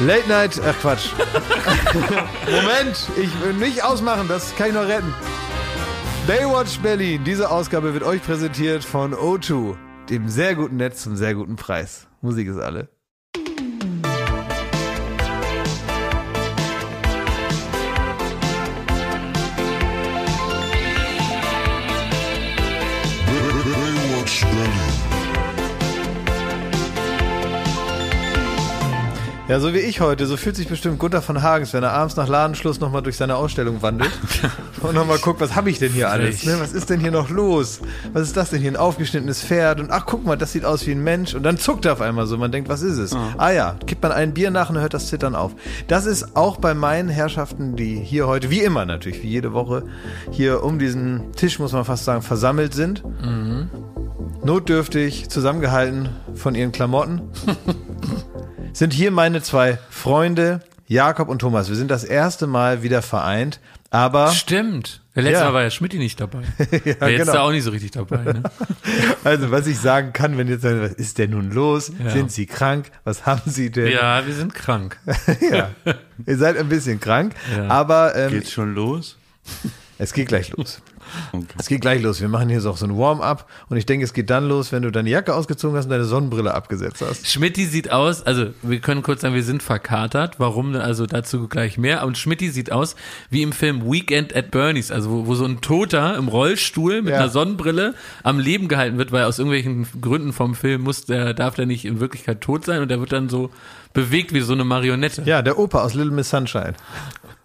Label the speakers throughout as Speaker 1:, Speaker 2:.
Speaker 1: Late Night, ach Quatsch. Moment, ich will nicht ausmachen, das kann ich noch retten. Baywatch Berlin, diese Ausgabe wird euch präsentiert von O2, dem sehr guten Netz zum sehr guten Preis. Musik ist alle. Ja, so wie ich heute, so fühlt sich bestimmt Gunther von Hagens, wenn er abends nach Ladenschluss nochmal durch seine Ausstellung wandelt und nochmal guckt, was habe ich denn hier alles? Ne? Was ist denn hier noch los? Was ist das denn hier? Ein aufgeschnittenes Pferd und ach, guck mal, das sieht aus wie ein Mensch und dann zuckt er auf einmal so, man denkt, was ist es? Ah ja, kippt man ein Bier nach und hört das Zittern auf. Das ist auch bei meinen Herrschaften, die hier heute, wie immer natürlich, wie jede Woche, hier um diesen Tisch, muss man fast sagen, versammelt sind. Notdürftig, zusammengehalten von ihren Klamotten sind hier meine zwei Freunde, Jakob und Thomas. Wir sind das erste Mal wieder vereint, aber
Speaker 2: Stimmt. Der letzte
Speaker 1: Ja.
Speaker 2: Mal war ja Schmidt nicht dabei.
Speaker 1: ja,
Speaker 2: War jetzt
Speaker 1: genau.
Speaker 2: da auch nicht so richtig dabei. Ne?
Speaker 1: Also was ich sagen kann, wenn jetzt was ist denn nun los?
Speaker 2: Ja.
Speaker 1: Sind Sie krank? Was haben Sie denn?
Speaker 2: Ja, wir sind krank.
Speaker 1: ja. Ihr seid ein bisschen krank,
Speaker 2: Ja.
Speaker 1: aber ähm,
Speaker 3: Geht's schon los?
Speaker 1: es geht gleich los.
Speaker 3: Okay.
Speaker 1: Es geht gleich los. Wir machen hier so auch so ein Warm-up und ich denke, es geht dann los, wenn du deine Jacke ausgezogen hast und deine Sonnenbrille abgesetzt hast.
Speaker 2: Schmidti sieht aus, also wir können kurz sagen, wir sind verkatert. Warum? denn? Also dazu gleich mehr. Und Schmidti sieht aus wie im Film Weekend at Bernie's, also wo, wo so ein Toter im Rollstuhl mit
Speaker 1: Ja.
Speaker 2: einer Sonnenbrille am Leben gehalten wird, weil aus irgendwelchen Gründen vom Film muss der, darf der nicht in Wirklichkeit tot sein und der wird dann so bewegt wie so eine Marionette.
Speaker 1: Ja, der Opa aus Little Miss Sunshine.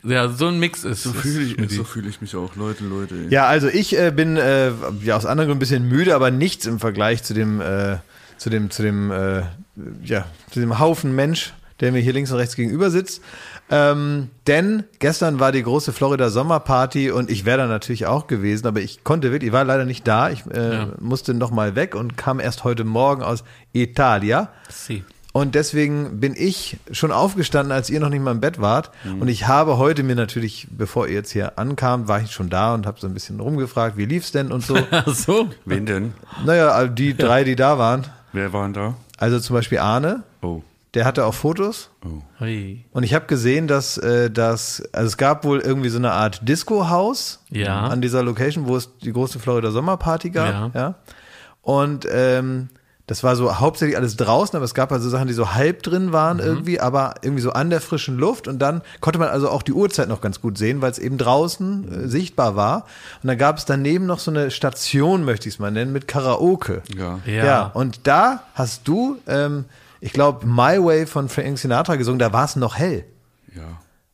Speaker 2: Ja, so ein Mix ist.
Speaker 3: So fühle ich, so fühl ich mich auch. Leute, Leute. ey.
Speaker 1: Ja, also ich äh, bin äh, ja aus anderen Gründen ein bisschen müde, aber nichts im Vergleich zu dem äh, zu dem zu dem äh, ja zu dem Haufen Mensch, der mir hier links und rechts gegenüber sitzt. Ähm, denn gestern war die große Florida Sommerparty und ich wäre da natürlich auch gewesen, aber ich konnte wirklich, ich war leider nicht da. Ich äh,
Speaker 2: Ja.
Speaker 1: musste noch mal weg und kam erst heute Morgen aus Italia.
Speaker 2: Sie.
Speaker 1: Und deswegen bin ich schon aufgestanden, als ihr noch nicht mal im Bett wart. Und ich habe heute mir natürlich, bevor ihr jetzt hier ankamt, war ich schon da und habe so ein bisschen rumgefragt, wie lief's denn und so.
Speaker 2: Ach so.
Speaker 3: Wen denn?
Speaker 1: naja, also die drei, die da waren.
Speaker 3: Wer waren da?
Speaker 1: Also zum Beispiel Arne,
Speaker 3: Oh,
Speaker 1: der hatte auch Fotos.
Speaker 3: oh.
Speaker 2: Hui.
Speaker 1: Und ich habe gesehen, dass äh, das, also es gab wohl irgendwie so eine Art Disco-Haus
Speaker 2: Ja.
Speaker 1: an dieser Location, wo es die große Florida Sommerparty gab.
Speaker 2: Ja.
Speaker 1: Ja. Und ähm, das war so hauptsächlich alles draußen, aber es gab also Sachen, die so halb drin waren
Speaker 2: Mhm.
Speaker 1: irgendwie, aber irgendwie so an der frischen Luft. Und dann konnte man also auch die Uhrzeit noch ganz gut sehen, weil es eben draußen äh, sichtbar war. Und dann gab es daneben noch so eine Station, möchte ich es mal nennen, mit Karaoke.
Speaker 3: Ja.
Speaker 2: Ja.
Speaker 1: Ja, und da hast du, ähm, ich glaube, My Way von Frank Sinatra gesungen, da war es noch hell.
Speaker 3: Ja.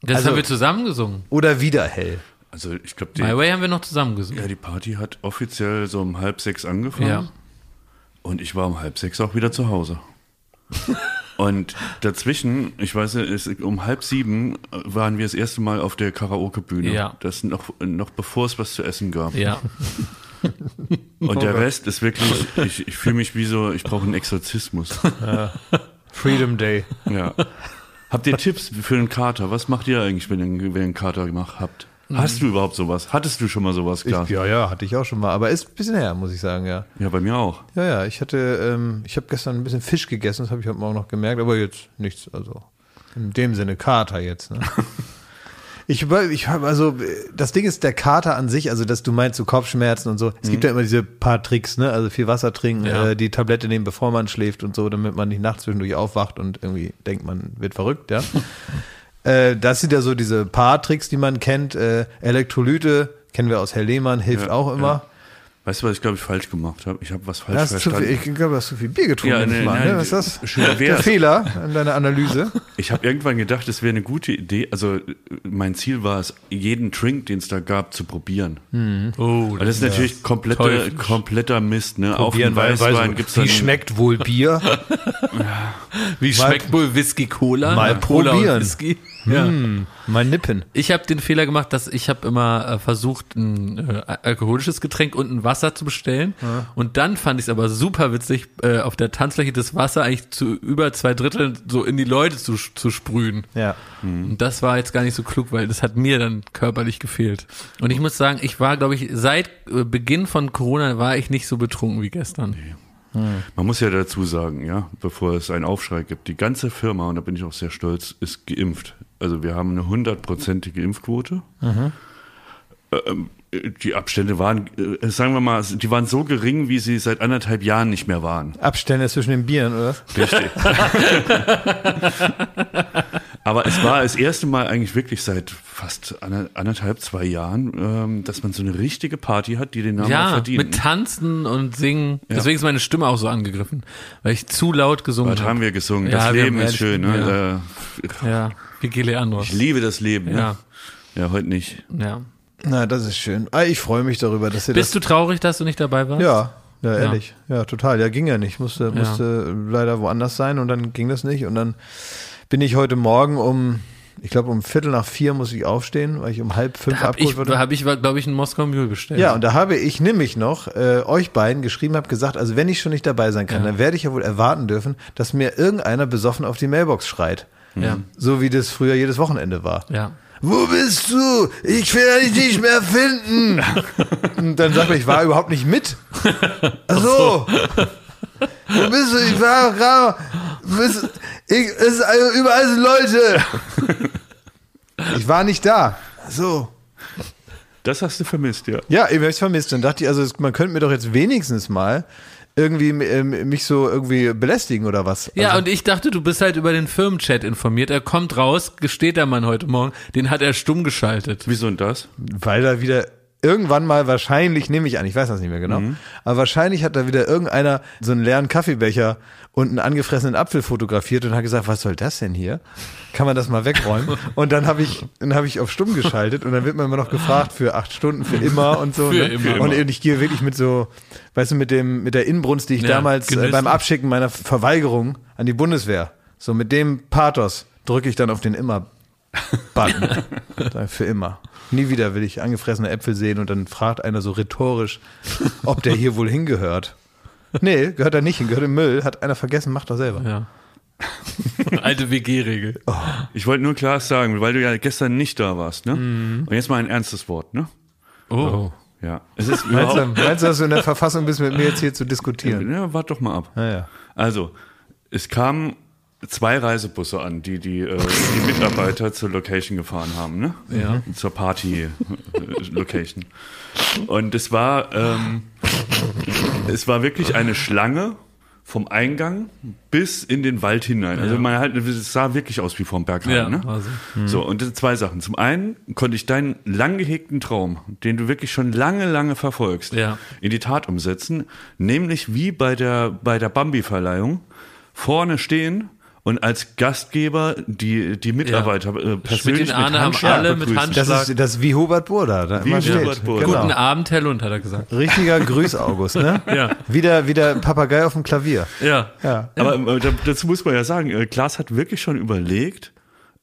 Speaker 2: Das
Speaker 1: Also-
Speaker 2: haben wir zusammen gesungen.
Speaker 1: Oder wieder hell.
Speaker 3: Also ich glaube,
Speaker 2: My Way haben wir noch zusammen gesungen.
Speaker 3: ja, die Party hat offiziell so um halb sechs angefangen.
Speaker 2: Ja.
Speaker 3: Und ich war um halb sechs auch wieder zu Hause. Und dazwischen, ich weiß nicht, es, um halb sieben äh, waren wir das erste Mal auf der Karaoke-Bühne.
Speaker 2: Ja.
Speaker 3: Das noch, noch bevor es was zu essen gab.
Speaker 2: Ja.
Speaker 3: Und der Rest ist wirklich, ich, ich fühle mich wie so, ich brauche einen Exorzismus.
Speaker 1: Freedom Day.
Speaker 3: Ja. Habt ihr Tipps für einen Kater? Was macht ihr eigentlich, wenn ihr, wenn ihr einen Kater gemacht habt? Hast du überhaupt sowas? Hattest du schon mal sowas,
Speaker 1: Ich,
Speaker 3: Klaas?
Speaker 1: ja, ja, hatte ich auch schon mal. Aber ist ein bisschen her, muss ich sagen, ja.
Speaker 3: Ja, bei mir auch.
Speaker 1: Ja, ja, ich hatte, ähm, ich habe gestern ein bisschen Fisch gegessen, das habe ich heute Morgen noch gemerkt, aber jetzt nichts, also in dem Sinne Kater jetzt. Ne? Ich, ich habe also, das Ding ist der Kater an sich, also dass du meinst so Kopfschmerzen und so. Es gibt ja immer diese paar Tricks, ne? Also viel Wasser trinken,
Speaker 2: Ja.
Speaker 1: äh, die Tablette nehmen, bevor man schläft und so, damit man nicht nachts zwischendurch aufwacht und irgendwie denkt, man wird verrückt, ja. äh, das sind ja so diese paar Tricks, die man kennt. Äh, Elektrolyte kennen wir aus Herr Lehmann, hilft
Speaker 3: Ja,
Speaker 1: auch immer.
Speaker 3: ja. Weißt du, was ich glaube ich falsch gemacht habe? Ich habe was falsch verstanden.
Speaker 1: viel, ich glaube, du hast zu viel Bier getrunken.
Speaker 3: Ja,
Speaker 1: nehme ich
Speaker 3: nee,
Speaker 1: mal an,
Speaker 3: nein,
Speaker 1: ne? Was ist das?
Speaker 3: schön
Speaker 1: Der. Fehler in deiner Analyse.
Speaker 3: Ich habe irgendwann gedacht, es wäre eine gute Idee. Also mein Ziel war es, jeden Drink, den es da gab, zu probieren.
Speaker 2: Oh,
Speaker 3: Weil das ist natürlich kompletter,
Speaker 2: Teuflisch.
Speaker 3: kompletter Mist. Ne? Auf
Speaker 1: Probieren, weil
Speaker 3: Weißwein
Speaker 1: so,
Speaker 3: gibt's
Speaker 1: Wie schmeckt wohl Bier?
Speaker 2: Wie schmeckt wohl Whisky Cola?
Speaker 1: mal
Speaker 2: Ja, Cola
Speaker 1: probieren.
Speaker 2: und Whisky. Ja.
Speaker 1: Hm, mal nippen.
Speaker 2: Ich habe den Fehler gemacht, dass ich habe immer äh, versucht, ein äh, alkoholisches Getränk und ein Wasser zu bestellen. Und dann fand ich es aber super witzig, äh, auf der Tanzfläche das Wasser eigentlich zu über zwei Dritteln so in die Leute zu, zu sprühen.
Speaker 1: Ja.
Speaker 2: Und das war jetzt gar nicht so klug, weil das hat mir dann körperlich gefehlt. Und ich muss sagen, ich war, glaube ich, seit äh, Beginn von Corona war ich nicht so betrunken wie gestern.
Speaker 3: Man muss ja dazu sagen, ja, bevor es einen Aufschrei gibt, die ganze Firma, und da bin ich auch sehr stolz, ist geimpft. Also wir haben eine hundertprozentige Impfquote. Ähm, die Abstände waren, äh, sagen wir mal, die waren so gering, wie sie seit anderthalb Jahren nicht mehr waren.
Speaker 1: Abstände zwischen den Bieren, oder?
Speaker 3: Richtig. Aber es war das erste Mal eigentlich wirklich seit fast ander- anderthalb, zwei Jahren, ähm, dass man so eine richtige Party hat, die den Namen
Speaker 2: Ja,
Speaker 3: verdient.
Speaker 2: mit Tanzen und Singen. Deswegen ist meine Stimme auch so angegriffen, weil ich zu laut gesungen
Speaker 3: Was haben
Speaker 2: habe.
Speaker 3: wir gesungen?
Speaker 2: Ja,
Speaker 3: das
Speaker 2: wir
Speaker 3: Leben
Speaker 2: haben
Speaker 3: ist schön. Ne?
Speaker 2: Ja, wie Leandros.
Speaker 3: Äh, ich liebe das Leben. Ja,
Speaker 2: Ja,
Speaker 3: ja heute nicht.
Speaker 2: ja.
Speaker 1: Na, das ist schön. Ah, Ich freue mich darüber, dass ihr
Speaker 2: Bist du traurig, dass du nicht dabei warst?
Speaker 1: das. Ja, ja, ehrlich. Ja. total. Ja, ging ja nicht. Musste,
Speaker 2: Ja.
Speaker 1: musste leider woanders sein und dann ging das nicht. Und dann bin ich heute Morgen um, ich glaube, um Viertel nach vier muss ich aufstehen, weil ich um halb fünf
Speaker 2: ich,
Speaker 1: abgeholt wurde.
Speaker 2: hab ich glaube ich, einen Moskau Mule bestellt.
Speaker 1: Ja, und da habe ich nämlich noch äh, euch beiden geschrieben, habe gesagt, also wenn ich schon nicht dabei sein kann,
Speaker 2: Ja.
Speaker 1: dann werde ich ja wohl erwarten dürfen, dass mir irgendeiner besoffen auf die Mailbox schreit.
Speaker 2: Ja.
Speaker 1: So wie das früher jedes Wochenende war.
Speaker 2: ja.
Speaker 1: Wo bist du? Ich werde dich nicht mehr finden. Und dann sagt er, ich war überhaupt nicht mit. Ach so. Wo bist du? Ich war gerade. Ich, es ist, also überall sind Leute. Ich war nicht da. So.
Speaker 3: Das hast du vermisst, ja.
Speaker 1: Ja, eben habe ich vermisst. Dann dachte ich, also es- man könnte mir doch jetzt wenigstens mal irgendwie ähm, mich so irgendwie belästigen oder was.
Speaker 2: Ja,
Speaker 1: also,
Speaker 2: und ich dachte, du bist halt über den Firmenchat informiert. Er kommt raus, gesteht der Mann heute Morgen, den hat er stumm geschaltet.
Speaker 3: Wieso und das?
Speaker 1: weil da wieder irgendwann mal wahrscheinlich, nehme ich an, ich weiß das nicht mehr genau, aber wahrscheinlich hat da wieder irgendeiner so einen leeren Kaffeebecher und einen angefressenen Apfel fotografiert und hat gesagt, was soll das denn hier? Kann man das mal wegräumen? Und dann habe ich, dann habe ich auf stumm geschaltet und dann wird man immer noch gefragt für acht Stunden, für immer und so.
Speaker 2: Für
Speaker 1: ne?
Speaker 2: immer.
Speaker 1: Und ich gehe wirklich mit so, weißt du, mit dem, mit der Inbrunst, die ich
Speaker 2: Ja,
Speaker 1: damals äh, beim Abschicken meiner Verweigerung an die Bundeswehr, so mit dem Pathos drücke ich dann auf den immer Button. Dann Für immer. Nie wieder will ich angefressene Äpfel sehen und dann fragt einer so rhetorisch, ob der hier wohl hingehört. Nee, gehört er nicht hin, gehört im Müll, hat einer vergessen, macht doch selber.
Speaker 2: Ja. Alte WG-Regel.
Speaker 3: Ich wollte nur klar sagen, weil du ja gestern nicht da warst, ne? Und jetzt mal ein ernstes Wort, ne?
Speaker 2: Oh.
Speaker 3: Ja. Es ist
Speaker 1: Meinst du, meinst du, dass du in der Verfassung bist, mit mir jetzt hier zu diskutieren?
Speaker 3: Ja, wart doch mal ab.
Speaker 1: Naja.
Speaker 3: Also, es kamen zwei Reisebusse an, die die, äh, die Mitarbeiter zur Location gefahren haben, ne?
Speaker 2: Ja.
Speaker 3: Zur Party-Location. Und es war, ähm, es war wirklich eine Schlange vom Eingang bis in den Wald hinein. Also
Speaker 2: Ja.
Speaker 3: man halt, es sah wirklich aus wie vom Bergheim,
Speaker 2: Ja,
Speaker 3: ne?
Speaker 2: also.
Speaker 3: So, und das sind zwei Sachen. Zum einen konnte ich deinen lang gehegten Traum, den du wirklich schon lange, lange verfolgst,
Speaker 2: Ja.
Speaker 3: in die Tat umsetzen. Nämlich wie bei der, bei der Bambi-Verleihung vorne stehen und als Gastgeber die, die Mitarbeiter äh, persönlich
Speaker 2: und
Speaker 3: mit
Speaker 2: Arne haben
Speaker 3: Handschlag
Speaker 2: alle mit
Speaker 3: begrüßen.
Speaker 2: Handschlag-
Speaker 1: Das ist, das ist wie Hubert Burda. Da
Speaker 3: Wie
Speaker 1: immer steht.
Speaker 3: Hubert Burda.
Speaker 1: Genau.
Speaker 2: Guten Abend, Herr Lund, hat er gesagt.
Speaker 1: Richtiger Grüß August, ne?
Speaker 2: Ja.
Speaker 1: Wieder, wieder Papagei auf dem Klavier.
Speaker 2: Ja.
Speaker 1: Ja.
Speaker 3: Aber äh, da- dazu muss man ja sagen, äh, Klaas hat wirklich schon überlegt,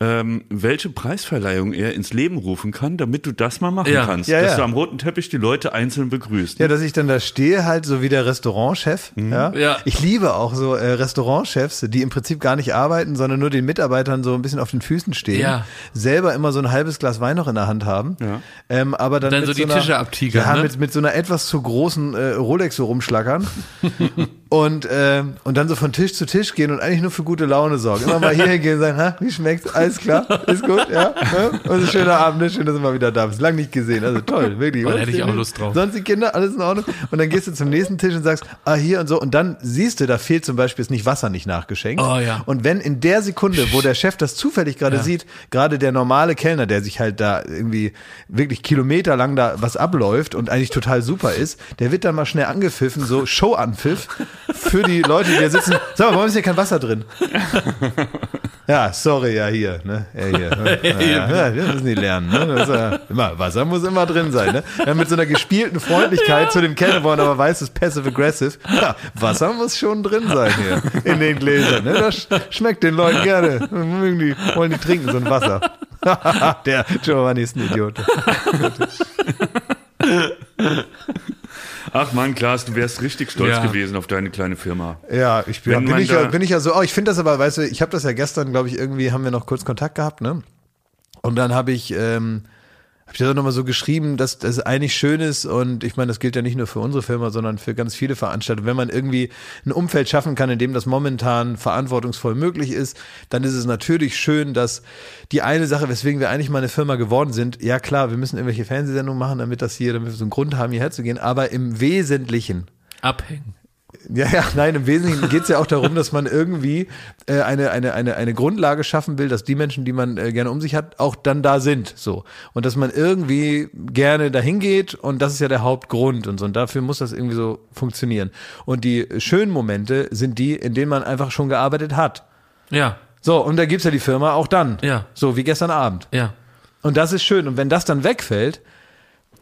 Speaker 3: ähm, welche Preisverleihung er ins Leben rufen kann, damit du das mal machen
Speaker 2: Ja.
Speaker 3: kannst.
Speaker 1: Ja,
Speaker 3: dass
Speaker 1: ja.
Speaker 3: du am roten Teppich die Leute einzeln begrüßt.
Speaker 1: Ja, dass ich dann da stehe, halt so wie der Restaurantchef. Ja?
Speaker 2: Ja.
Speaker 1: Ich liebe auch so äh, Restaurantchefs, die im Prinzip gar nicht arbeiten, sondern nur den Mitarbeitern so ein bisschen auf den Füßen stehen.
Speaker 2: Ja.
Speaker 1: Selber immer so ein halbes Glas Wein noch in der Hand haben.
Speaker 3: Ja.
Speaker 1: Ähm, aber dann,
Speaker 2: Dann
Speaker 1: mit
Speaker 2: so die
Speaker 1: einer,
Speaker 2: Tische abtigern,
Speaker 1: Ja,
Speaker 2: ne?
Speaker 1: mit, mit so einer etwas zu großen äh, Rolex so rumschlackern. und, ähm, und dann so von Tisch zu Tisch gehen und eigentlich nur für gute Laune sorgen. Immer mal hier hingehen und sagen, ha, wie schmeckt's? Alles klar? Ist gut, ja? ja? Und ein schöner Abend, ne? schön, dass du mal wieder da bist. Lang nicht gesehen, also toll, wirklich.
Speaker 2: Da hätte ich auch Lust drauf.
Speaker 1: Sonst die Kinder, alles in Ordnung. Und dann gehst du zum nächsten Tisch und sagst, ah, hier und so. Und dann siehst du, da fehlt zum Beispiel ist nicht Wasser nicht nachgeschenkt.
Speaker 2: Oh, ja.
Speaker 1: Und wenn in der Sekunde, wo der Chef das zufällig gerade
Speaker 2: Ja.
Speaker 1: sieht, gerade der normale Kellner, der sich halt da irgendwie wirklich kilometerlang da was abläuft und eigentlich total super ist, der wird dann mal schnell angepfiffen, so Show-Anpfiff für die Leute, die da sitzen. Sag mal, warum ist hier kein Wasser drin? Ja, sorry, ja, hier, ne? Ja, hier. Ja, ja, wir müssen die lernen, ne? Ist, ja, immer, Wasser muss immer drin sein, ne? Ja, mit so einer gespielten Freundlichkeit zu dem Kellner, wo man aber weiß, es ist passive-aggressive. Ja, Wasser muss schon drin sein hier in den Gläsern, ne? Das sch- schmeckt den Leuten gerne. Mögen die, wollen die trinken, so ein Wasser. Der Giovanni ist ein Idiot.
Speaker 3: Ach man, Klaas, du wärst richtig stolz
Speaker 2: Ja.
Speaker 3: gewesen auf deine kleine Firma.
Speaker 1: Ja, ich bin, bin, ich ja, bin ich ja so, oh, ich finde das aber, weißt du, ich habe das ja gestern, glaube ich, irgendwie haben wir noch kurz Kontakt gehabt, ne? Und dann habe ich, ähm, Hab ich das auch nochmal so geschrieben, dass das eigentlich schön ist und ich meine, das gilt ja nicht nur für unsere Firma, sondern für ganz viele Veranstaltungen. Wenn man irgendwie ein Umfeld schaffen kann, in dem das momentan verantwortungsvoll möglich ist, dann ist es natürlich schön, dass die eine Sache, weswegen wir eigentlich mal eine Firma geworden sind, ja klar, wir müssen irgendwelche Fernsehsendungen machen, damit das hier, damit wir so einen Grund haben, hierher zu gehen, aber im Wesentlichen
Speaker 2: Abhängen.
Speaker 1: Ja, ja, nein, im Wesentlichen geht es ja auch darum, dass man irgendwie äh, eine, eine, eine, eine Grundlage schaffen will, dass die Menschen, die man äh, gerne um sich hat, auch dann da sind. So. Und dass man irgendwie gerne dahin geht und das ist ja der Hauptgrund und so. Und dafür muss das irgendwie so funktionieren. Und die schönen Momente sind die, in denen man einfach schon gearbeitet hat.
Speaker 2: Ja,
Speaker 1: So, und da gibt's ja die Firma auch dann.
Speaker 2: Ja.
Speaker 1: So wie gestern Abend.
Speaker 2: ja.
Speaker 1: Und das ist schön. Und wenn das dann wegfällt,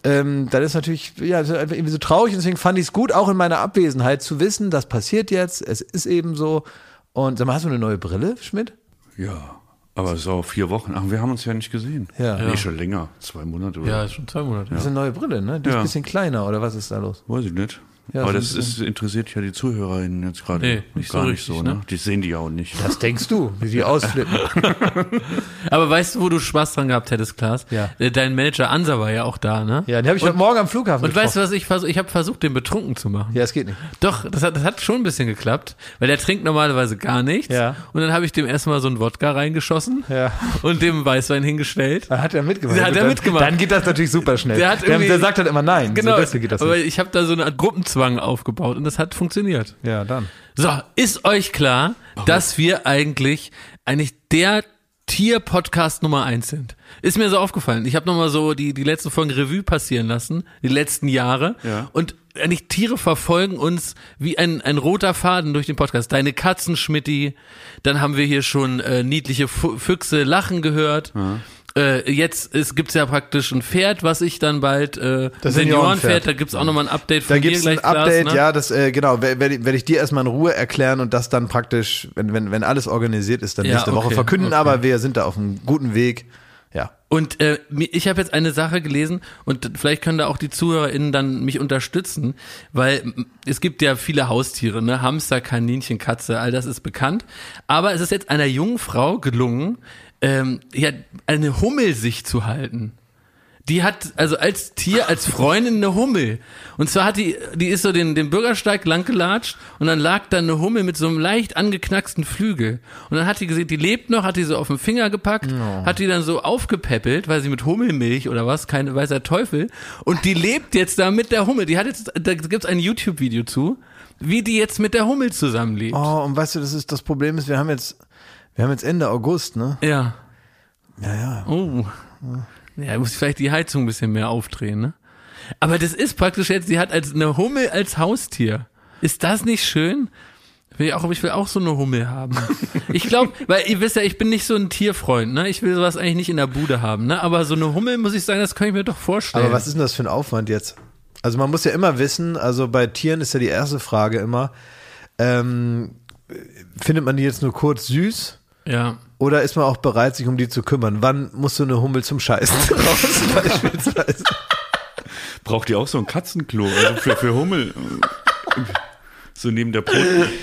Speaker 1: ähm, dann ist natürlich ja das ist einfach irgendwie so traurig. Und deswegen fand ich es gut, auch in meiner Abwesenheit zu wissen, das passiert jetzt. Es ist eben so. Und sag mal, hast du eine neue Brille, Schmidt?
Speaker 3: Ja, aber es ist auch vier Wochen. Ach, wir haben uns ja nicht gesehen.
Speaker 1: Ja.
Speaker 3: Nee, schon länger. Zwei Monate oder
Speaker 2: Ja, schon zwei Monate.
Speaker 1: Das ist eine neue Brille, ne? Die ist
Speaker 3: Ja.
Speaker 1: ein bisschen kleiner, oder was ist da los?
Speaker 3: Weiß ich nicht.
Speaker 1: Ja,
Speaker 3: aber
Speaker 1: so
Speaker 3: das ist, interessiert ja die ZuhörerInnen jetzt gerade
Speaker 2: Nee, nicht
Speaker 3: gar
Speaker 2: so
Speaker 3: nicht so, ne?
Speaker 2: ne?
Speaker 3: Die sehen die ja auch nicht.
Speaker 1: Was denkst du, wie die ausflippen?
Speaker 2: Aber weißt du, wo du Spaß dran gehabt hättest, Klaas?
Speaker 1: Ja.
Speaker 2: Äh, Dein Manager Ansa war ja auch da, ne?
Speaker 1: ja, den habe ich heute Morgen am Flughafen
Speaker 2: Und weißt du,
Speaker 1: getroffen.
Speaker 2: was ich versuche? Ich habe versucht, den betrunken zu machen.
Speaker 1: Ja, es geht nicht.
Speaker 2: Doch, das hat, das hat schon ein bisschen geklappt, weil der trinkt normalerweise gar nichts.
Speaker 1: Ja.
Speaker 2: Und dann habe ich dem erstmal so einen Wodka reingeschossen
Speaker 1: Ja.
Speaker 2: und dem Weißwein hingestellt.
Speaker 1: Da hat er mitgemacht.
Speaker 2: Der hat er
Speaker 1: dann,
Speaker 2: mitgemacht.
Speaker 1: Dann geht das natürlich super schnell.
Speaker 2: Der hat
Speaker 1: der, der sagt halt immer nein.
Speaker 2: Genau,
Speaker 1: So, geht das
Speaker 2: aber
Speaker 1: nicht.
Speaker 2: ich habe da so eine Art Gruppenzwang aufgebaut und das hat funktioniert.
Speaker 1: Ja, dann.
Speaker 2: So, ist euch klar, dass wir eigentlich eigentlich der Tier-Podcast Nummer eins sind? Ist mir so aufgefallen. Ich habe nochmal so die, die letzten Folgen Revue passieren lassen, die letzten Jahre.
Speaker 3: Ja.
Speaker 2: Und eigentlich Tiere verfolgen uns wie ein, ein roter Faden durch den Podcast. Deine Katzen, Schmidti. Dann haben wir hier schon äh, niedliche Fu- Füchse lachen gehört. Äh, jetzt es gibt's ja praktisch ein Pferd, was ich dann bald äh,
Speaker 1: Das
Speaker 2: Seniorenpferd, da gibt's auch nochmal ein Update von
Speaker 1: Da
Speaker 2: dir
Speaker 1: gibt's ein
Speaker 2: gleich, Klaas,
Speaker 1: Update,
Speaker 2: ne?
Speaker 1: ja, das, äh, genau, werde werd, werd ich dir erstmal in Ruhe erklären und das dann praktisch, wenn, wenn, wenn alles organisiert ist, dann
Speaker 2: Ja,
Speaker 1: nächste Woche
Speaker 2: okay,
Speaker 1: verkünden,
Speaker 2: okay.
Speaker 1: aber wir sind da auf einem guten Weg. Ja.
Speaker 2: Und äh, ich habe jetzt eine Sache gelesen und vielleicht können da auch die ZuhörerInnen dann mich unterstützen, weil es gibt ja viele Haustiere, ne? Hamster, Kaninchen, Katze, all das ist bekannt. Aber es ist jetzt einer jungen Frau gelungen, ähm, ja, eine Hummel sich zu halten. Die hat also als Tier, als Freundin eine Hummel. Und zwar hat die, die ist so den, den Bürgersteig langgelatscht und dann lag da eine Hummel mit so einem leicht angeknacksten Flügel. Und dann hat die gesehen, die lebt noch, hat die so auf den Finger gepackt, hat die dann so aufgepäppelt, weil sie mit Hummelmilch oder was, keine weiß der Teufel. Und die lebt jetzt da mit der Hummel. Die hat jetzt, da gibt's ein YouTube-Video zu, wie die jetzt mit der Hummel zusammenlebt.
Speaker 1: Oh, und weißt du, das ist das Problem ist, wir haben jetzt, wir haben jetzt Ende August, ne?
Speaker 2: Ja.
Speaker 1: Ja, ja.
Speaker 2: Oh. Ja, muss ich vielleicht die Heizung ein bisschen mehr aufdrehen, ne? Aber das ist praktisch jetzt, sie hat als eine Hummel als Haustier. Ist das nicht schön? Will ich, auch, ich will auch so eine Hummel haben. Ich glaube, weil ihr wisst ja, ich bin nicht so ein Tierfreund, ne? Ich will sowas eigentlich nicht in der Bude haben, ne? Aber so eine Hummel, muss ich sagen, das kann ich mir doch vorstellen.
Speaker 1: Aber was ist denn das für ein Aufwand jetzt? Also man muss ja immer wissen, also bei Tieren ist ja die erste Frage immer, ähm, findet man die jetzt nur kurz süß?
Speaker 2: Ja.
Speaker 1: Oder ist man auch bereit, sich um die zu kümmern? Wann muss so eine Hummel zum Scheißen raus, beispielsweise?
Speaker 3: Braucht ihr auch so ein Katzenklo? Also für, für Hummel. So neben der Brot,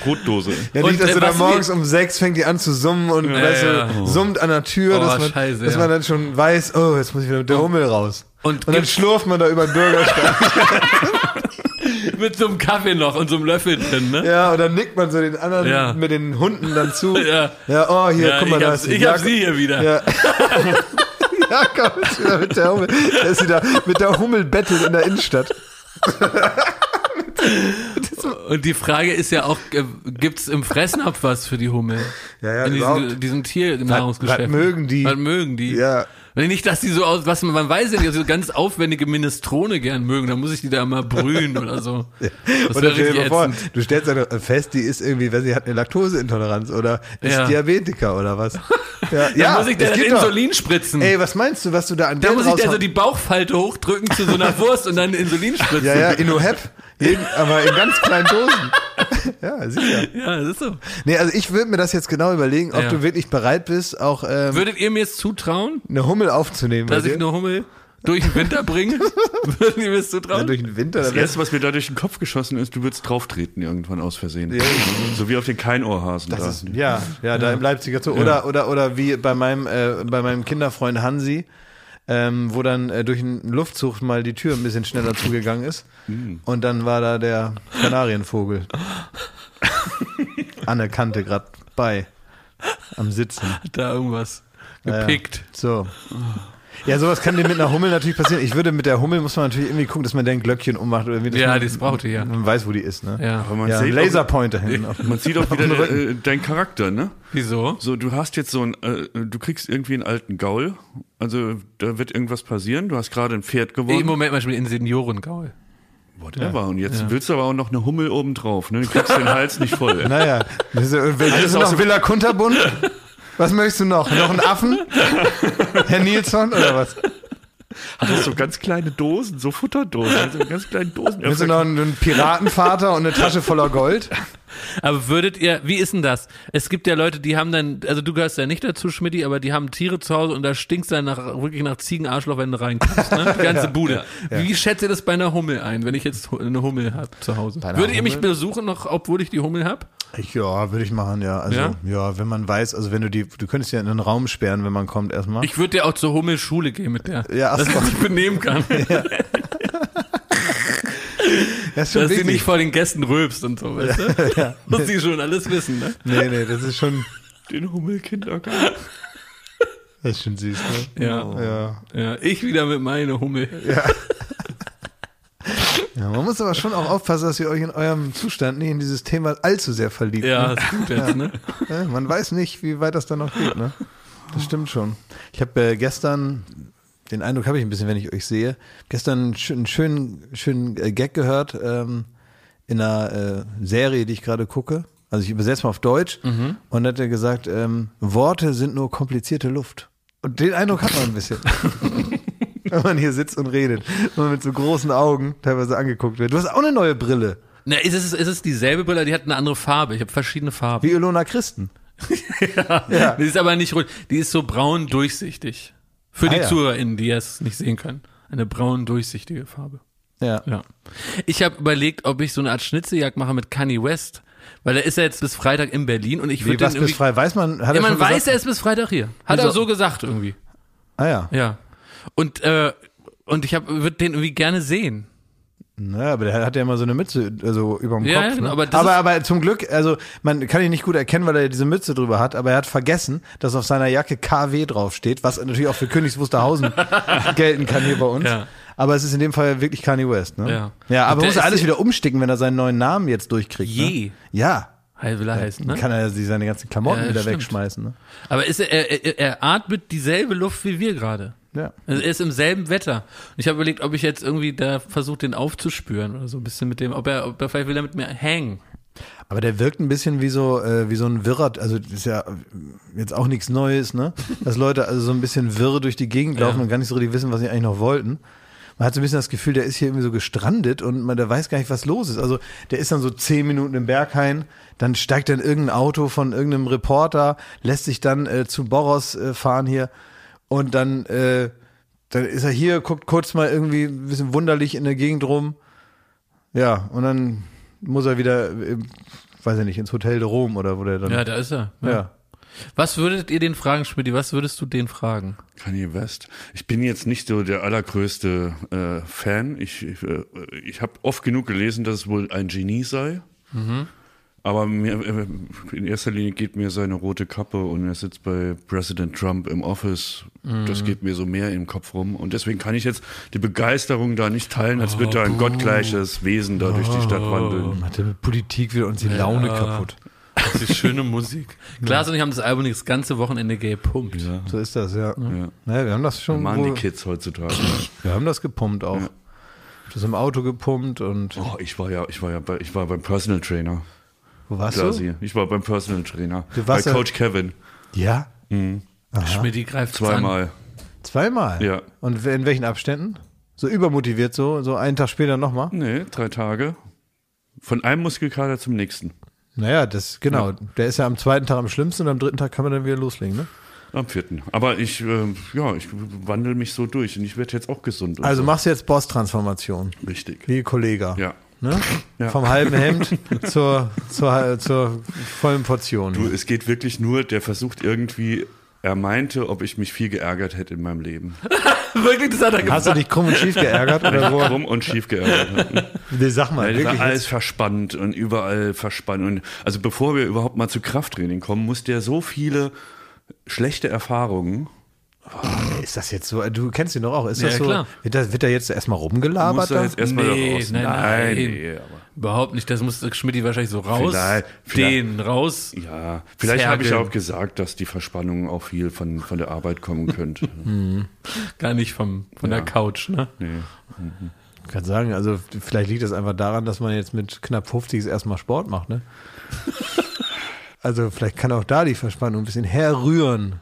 Speaker 3: Brotdose.
Speaker 1: Ja,
Speaker 2: Und,
Speaker 1: nicht, dass
Speaker 2: äh,
Speaker 1: du da
Speaker 2: was
Speaker 1: morgens um sechs fängt die an zu summen und weißt du,
Speaker 2: ja.
Speaker 1: summt an der Tür,
Speaker 2: Oh,
Speaker 1: dass, man,
Speaker 2: scheiße,
Speaker 1: dass
Speaker 2: ja.
Speaker 1: man dann schon weiß, oh, jetzt muss ich wieder mit der Hummel raus.
Speaker 2: Und
Speaker 1: Und dann schlurft man da über den Bürgersteig.
Speaker 2: Mit so einem Kaffee noch und so einem Löffel drin, ne?
Speaker 1: ja, und dann nickt man so den anderen
Speaker 2: Ja.
Speaker 1: mit den Hunden dann zu.
Speaker 2: Ja.
Speaker 1: Ja, oh, hier,
Speaker 2: Ja,
Speaker 1: guck mal, da ist die
Speaker 2: ich hab sie hier wieder.
Speaker 1: Ja. Jakob ist wieder mit der Hummel. Der ist wieder mit der Hummel bettelt in der Innenstadt.
Speaker 2: Und die Frage ist ja auch, äh, gibt's im Fressnapf was für die Hummel?
Speaker 1: Ja, ja,
Speaker 2: In diesen Tiernahrungsgeschäften.
Speaker 1: Was- was mögen die?
Speaker 2: Was mögen die?
Speaker 1: Ja.
Speaker 2: Wenn nicht, dass die so aus, was man, man weiß ja nicht, so ganz aufwendige Minestrone gern mögen, dann muss ich die da immer brühen oder so. Das
Speaker 1: Oder stell dir mal vor, du stellst dann fest, die ist irgendwie, weil sie hat eine Laktoseintoleranz oder ist
Speaker 2: Ja.
Speaker 1: Diabetiker oder was. Ja,
Speaker 2: Da muss ich
Speaker 1: das
Speaker 2: der
Speaker 1: geht doch.
Speaker 2: Insulin spritzen.
Speaker 1: Ey, was meinst du, was du da an
Speaker 2: da muss ich der so
Speaker 1: raushauen-
Speaker 2: die Bauchfalte hochdrücken zu so einer Wurst und dann Insulin spritzen.
Speaker 1: Ja, ja, Innohep, jeden- aber in ganz kleinen Dosen. ja, sicher.
Speaker 2: Ja, das ist so.
Speaker 1: Nee, also ich würde mir das jetzt genau überlegen, ob
Speaker 2: Ja.
Speaker 1: du wirklich bereit bist, auch ähm,
Speaker 2: Würdet ihr mir jetzt zutrauen,
Speaker 1: eine Hummel aufzunehmen.
Speaker 2: dass ich eine Hummel durch den Winter bringe? Würdet ihr mir das
Speaker 1: ja,
Speaker 2: zutrauen?
Speaker 1: durch den Winter.
Speaker 3: Das erste, was mir da durch den Kopf geschossen ist, du würdest drauftreten irgendwann aus Versehen. So wie auf den Keinohrhasen
Speaker 1: Das
Speaker 3: da.
Speaker 1: ist, ja, ja, da im Leipziger Zoo. Oder, oder, oder wie bei meinem, äh, bei meinem Kinderfreund Hansi. Ähm, wo dann äh, durch einen Luftzug mal die Tür ein bisschen schneller zugegangen ist.
Speaker 3: Hm.
Speaker 1: Und dann war da der Kanarienvogel an der Kante gerade bei, am Sitzen.
Speaker 2: Hat da irgendwas
Speaker 1: Ja,
Speaker 2: gepickt.
Speaker 1: So. Ja, sowas kann dir mit einer Hummel natürlich passieren. Ich würde mit der Hummel, muss man natürlich irgendwie gucken, dass man den Glöckchen ummacht. Oder wie das
Speaker 2: Ja, das braucht die ja.
Speaker 1: Man weiß, wo die ist, ne?
Speaker 2: Ja.
Speaker 3: Aber man
Speaker 1: Ja,
Speaker 3: sieht
Speaker 1: Laserpointer auf-
Speaker 3: man sieht auch wieder äh, deinen Charakter, ne?
Speaker 2: Wieso?
Speaker 3: So, du hast jetzt so ein, äh, du kriegst irgendwie einen alten Gaul. Also da wird irgendwas passieren. Du hast gerade ein Pferd
Speaker 2: Im
Speaker 3: gewonnen.
Speaker 2: Moment mal in Seniorengaul.
Speaker 3: Whatever. Und jetzt willst du aber auch noch eine Hummel obendrauf. Ne? Du kriegst den Hals nicht voll.
Speaker 1: Naja, das ist, willst
Speaker 3: Alles
Speaker 1: noch Villa Kunterbund? Was möchtest du noch? Noch einen Affen? Herr Nilsson oder was?
Speaker 3: Hattest so ganz kleine Dosen, so Futterdosen, also ganz kleine Dosen.
Speaker 1: Willst du noch einen Piratenvater und eine Tasche voller Gold?
Speaker 2: Aber würdet ihr, wie ist denn das? Es gibt ja Leute, die haben dann, also du gehörst ja nicht dazu, Schmidti, aber die haben Tiere zu Hause und da stinkt's dann nach, wirklich nach Ziegenarschloch, wenn du reinkommst, ne? Die ganze Bude. Wie schätzt ihr das bei einer Hummel ein, wenn ich jetzt eine Hummel hab zu Hause? Würdet ihr mich
Speaker 1: Hummel?
Speaker 2: besuchen noch, obwohl ich die Hummel hab?
Speaker 1: Ich, ja, würde ich machen, ja. Also,
Speaker 2: Ja?
Speaker 1: ja? wenn man weiß, also wenn du die, du könntest ja in einen Raum sperren, wenn man kommt erstmal.
Speaker 2: Ich würde ja auch zur Hummelschule gehen mit der.
Speaker 1: Ja, ach
Speaker 2: dass sie sich benehmen kann.
Speaker 1: das
Speaker 2: Dass sie
Speaker 1: wichtig.
Speaker 2: nicht vor den Gästen rülpst und so, weißt du? Muss sie schon alles wissen, ne?
Speaker 1: Nee, nee, das ist schon,
Speaker 3: den Hummelkindergarten.
Speaker 1: das ist schon süß, ne?
Speaker 2: Ja.
Speaker 1: Ja.
Speaker 2: Ja, ich wieder mit meiner Hummel.
Speaker 1: ja. Man muss aber schon auch aufpassen, dass ihr euch in eurem Zustand nicht in dieses Thema allzu sehr verliebt.
Speaker 2: Ja,
Speaker 1: Ne?
Speaker 2: ist gut jetzt, ne?
Speaker 1: Ja, man weiß nicht, wie weit das dann noch geht, ne? Das stimmt schon. Ich habe äh, gestern, den Eindruck habe ich ein bisschen, wenn ich euch sehe, gestern einen schönen, schönen, äh, Gag gehört ähm, in einer äh, Serie, die ich gerade gucke. Also ich übersetze mal auf Deutsch und hat er gesagt, ähm, Worte sind nur komplizierte Luft. Und den Eindruck hat man ein bisschen. wenn man hier sitzt und redet und man mit so großen Augen teilweise angeguckt wird. Du hast auch eine neue Brille,
Speaker 2: Na, ist es, ist es dieselbe Brille, die hat eine andere Farbe. Ich habe verschiedene Farben.
Speaker 1: wie Ilona Christen.
Speaker 2: ja. Die ist aber nicht rot. Die ist so braun durchsichtig. Für
Speaker 1: Ah,
Speaker 2: die
Speaker 1: ja.
Speaker 2: ZuhörerInnen, die es nicht sehen können. Eine braun durchsichtige Farbe.
Speaker 1: Ja.
Speaker 2: Ja. Ich habe überlegt, ob ich so eine Art Schnitzeljagd mache mit Kanye West. Weil er ist ja jetzt bis Freitag in Berlin und ich würde
Speaker 1: was
Speaker 2: den
Speaker 1: bis
Speaker 2: irgendwie.
Speaker 1: frei? Weiß man, hat
Speaker 2: Ja, man weiß,
Speaker 1: gesagt?
Speaker 2: er ist bis Freitag hier. Hat
Speaker 1: Wieso?
Speaker 2: er so gesagt irgendwie.
Speaker 1: Ah ja.
Speaker 2: Ja. Und, äh, und ich würde den irgendwie gerne sehen.
Speaker 1: Naja, aber der hat ja immer so eine Mütze, also über dem
Speaker 2: Ja,
Speaker 1: Kopf.
Speaker 2: ja, genau,
Speaker 1: ne?
Speaker 2: aber das
Speaker 1: aber, aber zum Glück, also man kann ihn nicht gut erkennen, weil er diese Mütze drüber hat, aber er hat vergessen, dass auf seiner Jacke KW draufsteht, was natürlich auch für Königs Wusterhausen gelten kann hier bei uns.
Speaker 2: Ja.
Speaker 1: Aber es ist in dem Fall wirklich Kanye West, ne?
Speaker 2: Ja.
Speaker 1: Ja,
Speaker 2: Und
Speaker 1: aber
Speaker 2: der
Speaker 1: muss er
Speaker 2: ist
Speaker 1: alles
Speaker 2: ja-
Speaker 1: wieder umsticken, wenn er seinen neuen Namen jetzt durchkriegt.
Speaker 2: Je.
Speaker 1: Ne? Ja.
Speaker 2: Heil will er heißen, ne?
Speaker 1: Dann kann er sich seine ganzen Klamotten
Speaker 2: Ja,
Speaker 1: wieder
Speaker 2: stimmt.
Speaker 1: wegschmeißen, ne?
Speaker 2: Aber ist er, er, er atmet dieselbe Luft wie wir gerade.
Speaker 1: Ja.
Speaker 2: Also er ist im selben Wetter. Und ich habe überlegt, ob ich jetzt irgendwie da versuche, den aufzuspüren oder so ein bisschen mit dem, ob er, ob er vielleicht will er mit mir hängen.
Speaker 1: Aber der wirkt ein bisschen wie so, äh, wie so ein Wirrer, also das ist ja jetzt auch nichts Neues, ne? Dass Leute also so ein bisschen wirr durch die Gegend laufen
Speaker 2: Ja.
Speaker 1: und gar nicht so richtig wissen, was sie eigentlich noch wollten. Man hat so ein bisschen das Gefühl, der ist hier irgendwie so gestrandet und man, der weiß gar nicht, was los ist. Also der ist dann so zehn Minuten im Berghain, dann steigt dann irgendein Auto von irgendeinem Reporter, lässt sich dann äh, zu Boros äh, fahren hier und dann, äh, dann ist er hier, guckt kurz mal irgendwie ein bisschen wunderlich in der Gegend rum. Ja, und dann muss er wieder, weiß ich nicht, ins Hotel de Rom oder wo der dann.
Speaker 2: Ja, da ist er.
Speaker 1: ja.
Speaker 2: Was würdet ihr den fragen, Schmidt? Was würdest du den fragen?
Speaker 3: Kanye West. Ich bin jetzt nicht so der allergrößte äh, Fan. Ich, ich, äh, ich habe oft genug gelesen, dass es wohl ein Genie sei. Aber mir, äh, in erster Linie geht mir seine rote Kappe und er sitzt bei Präsident Trump im Office. Das geht mir so mehr im Kopf rum. Und deswegen kann ich jetzt die Begeisterung da nicht teilen, als würde da ein gottgleiches Wesen da durch die Stadt wandeln.
Speaker 1: Hatte mit Politik wieder uns die Laune kaputt.
Speaker 2: Das ist schöne Musik. Klaas und ich haben das Album das ganze Wochenende gepumpt.
Speaker 3: Ja.
Speaker 1: So ist das, ja.
Speaker 3: Ja.
Speaker 1: Naja, wir haben das schon.
Speaker 3: Machen die Kids heutzutage.
Speaker 1: Wir haben das gepumpt auch. Das im Auto gepumpt und
Speaker 3: Oh, ich war ja, ich war ja bei, ich war beim Personal Trainer.
Speaker 1: Wo warst
Speaker 3: Quasi. Ich war beim Personal Trainer.
Speaker 1: Du
Speaker 3: Bei
Speaker 1: warst ja-
Speaker 3: Coach Kevin.
Speaker 1: du? Ja.
Speaker 2: Schmidt greift
Speaker 3: Zweimal.
Speaker 1: Zweimal.
Speaker 3: Ja.
Speaker 1: Und in welchen Abständen? So übermotiviert, so, so einen Tag später nochmal?
Speaker 3: Nee, drei Tage. Von einem Muskelkater zum nächsten.
Speaker 1: Naja, das, genau. Der ist ja am zweiten Tag am schlimmsten und am dritten Tag kann man dann wieder loslegen, ne?
Speaker 3: Am vierten. Aber ich, äh, ja, ich wandel mich so durch und ich werde jetzt auch gesund. und
Speaker 1: Also
Speaker 3: so.
Speaker 1: machst du jetzt Boss-Transformation,
Speaker 3: Richtig.
Speaker 1: wie Kollege.
Speaker 3: Ja.
Speaker 1: Ne?
Speaker 3: Ja.
Speaker 1: Vom halben Hemd zur, zur, zur vollen Portion.
Speaker 3: Du, es geht wirklich nur, der versucht irgendwie, Er meinte, ob ich mich viel geärgert hätte in meinem Leben.
Speaker 2: Wirklich, das hat er
Speaker 1: Hast du dich krumm und schief geärgert oder wo?
Speaker 3: Krumm und schief geärgert.
Speaker 1: Nee, sag mal,
Speaker 3: war
Speaker 1: wirklich.
Speaker 3: alles
Speaker 1: jetzt.
Speaker 3: verspannt und überall verspannt. Und also bevor wir überhaupt mal zu Krafttraining kommen, musste er so viele schlechte Erfahrungen.
Speaker 1: Ist das jetzt so? Du kennst ihn doch auch. Ist
Speaker 2: Ja,
Speaker 1: das so?
Speaker 2: klar.
Speaker 1: Wird da, wird da jetzt erstmal rumgelabert?
Speaker 3: Muss
Speaker 1: Da?
Speaker 3: jetzt erstmal
Speaker 2: Nee,
Speaker 3: raus.
Speaker 2: nein, nein.
Speaker 3: nee, aber
Speaker 2: Überhaupt nicht. Das muss Schmidt wahrscheinlich so raus.
Speaker 3: Vielleicht, vielleicht.
Speaker 2: Den raus.
Speaker 3: Ja, vielleicht habe ich auch gesagt, dass die Verspannung auch viel von, von der Arbeit kommen könnte.
Speaker 2: Gar nicht vom, von
Speaker 3: Ja.
Speaker 2: der Couch, ne?
Speaker 3: nee.
Speaker 1: Ich kann sagen, also vielleicht liegt es einfach daran, dass man jetzt mit knapp 50 erstmal Sport macht, ne? also vielleicht kann auch da die Verspannung ein bisschen herrühren.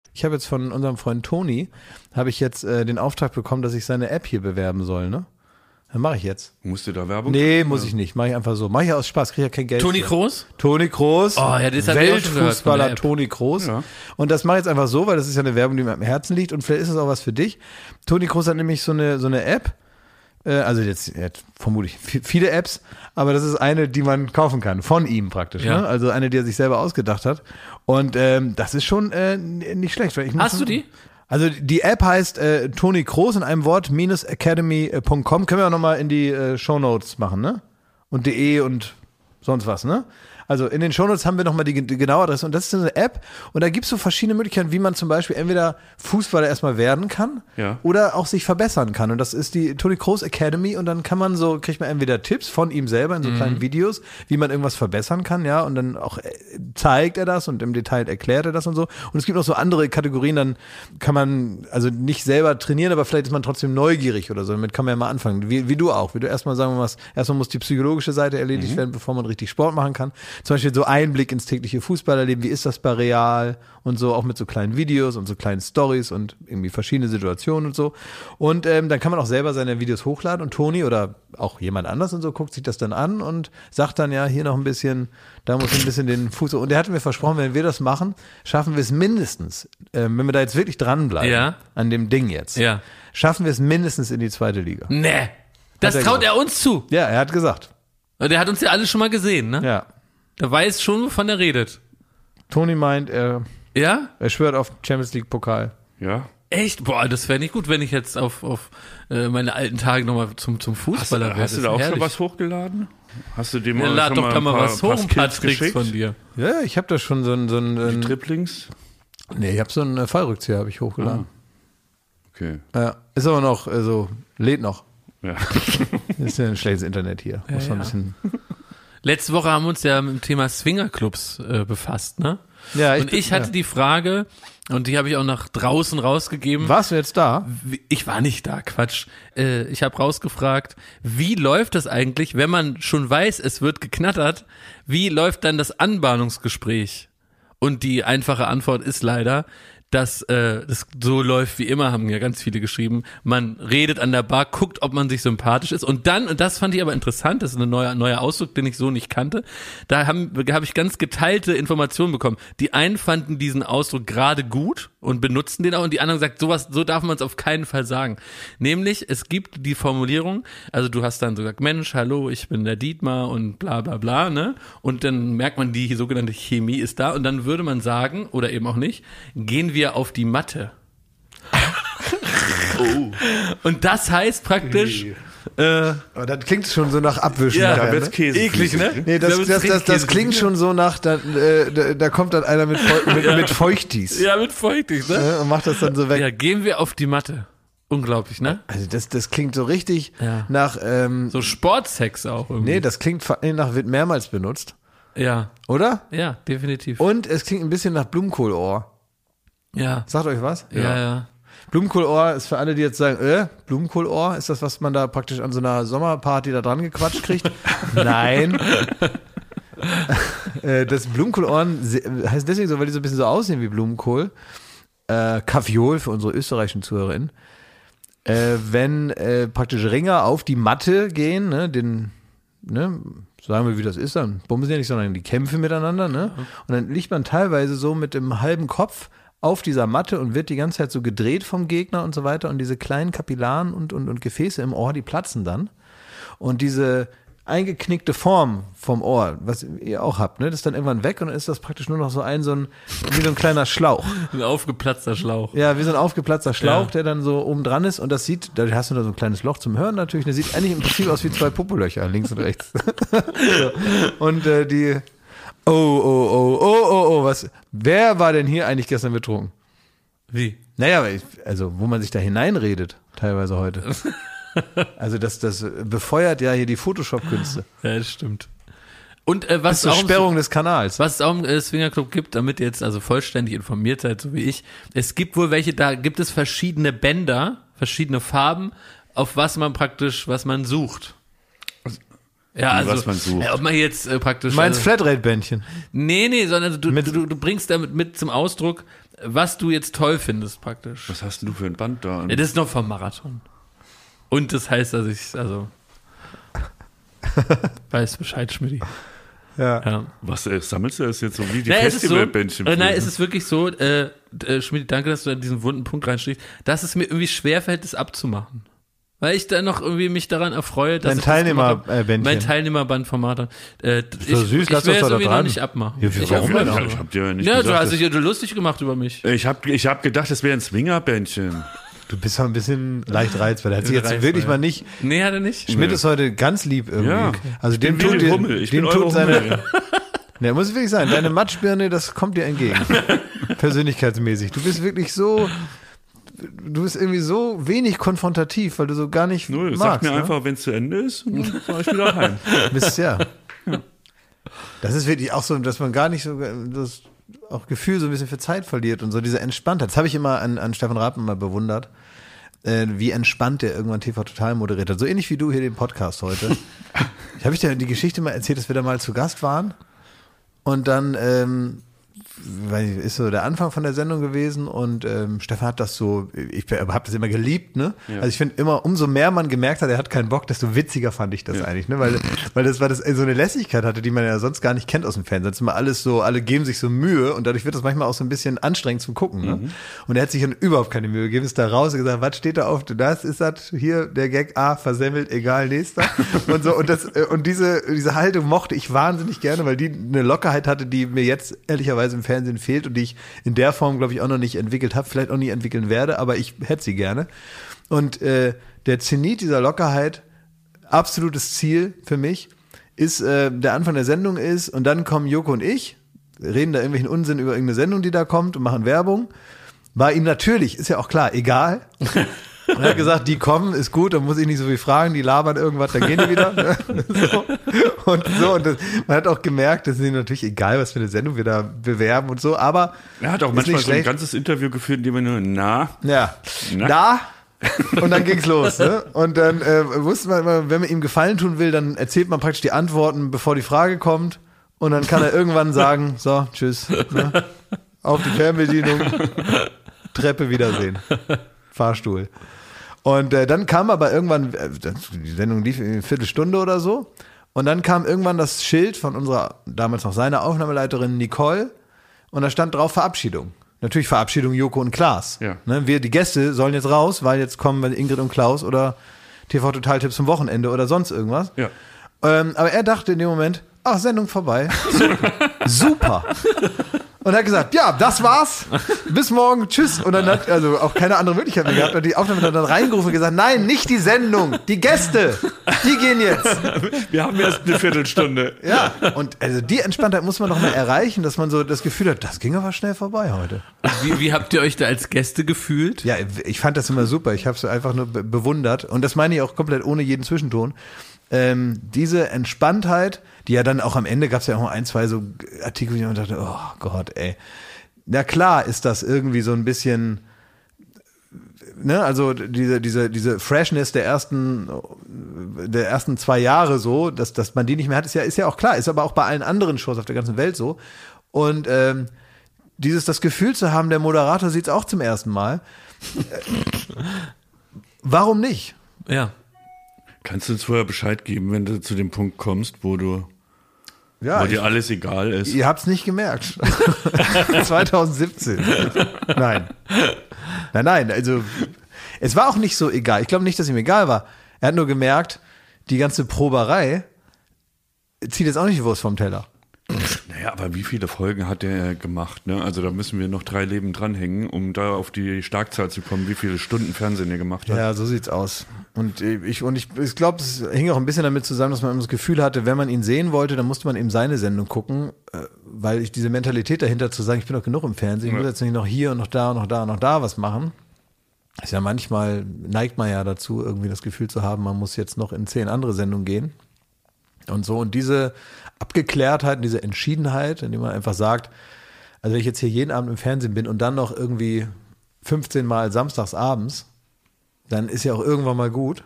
Speaker 1: Ich habe jetzt von unserem Freund Toni, habe ich jetzt äh, den Auftrag bekommen, dass ich seine App hier bewerben soll, ne? Dann mache ich jetzt.
Speaker 3: Musst du da Werbung
Speaker 1: Nee,
Speaker 3: machen,
Speaker 1: muss
Speaker 3: oder?
Speaker 1: ich nicht. Mache ich einfach so. Mache ich aus Spaß, kriege ja kein Geld.
Speaker 2: Toni
Speaker 1: für.
Speaker 2: Kroos?
Speaker 1: Toni Kroos.
Speaker 2: Oh, ja, das der
Speaker 1: Weltfußballer. Toni Kroos.
Speaker 3: Ja.
Speaker 1: Und das mache ich jetzt einfach so, weil das ist ja eine Werbung, die mir am Herzen liegt und vielleicht ist es auch was für dich. Toni Kroos hat nämlich so eine, so eine App. Äh, also jetzt, er hat vermutlich vi- viele Apps, aber das ist eine, die man kaufen kann. Von ihm praktisch.
Speaker 2: Ja.
Speaker 1: Ne? Also eine, die er sich selber ausgedacht hat. Und ähm, das ist schon äh, nicht schlecht. Weil ich
Speaker 2: Hast du die?
Speaker 1: Also die App heißt äh, Toni Kroos in einem Wort minus academy.com. Können wir auch nochmal in die äh, Shownotes machen, ne? Und de und sonst was, ne? Also in den Shownotes haben wir nochmal die, die genaue Adresse und das ist eine App und da gibt es so verschiedene Möglichkeiten, wie man zum Beispiel entweder Fußballer erstmal werden kann
Speaker 3: Ja.
Speaker 1: oder auch sich verbessern kann. Und das ist die Toni Kroos Academy und dann kann man so, kriegt man entweder Tipps von ihm selber in so kleinen Videos, wie man irgendwas verbessern kann, ja, und dann auch äh, zeigt er das und im Detail erklärt er das und so. Und es gibt noch so andere Kategorien, dann kann man also nicht selber trainieren, aber vielleicht ist man trotzdem neugierig oder so. Damit kann man ja mal anfangen. Wie, wie du auch, wie du erstmal sagen wir mal, erstmal muss die psychologische Seite erledigt werden, bevor man richtig Sport machen kann. Zum Beispiel so Einblick ins tägliche Fußballerleben, wie ist das bei Real und so, auch mit so kleinen Videos und so kleinen Stories und irgendwie verschiedene Situationen und so. Und ähm, dann kann man auch selber seine Videos hochladen und Toni oder auch jemand anders und so guckt sich das dann an und sagt dann ja, hier noch ein bisschen, da muss ein bisschen den Fuß. Und der hatte mir versprochen, wenn wir das machen, schaffen wir es mindestens, ähm, wenn wir da jetzt wirklich dranbleiben
Speaker 2: Ja.
Speaker 1: an dem Ding jetzt,
Speaker 2: Ja.
Speaker 1: schaffen wir es mindestens in die zweite Liga.
Speaker 2: Nee. Das
Speaker 1: er
Speaker 2: traut
Speaker 1: gesagt.
Speaker 2: er uns zu.
Speaker 1: Ja, er hat gesagt.
Speaker 2: Der hat uns ja alle schon mal gesehen, ne?
Speaker 1: Ja.
Speaker 2: Der weiß schon, wovon er redet.
Speaker 1: Toni meint, er,
Speaker 2: Ja?
Speaker 1: er schwört auf Champions League Pokal.
Speaker 3: Ja.
Speaker 2: Echt? Boah, das wäre nicht gut, wenn ich jetzt auf, auf äh, meine alten Tage nochmal zum, zum
Speaker 3: Hast,
Speaker 2: Fußballer
Speaker 3: du-
Speaker 2: werde.
Speaker 3: hast du
Speaker 2: Das
Speaker 3: da
Speaker 2: ist
Speaker 3: auch
Speaker 2: herrlich.
Speaker 3: schon was hochgeladen? Hast du dem
Speaker 2: Ja,
Speaker 3: mal
Speaker 2: lad
Speaker 3: schon
Speaker 2: doch da mal
Speaker 3: paar-
Speaker 2: was hoch, ein paar
Speaker 3: Skills
Speaker 2: Tricks
Speaker 3: geschickt?
Speaker 2: von dir.
Speaker 1: Ja, ich habe da schon so ein, so ein,
Speaker 3: Die
Speaker 1: ein
Speaker 3: Triplings?
Speaker 1: nee, ich habe so einen äh, Fallrückzieher habe ich hochgeladen.
Speaker 3: Okay.
Speaker 1: Ja, ist aber noch, also lädt noch.
Speaker 3: Ja.
Speaker 1: Ist ja ein schlechtes Internet hier. Muss man ein bisschen.
Speaker 2: Letzte Woche haben wir uns ja mit dem Thema Swingerclubs äh, befasst, ne?
Speaker 1: Ja,
Speaker 2: und ich hatte
Speaker 1: ja.
Speaker 2: die Frage, und die habe ich auch nach draußen rausgegeben.
Speaker 1: Warst du jetzt da?
Speaker 2: Ich war nicht da, Quatsch. Äh, ich habe rausgefragt, wie läuft das eigentlich, wenn man schon weiß, es wird geknattert, wie läuft dann das Anbahnungsgespräch? Und die einfache Antwort ist leider, dass äh, das so läuft wie immer, haben ja ganz viele geschrieben. Man redet an der Bar, guckt, ob man sich sympathisch ist und dann, und das fand ich aber interessant, das ist ein neuer, neuer Ausdruck, den ich so nicht kannte, da habe ich ganz geteilte Informationen bekommen. Die einen fanden diesen Ausdruck gerade gut und benutzen den auch und die anderen sagt, sowas, so darf man es auf keinen Fall sagen. Nämlich, es gibt die Formulierung, also du hast dann so gesagt, Mensch, hallo, ich bin der Dietmar und bla bla bla, ne? Und dann merkt man, die sogenannte Chemie ist da und dann würde man sagen, oder eben auch nicht, gehen wir auf die Matte. Und das heißt praktisch, äh,
Speaker 1: Aber das klingt schon so nach Abwischen.
Speaker 2: Ja,
Speaker 3: Da wird's
Speaker 1: ne?
Speaker 3: Käse.
Speaker 2: eklig, ne?
Speaker 1: Nee,
Speaker 2: Da
Speaker 1: das,
Speaker 2: wird's
Speaker 1: das, das, das klingt schon so nach, da, äh, da, da kommt dann einer mit, Feu mit, mit Feuchtis
Speaker 2: Ja, mit feuchtig, ne?
Speaker 1: ne, und macht das dann so weg.
Speaker 2: Ja, gehen wir auf die Matte. Unglaublich, ne?
Speaker 1: Also das, das klingt so richtig
Speaker 2: Ja.
Speaker 1: nach, ähm,
Speaker 2: So Sportsex auch irgendwie.
Speaker 1: nee, das klingt nach, wird mehrmals benutzt,
Speaker 2: ja,
Speaker 1: oder?
Speaker 2: ja, definitiv.
Speaker 1: Und es klingt ein bisschen nach Blumenkohlohr.
Speaker 2: Ja,
Speaker 1: Sagt euch was?
Speaker 2: ja, ja.
Speaker 1: Blumenkohlohr ist für alle, die jetzt sagen, äh, Blumenkohlohr, ist das, was man da praktisch an so einer Sommerparty da dran gequatscht kriegt? Nein. Äh, das Blumenkohlohren heißt deswegen so, weil die so ein bisschen so aussehen wie Blumenkohl. Äh, Kaviol für unsere österreichischen Zuhörerinnen. Äh, wenn äh, praktisch Ringer auf die Matte gehen, ne, den, ne, sagen wir, wie das ist, dann bumsen ja nicht, sondern die kämpfen miteinander, ne? Und dann liegt man teilweise so mit dem halben Kopf auf dieser Matte und wird die ganze Zeit so gedreht vom Gegner und so weiter und diese kleinen Kapillaren und, und, und Gefäße im Ohr, die platzen dann. Und diese eingeknickte Form vom Ohr, was ihr auch habt, ne, das ist dann irgendwann weg und dann ist das praktisch nur noch so ein, so ein, wie so ein kleiner Schlauch.
Speaker 2: Ein aufgeplatzter Schlauch.
Speaker 1: Ja, wie so ein aufgeplatzter Schlauch,
Speaker 2: Ja.
Speaker 1: der dann so oben dran ist und das sieht, da hast du da so ein kleines Loch zum Hören natürlich, das sieht eigentlich im Prinzip aus wie zwei Popolöcher, links und rechts. Und äh, die, oh, oh, oh, oh, oh, oh, was, wer war denn hier eigentlich gestern betrunken?
Speaker 2: Wie?
Speaker 1: Naja, also wo man sich da hineinredet, teilweise heute. Also das, das befeuert ja hier die Photoshop-Künste.
Speaker 2: Ja, das stimmt. Und äh, was,
Speaker 1: Zur
Speaker 2: auch
Speaker 1: Sperrung des Kanals.
Speaker 2: was es auch im äh, Swingerclub gibt, damit ihr jetzt also vollständig informiert seid, so wie ich. Es gibt wohl welche, da gibt es verschiedene Bänder, verschiedene Farben, auf was man praktisch, was man sucht. Ja, also,
Speaker 3: was man sucht.
Speaker 2: Ja, ob man jetzt äh, praktisch.
Speaker 1: Du meinst
Speaker 2: also,
Speaker 1: Flatrate-Bändchen?
Speaker 2: Nee, nee, sondern du,
Speaker 1: Mit-
Speaker 2: du, du bringst damit mit zum Ausdruck, was du jetzt toll findest, praktisch.
Speaker 3: Was hast denn du für ein Band da?
Speaker 2: Ja, das ist noch vom Marathon. Und das heißt, dass ich, also. weiß Bescheid, Schmidt.
Speaker 1: Ja.
Speaker 2: Ja.
Speaker 3: Was äh, sammelst du das jetzt so wie die
Speaker 2: ist so,
Speaker 3: Festivalbändchen?
Speaker 2: äh, nein, es ist wirklich so, äh, äh, Schmidt, danke, dass du an diesen wunden Punkt reinstichst, dass es mir irgendwie schwerfällt, das abzumachen. Weil ich dann noch irgendwie mich daran erfreue, dass
Speaker 1: Dein
Speaker 2: ich das gemacht hab.
Speaker 1: Teilnehmerbändchen.
Speaker 2: Mein Teilnehmerband vom Marathon. Äh, ich
Speaker 1: so süß,
Speaker 2: ich
Speaker 1: lass
Speaker 2: will
Speaker 1: das doch da
Speaker 2: irgendwie noch
Speaker 1: dran.
Speaker 2: nicht abmachen.
Speaker 1: Ja,
Speaker 2: ich
Speaker 1: warum
Speaker 2: hab-
Speaker 1: denn?
Speaker 3: Ich hab dir ja nicht
Speaker 2: Ja, du
Speaker 3: gesagt,
Speaker 2: hast dich ja lustig gemacht über mich.
Speaker 3: ich habe ich hab gedacht, das wäre ein Swingerbändchen.
Speaker 1: Du bist doch ein bisschen leicht reizbar. Der hat sich jetzt
Speaker 2: Reizbar,
Speaker 1: wirklich mal nicht.
Speaker 2: Nee, hat er nicht.
Speaker 1: Schmidt ist heute ganz lieb irgendwie.
Speaker 3: Ja.
Speaker 1: Also dem
Speaker 3: bin
Speaker 1: tut.
Speaker 3: Ich
Speaker 1: dem
Speaker 3: bin
Speaker 1: tut seine. Ja, muss wirklich sein. Deine Matschbirne, das kommt dir entgegen. Persönlichkeitsmäßig. Du bist wirklich so. Du bist irgendwie so wenig konfrontativ, weil du so gar nicht
Speaker 3: Null,
Speaker 1: magst.
Speaker 3: sag mir
Speaker 1: ne?
Speaker 3: einfach, wenn es zu Ende ist, dann fahr ich wieder heim.
Speaker 1: Bist ja. Das ist wirklich auch so, dass man gar nicht so das auch Gefühl so ein bisschen für Zeit verliert und so diese Entspanntheit. Das habe ich immer an, an Stefan Rappen mal bewundert, äh, wie entspannt der irgendwann TV Total moderiert hat. So ähnlich wie du hier den Podcast heute. Habe ich dir die Geschichte mal erzählt, dass wir da mal zu Gast waren? Und dann ähm, ich, ist so der Anfang von der Sendung gewesen und ähm, Stefan hat das so, ich habe das immer geliebt, ne? Also ich finde immer, umso mehr man gemerkt hat, er hat keinen Bock, desto witziger fand ich das eigentlich, ne? Weil, weil das, weil das so eine Lässigkeit hatte, die man ja sonst gar nicht kennt aus dem Fernsehen. Sonst immer alles so, alle geben sich so Mühe und dadurch wird das manchmal auch so ein bisschen anstrengend zum Gucken, ne? Und er hat sich dann überhaupt keine Mühe gegeben, ist da raus und gesagt, was steht da auf? Das ist das hier, der Gag, ah, versemmelt, egal, nächster. Und so, und das, äh, und diese, diese Haltung mochte ich wahnsinnig gerne, weil die eine Lockerheit hatte, die mir jetzt ehrlicherweise im Fernsehen fehlt und die ich in der Form, glaube ich, auch noch nicht entwickelt habe, vielleicht auch nie entwickeln werde, aber ich hätte sie gerne. Und äh, der Zenit dieser Lockerheit, absolutes Ziel für mich, ist äh, der Anfang der Sendung ist und dann kommen Joko und ich, reden da irgendwelchen Unsinn über irgendeine Sendung, die da kommt und machen Werbung. War ihm natürlich, ist ja auch klar, egal. Und er hat gesagt, die kommen, ist gut, dann muss ich nicht so viel fragen, die labern irgendwas, dann gehen die wieder. so. Und so, und das, man hat auch gemerkt, das ist ihnen natürlich egal, was für eine Sendung wir da bewerben und so, aber.
Speaker 3: Er hat auch manchmal so ein ganzes Interview geführt, in dem er nur, na,
Speaker 1: Ja.
Speaker 3: Na?
Speaker 1: Da. Und dann ging's los. Ne? Und dann äh, wusste man immer, wenn man ihm Gefallen tun will, dann erzählt man praktisch die Antworten, bevor die Frage kommt. Und dann kann er irgendwann sagen, so, tschüss. Ne? Auf die Fernbedienung. Treppe wiedersehen. Fahrstuhl. Und äh, dann kam aber irgendwann, äh, die Sendung lief eine Viertelstunde oder so. Und dann kam irgendwann das Schild von unserer, damals noch seiner Aufnahmeleiterin Nicole. Und da stand drauf Verabschiedung. Natürlich Verabschiedung Joko und Klaas.
Speaker 3: Ja.
Speaker 1: Ne, wir, die Gäste sollen jetzt raus, weil jetzt kommen Ingrid und Klaus oder TV Total Tipps zum Wochenende oder sonst irgendwas.
Speaker 3: Ja.
Speaker 1: Ähm, aber er dachte in dem Moment, ach, Sendung vorbei. Super. Und er hat gesagt, ja, das war's. Bis morgen, tschüss. Und dann hat also auch keine andere Möglichkeit mehr gehabt. Und die Aufnahme hat dann reingerufen und gesagt, nein, nicht die Sendung, die Gäste, die gehen jetzt.
Speaker 3: wir haben erst eine Viertelstunde.
Speaker 1: Ja, und also die Entspanntheit muss man doch mal erreichen, dass man so das Gefühl hat, das ging aber schnell vorbei heute.
Speaker 2: Wie, wie habt ihr euch da als Gäste gefühlt?
Speaker 1: Ja, ich fand das immer super. Ich habe es einfach nur be bewundert. Und das meine ich auch komplett ohne jeden Zwischenton. Ähm, diese Entspanntheit, die ja dann auch am Ende gab es ja auch ein, zwei so Artikel, ich mir dachte, oh Gott, ey. Na klar ist das irgendwie so ein bisschen, ne, also diese, diese, diese Freshness der ersten, der ersten zwei Jahre so, dass, dass man die nicht mehr hat, ist ja, ist ja auch klar, ist aber auch bei allen anderen Shows auf der ganzen Welt so. Und ähm, dieses, das Gefühl zu haben, der Moderator sieht es auch zum ersten Mal. Warum nicht?
Speaker 2: Ja.
Speaker 3: Kannst du uns vorher Bescheid geben, wenn du zu dem Punkt kommst, wo du,
Speaker 1: Ja,
Speaker 3: wo
Speaker 1: ich,
Speaker 3: dir alles egal ist?
Speaker 1: ihr habt's nicht gemerkt. 2017. Nein. Nein, nein, also es war auch nicht so egal. Ich glaube nicht, dass ihm egal war. Er hat nur gemerkt, die ganze Proberei zieht jetzt auch nicht die Wurst vom Teller.
Speaker 3: Naja, aber wie viele Folgen hat der gemacht? Ne? Also da müssen wir noch drei Leben dranhängen, um da auf die Starkzahl zu kommen, wie viele Stunden Fernsehen er gemacht hat.
Speaker 1: Ja, so sieht's aus. Und ich, und ich, ich glaube, es hing auch ein bisschen damit zusammen, dass man immer das Gefühl hatte, wenn man ihn sehen wollte, dann musste man eben seine Sendung gucken, äh, weil ich diese Mentalität dahinter zu sagen, ich bin doch genug im Fernsehen, ich muss
Speaker 3: Ja.
Speaker 1: jetzt nicht noch hier und noch da und noch da und noch da was machen. Ist ja manchmal neigt man ja dazu, irgendwie das Gefühl zu haben, man muss jetzt noch in zehn andere Sendungen gehen. Und so, und diese Abgeklärtheit, und diese Entschiedenheit, indem man einfach sagt, also wenn ich jetzt hier jeden Abend im Fernsehen bin und dann noch irgendwie 15 Mal samstags abends, dann ist ja auch irgendwann mal gut.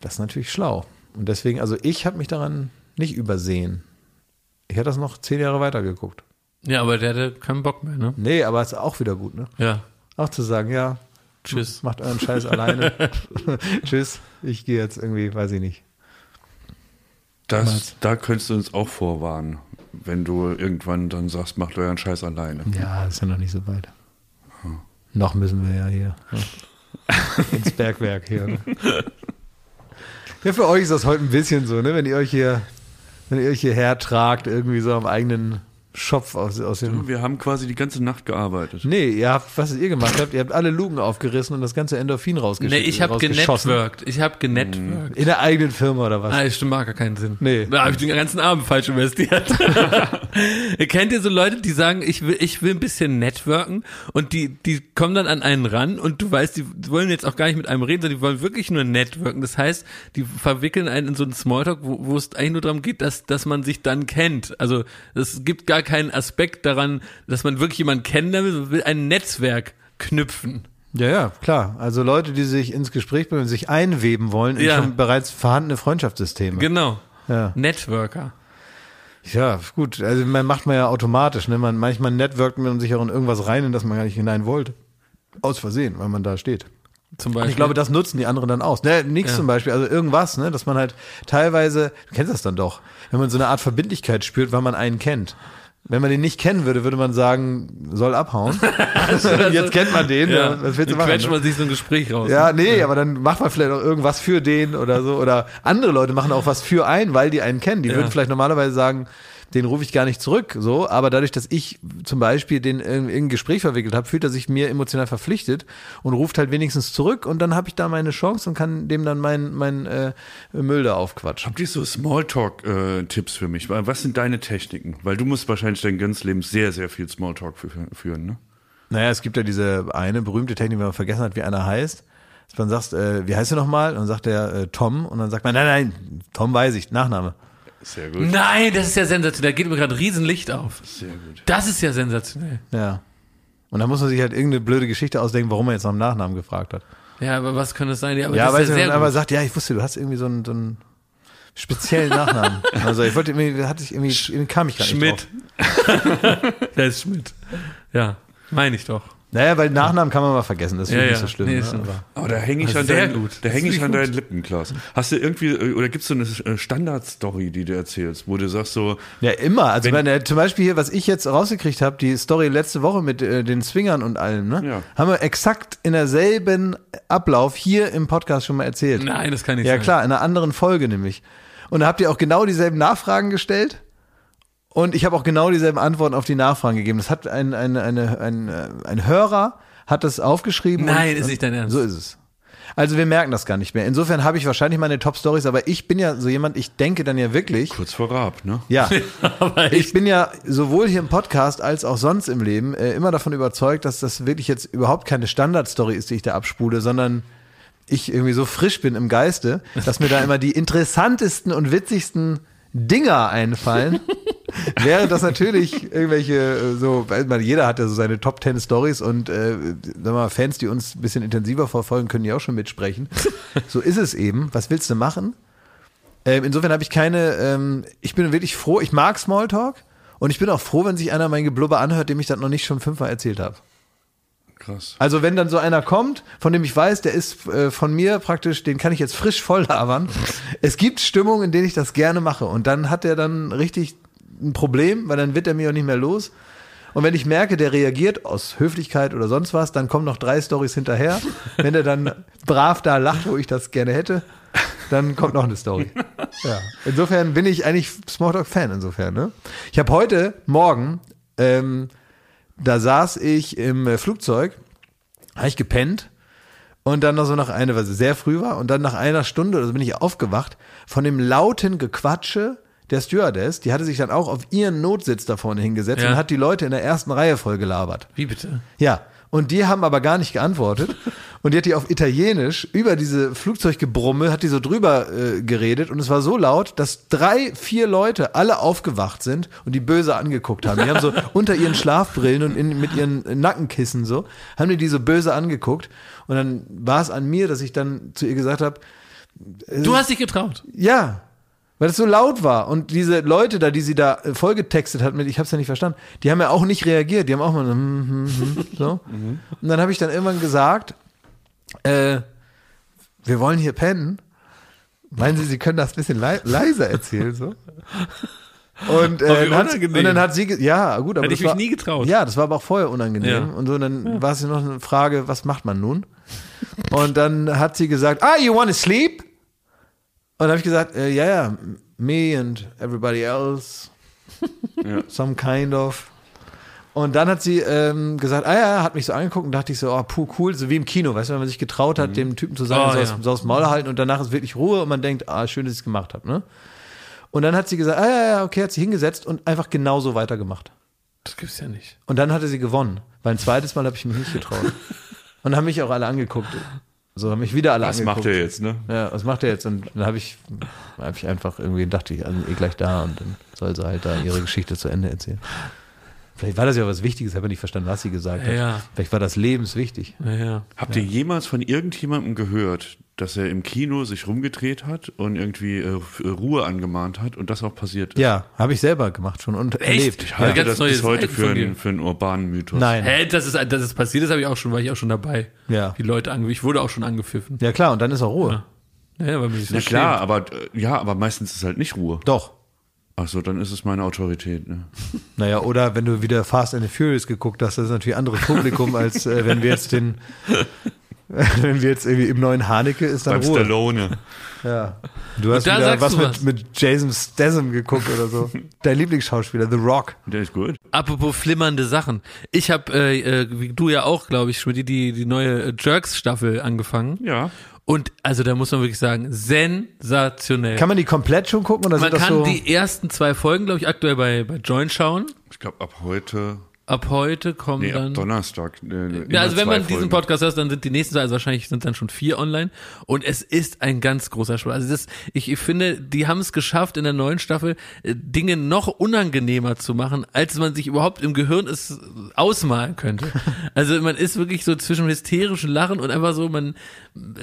Speaker 1: Das ist natürlich schlau. Und deswegen, also ich habe mich daran nicht übersehen. Ich hätte das noch zehn Jahre weitergeguckt.
Speaker 2: Ja, aber der hatte keinen Bock mehr, ne?
Speaker 1: Nee, aber ist auch wieder gut, ne?
Speaker 2: Ja.
Speaker 1: Auch zu sagen, ja,
Speaker 2: Tschüss.
Speaker 1: macht euren Scheiß alleine. Tschüss, ich gehe jetzt irgendwie, weiß ich nicht.
Speaker 3: Das, da könntest du uns auch vorwarnen, wenn du irgendwann dann sagst, macht euren Scheiß alleine.
Speaker 1: Ja, ist ja noch nicht so weit. Noch müssen wir ja hier ne? ins Bergwerk hier. Ne? Ja, für euch ist das heute ein bisschen so, ne? Wenn ihr euch hier, wenn ihr euch hierher tragt, irgendwie so am eigenen Schopf aus, aus dem.
Speaker 3: Wir haben quasi die ganze Nacht gearbeitet.
Speaker 1: Nee, ihr habt, was ihr gemacht habt, ihr habt alle Lugen aufgerissen und das ganze Endorphin rausgesch
Speaker 2: Nee, ich habe
Speaker 1: rausgeschossen.
Speaker 2: genetworked. Ich habe genetworked.
Speaker 1: In der eigenen Firma oder was?
Speaker 2: Ah, das stimmt, macht gar keinen Sinn.
Speaker 1: Nee.
Speaker 2: Da habe ich den ganzen Abend falsch investiert. Kennt ihr so Leute, die sagen, ich will, ich will ein bisschen networken und die, die kommen dann an einen ran und du weißt, die wollen jetzt auch gar nicht mit einem reden, sondern die wollen wirklich nur networken. Das heißt, die verwickeln einen in so einen Smalltalk, wo, wo es eigentlich nur darum geht, dass, dass man sich dann kennt. Also es gibt gar keinen Aspekt daran, dass man wirklich jemanden kennenlernen will, man will ein Netzwerk knüpfen.
Speaker 1: Ja, ja, klar. Also Leute, die sich ins Gespräch bringen, sich einweben wollen in
Speaker 2: Ja.
Speaker 1: schon bereits vorhandene Freundschaftssysteme.
Speaker 2: Genau.
Speaker 1: Ja.
Speaker 2: Networker.
Speaker 1: Ja, gut. Also man macht man ja automatisch. Ne? Man, manchmal networkt man sich auch in irgendwas rein, in das man gar nicht hinein wollte. Aus Versehen, weil man da steht.
Speaker 2: Zum
Speaker 1: Und
Speaker 2: Beispiel.
Speaker 1: ich glaube, das nutzen die anderen dann aus. Ne, nichts
Speaker 2: Ja.
Speaker 1: zum Beispiel, also irgendwas, ne, dass man halt teilweise, du kennst das dann doch, wenn man so eine Art Verbindlichkeit spürt, weil man einen kennt. Wenn man den nicht kennen würde, würde man sagen, soll abhauen. Jetzt kennt man den,
Speaker 2: ja.
Speaker 1: ja. was willst du
Speaker 2: Dann quetscht?
Speaker 1: Ne?
Speaker 2: man sich so ein Gespräch raus.
Speaker 1: Ja, nee, aber dann macht man vielleicht auch irgendwas für den oder so. Oder andere Leute machen auch was für einen, weil die einen kennen. Die würden vielleicht normalerweise sagen, den rufe ich gar nicht zurück, so. Aber dadurch, dass ich zum Beispiel den in, in ein Gespräch verwickelt habe, fühlt er sich mir emotional verpflichtet und ruft halt wenigstens zurück und dann habe ich da meine Chance und kann dem dann mein, mein äh, Müll da aufquatschen.
Speaker 3: Habt ihr so Smalltalk-Tipps für mich? Was sind deine Techniken? Weil du musst wahrscheinlich dein ganzes Leben sehr, sehr viel Smalltalk fü- führen, ne?
Speaker 1: Naja, es gibt ja diese eine berühmte Technik, wenn man vergessen hat, wie einer heißt. Dass man sagt, äh, wie heißt du nochmal? Und dann sagt er äh, Tom und dann sagt man, nein, nein, Tom weiß ich, Nachname.
Speaker 3: Sehr gut.
Speaker 2: Nein, das ist ja sensationell. Da geht mir gerade ein Riesenlicht auf.
Speaker 3: Sehr gut.
Speaker 2: Das ist ja sensationell.
Speaker 1: Ja. Und dann muss man sich halt irgendeine blöde Geschichte ausdenken, warum er jetzt nach dem Nachnamen gefragt hat.
Speaker 2: Ja, aber was könnte es sein? Ja, aber
Speaker 1: ja, weil
Speaker 2: ja
Speaker 1: er
Speaker 2: sehr
Speaker 1: dann aber
Speaker 2: gut.
Speaker 1: sagt, ja, ich wusste, du hast irgendwie so einen, so einen speziellen Nachnamen. Also ich wollte irgendwie, hatte ich irgendwie, irgendwie kam ich gar nicht
Speaker 2: Schmidt.
Speaker 1: drauf.
Speaker 2: Der ist Schmidt. Ja, meine ich doch.
Speaker 1: Naja, weil Nachnamen kann man mal vergessen, das ist
Speaker 2: Ja,
Speaker 1: nicht
Speaker 2: ja.
Speaker 1: so schlimm.
Speaker 2: Nee,
Speaker 1: ne? aber,
Speaker 3: Aber da hänge ich, an deinen,
Speaker 2: gut.
Speaker 3: Da häng ich an
Speaker 2: ich
Speaker 3: deinen Lippen, Klaas. Hast du irgendwie, äh, oder gibt es so eine äh, Standardstory, die du erzählst, wo du sagst so,
Speaker 1: ja, immer. Also
Speaker 3: Wenn-
Speaker 1: wenn, äh, zum Beispiel hier, was ich jetzt rausgekriegt habe, die Story letzte Woche mit äh, den Swingern und allem, ne?
Speaker 3: Ja.
Speaker 1: Haben wir exakt in derselben Ablauf hier im Podcast schon mal erzählt.
Speaker 2: Nein, das kann nicht
Speaker 1: Ja
Speaker 2: sein.
Speaker 1: klar, in einer anderen Folge nämlich. Und da habt ihr auch genau dieselben Nachfragen gestellt. Und ich habe auch genau dieselben Antworten auf die Nachfragen gegeben. Das hat ein, ein, eine, ein, ein Hörer hat das aufgeschrieben.
Speaker 2: Nein,
Speaker 1: und,
Speaker 2: ist nicht dein Ernst.
Speaker 1: So ist es. Also wir merken das gar nicht mehr. Insofern habe ich wahrscheinlich meine Top-Stories, aber ich bin ja so jemand, ich denke dann ja wirklich.
Speaker 3: kurz vor Raab, ne?
Speaker 1: Ja, ich bin ja sowohl hier im Podcast als auch sonst im Leben äh, immer davon überzeugt, dass das wirklich jetzt überhaupt keine Standardstory ist, die ich da abspule, sondern ich irgendwie so frisch bin im Geiste, dass mir da immer die interessantesten und witzigsten Dinger einfallen. Während das natürlich irgendwelche äh, so, weil man, jeder hat ja so seine Top 10 Stories und äh, wir mal, Fans, die uns ein bisschen intensiver verfolgen, können ja auch schon mitsprechen. So ist es eben. Was willst du machen? Ähm, insofern habe ich keine, ähm, ich bin wirklich froh, ich mag Smalltalk und ich bin auch froh, wenn sich einer mein Geblubber anhört, dem ich das noch nicht schon fünfmal erzählt habe.
Speaker 3: Krass.
Speaker 1: Also wenn dann so einer kommt, von dem ich weiß, der ist äh, von mir praktisch, den kann ich jetzt frisch voll labern. es gibt Stimmungen, in denen ich das gerne mache und dann hat er dann richtig ein Problem, weil dann wird er mir auch nicht mehr los. Und wenn ich merke, der reagiert aus Höflichkeit oder sonst was, dann kommen noch drei Stories hinterher. Wenn er dann brav da lacht, wo ich das gerne hätte, dann kommt noch eine Story. Ja. Insofern bin ich eigentlich Smalltalk-Fan insofern. Ne? Ich habe heute Morgen, ähm, da saß ich im äh, Flugzeug, habe ich gepennt und dann noch so nach einer, weil es sehr früh war und dann nach einer Stunde oder so bin ich aufgewacht von dem lauten Gequatsche der Stewardess. Die hatte sich dann auch auf ihren Notsitz da vorne hingesetzt
Speaker 2: Ja.
Speaker 1: und hat die Leute in der ersten Reihe voll gelabert.
Speaker 2: Wie bitte?
Speaker 1: Ja. Und die haben aber gar nicht geantwortet. Und die hat die auf Italienisch über diese Flugzeuggebrumme, hat die so drüber äh, geredet. Und es war so laut, dass drei, vier Leute alle aufgewacht sind und die böse angeguckt haben. Die haben so unter ihren Schlafbrillen und in, mit ihren Nackenkissen so, haben die die so böse angeguckt. Und dann war es an mir, dass ich dann zu ihr gesagt habe,
Speaker 2: Du hast dich getraut.
Speaker 1: ja, weil es so laut war. Und diese Leute da, die sie da äh, vollgetextet hat mit, ich hab's ja nicht verstanden, die haben ja auch nicht reagiert. Die haben auch mal so, hm, hm, hm, so. Und dann habe ich dann irgendwann gesagt, äh, wir wollen hier pennen. Meinen Sie, Sie können das ein bisschen lei leiser erzählen, so? Und, äh, dann hat, und dann hat sie, ja, gut, aber
Speaker 2: Hätte
Speaker 1: das
Speaker 2: ich mich
Speaker 1: war,
Speaker 2: nie getraut.
Speaker 1: Ja, das war aber auch vorher unangenehm.
Speaker 2: Ja.
Speaker 1: Und so, dann war es ja noch eine Frage, was macht man nun? Und dann hat sie gesagt, ah, you wanna sleep? Und dann habe ich gesagt, äh, ja, ja, me and everybody else,
Speaker 3: Ja.
Speaker 1: some kind of. Und dann hat sie ähm, gesagt, ah ja, hat mich so angeguckt und dachte ich so, oh, puh, cool, so wie im Kino, weißt du, wenn man sich getraut hat, dem Typen zu sagen,
Speaker 2: Oh,
Speaker 1: so,
Speaker 2: ja.
Speaker 1: aus, so aus dem Maul halten und danach ist wirklich Ruhe und man denkt, ah, schön, dass ich es gemacht habe, ne? Und dann hat sie gesagt, ah ja, ja, okay, hat sie hingesetzt und einfach genauso weitergemacht.
Speaker 2: Das gibt's ja nicht.
Speaker 1: Und dann hatte sie gewonnen, weil ein zweites Mal habe ich mich nicht getraut. und haben mich auch alle angeguckt. So haben mich wieder alle
Speaker 3: Was
Speaker 1: angeguckt.
Speaker 3: macht er jetzt, ne?
Speaker 1: Ja, was macht er jetzt? Und dann habe ich, hab ich einfach irgendwie, dachte ich, also eh gleich da und dann soll sie halt da ihre Geschichte zu Ende erzählen. Vielleicht war das ja was Wichtiges, habe ich nicht verstanden, was sie gesagt hat.
Speaker 2: Ja.
Speaker 1: Vielleicht war das lebenswichtig.
Speaker 2: Naja.
Speaker 3: Habt ihr jemals von irgendjemandem gehört, dass er im Kino sich rumgedreht hat und irgendwie äh, Ruhe angemahnt hat und das auch passiert ist?
Speaker 1: Ja, habe ich selber gemacht schon und erlebt.
Speaker 3: Ich halte
Speaker 2: ganz
Speaker 3: das
Speaker 2: neue
Speaker 3: bis heute für einen, für einen urbanen Mythos.
Speaker 1: Nein.
Speaker 2: Hä, das ist, dass es passiert ist, habe ich auch schon, war ich auch schon dabei.
Speaker 1: Ja.
Speaker 2: Die Leute ange, ich wurde auch schon angepfiffen.
Speaker 1: Ja klar, und dann ist auch Ruhe.
Speaker 2: Naja, weil man sich so
Speaker 3: Na klar, aber äh, ja, aber meistens ist halt nicht Ruhe.
Speaker 1: Doch.
Speaker 3: Ach so, dann ist es meine Autorität. Ne?
Speaker 1: Naja, oder wenn du wieder Fast and the Furious geguckt hast, das ist natürlich ein anderes Publikum, als äh, wenn wir jetzt den, wenn wir jetzt irgendwie im neuen Haneke ist dann
Speaker 3: Beim
Speaker 1: Ruhe.
Speaker 3: Stallone.
Speaker 1: Ja. Du hast
Speaker 2: da
Speaker 1: wieder was
Speaker 2: du
Speaker 1: mit,
Speaker 2: was.
Speaker 1: mit Jason Statham geguckt oder so. Dein Lieblingsschauspieler, The Rock.
Speaker 3: Der ist gut.
Speaker 2: Apropos flimmernde Sachen. Ich habe, äh, äh, wie du ja auch, glaube ich, Schmidt, die, die neue Jerks-Staffel angefangen.
Speaker 3: Ja.
Speaker 2: Und also da muss man wirklich sagen, sensationell.
Speaker 1: Kann man die komplett schon gucken oder
Speaker 2: man
Speaker 1: sind das
Speaker 2: kann
Speaker 1: so?
Speaker 2: die ersten zwei Folgen, glaube ich, aktuell bei, bei Join schauen.
Speaker 3: Ich glaube, ab heute,
Speaker 2: Ab heute kommen
Speaker 3: nee,
Speaker 2: dann.
Speaker 3: ab Donnerstag. Äh,
Speaker 2: Ja, also wenn man diesen
Speaker 3: Folgen.
Speaker 2: Podcast hört, dann sind die nächsten zwei, also wahrscheinlich sind dann schon vier online. Und es ist ein ganz großer Spaß. Also das, ich, ich finde, die haben es geschafft, in der neuen Staffel äh, Dinge noch unangenehmer zu machen, als man sich überhaupt im Gehirn es ausmalen könnte. Also man ist wirklich so zwischen hysterischen Lachen und einfach so, man,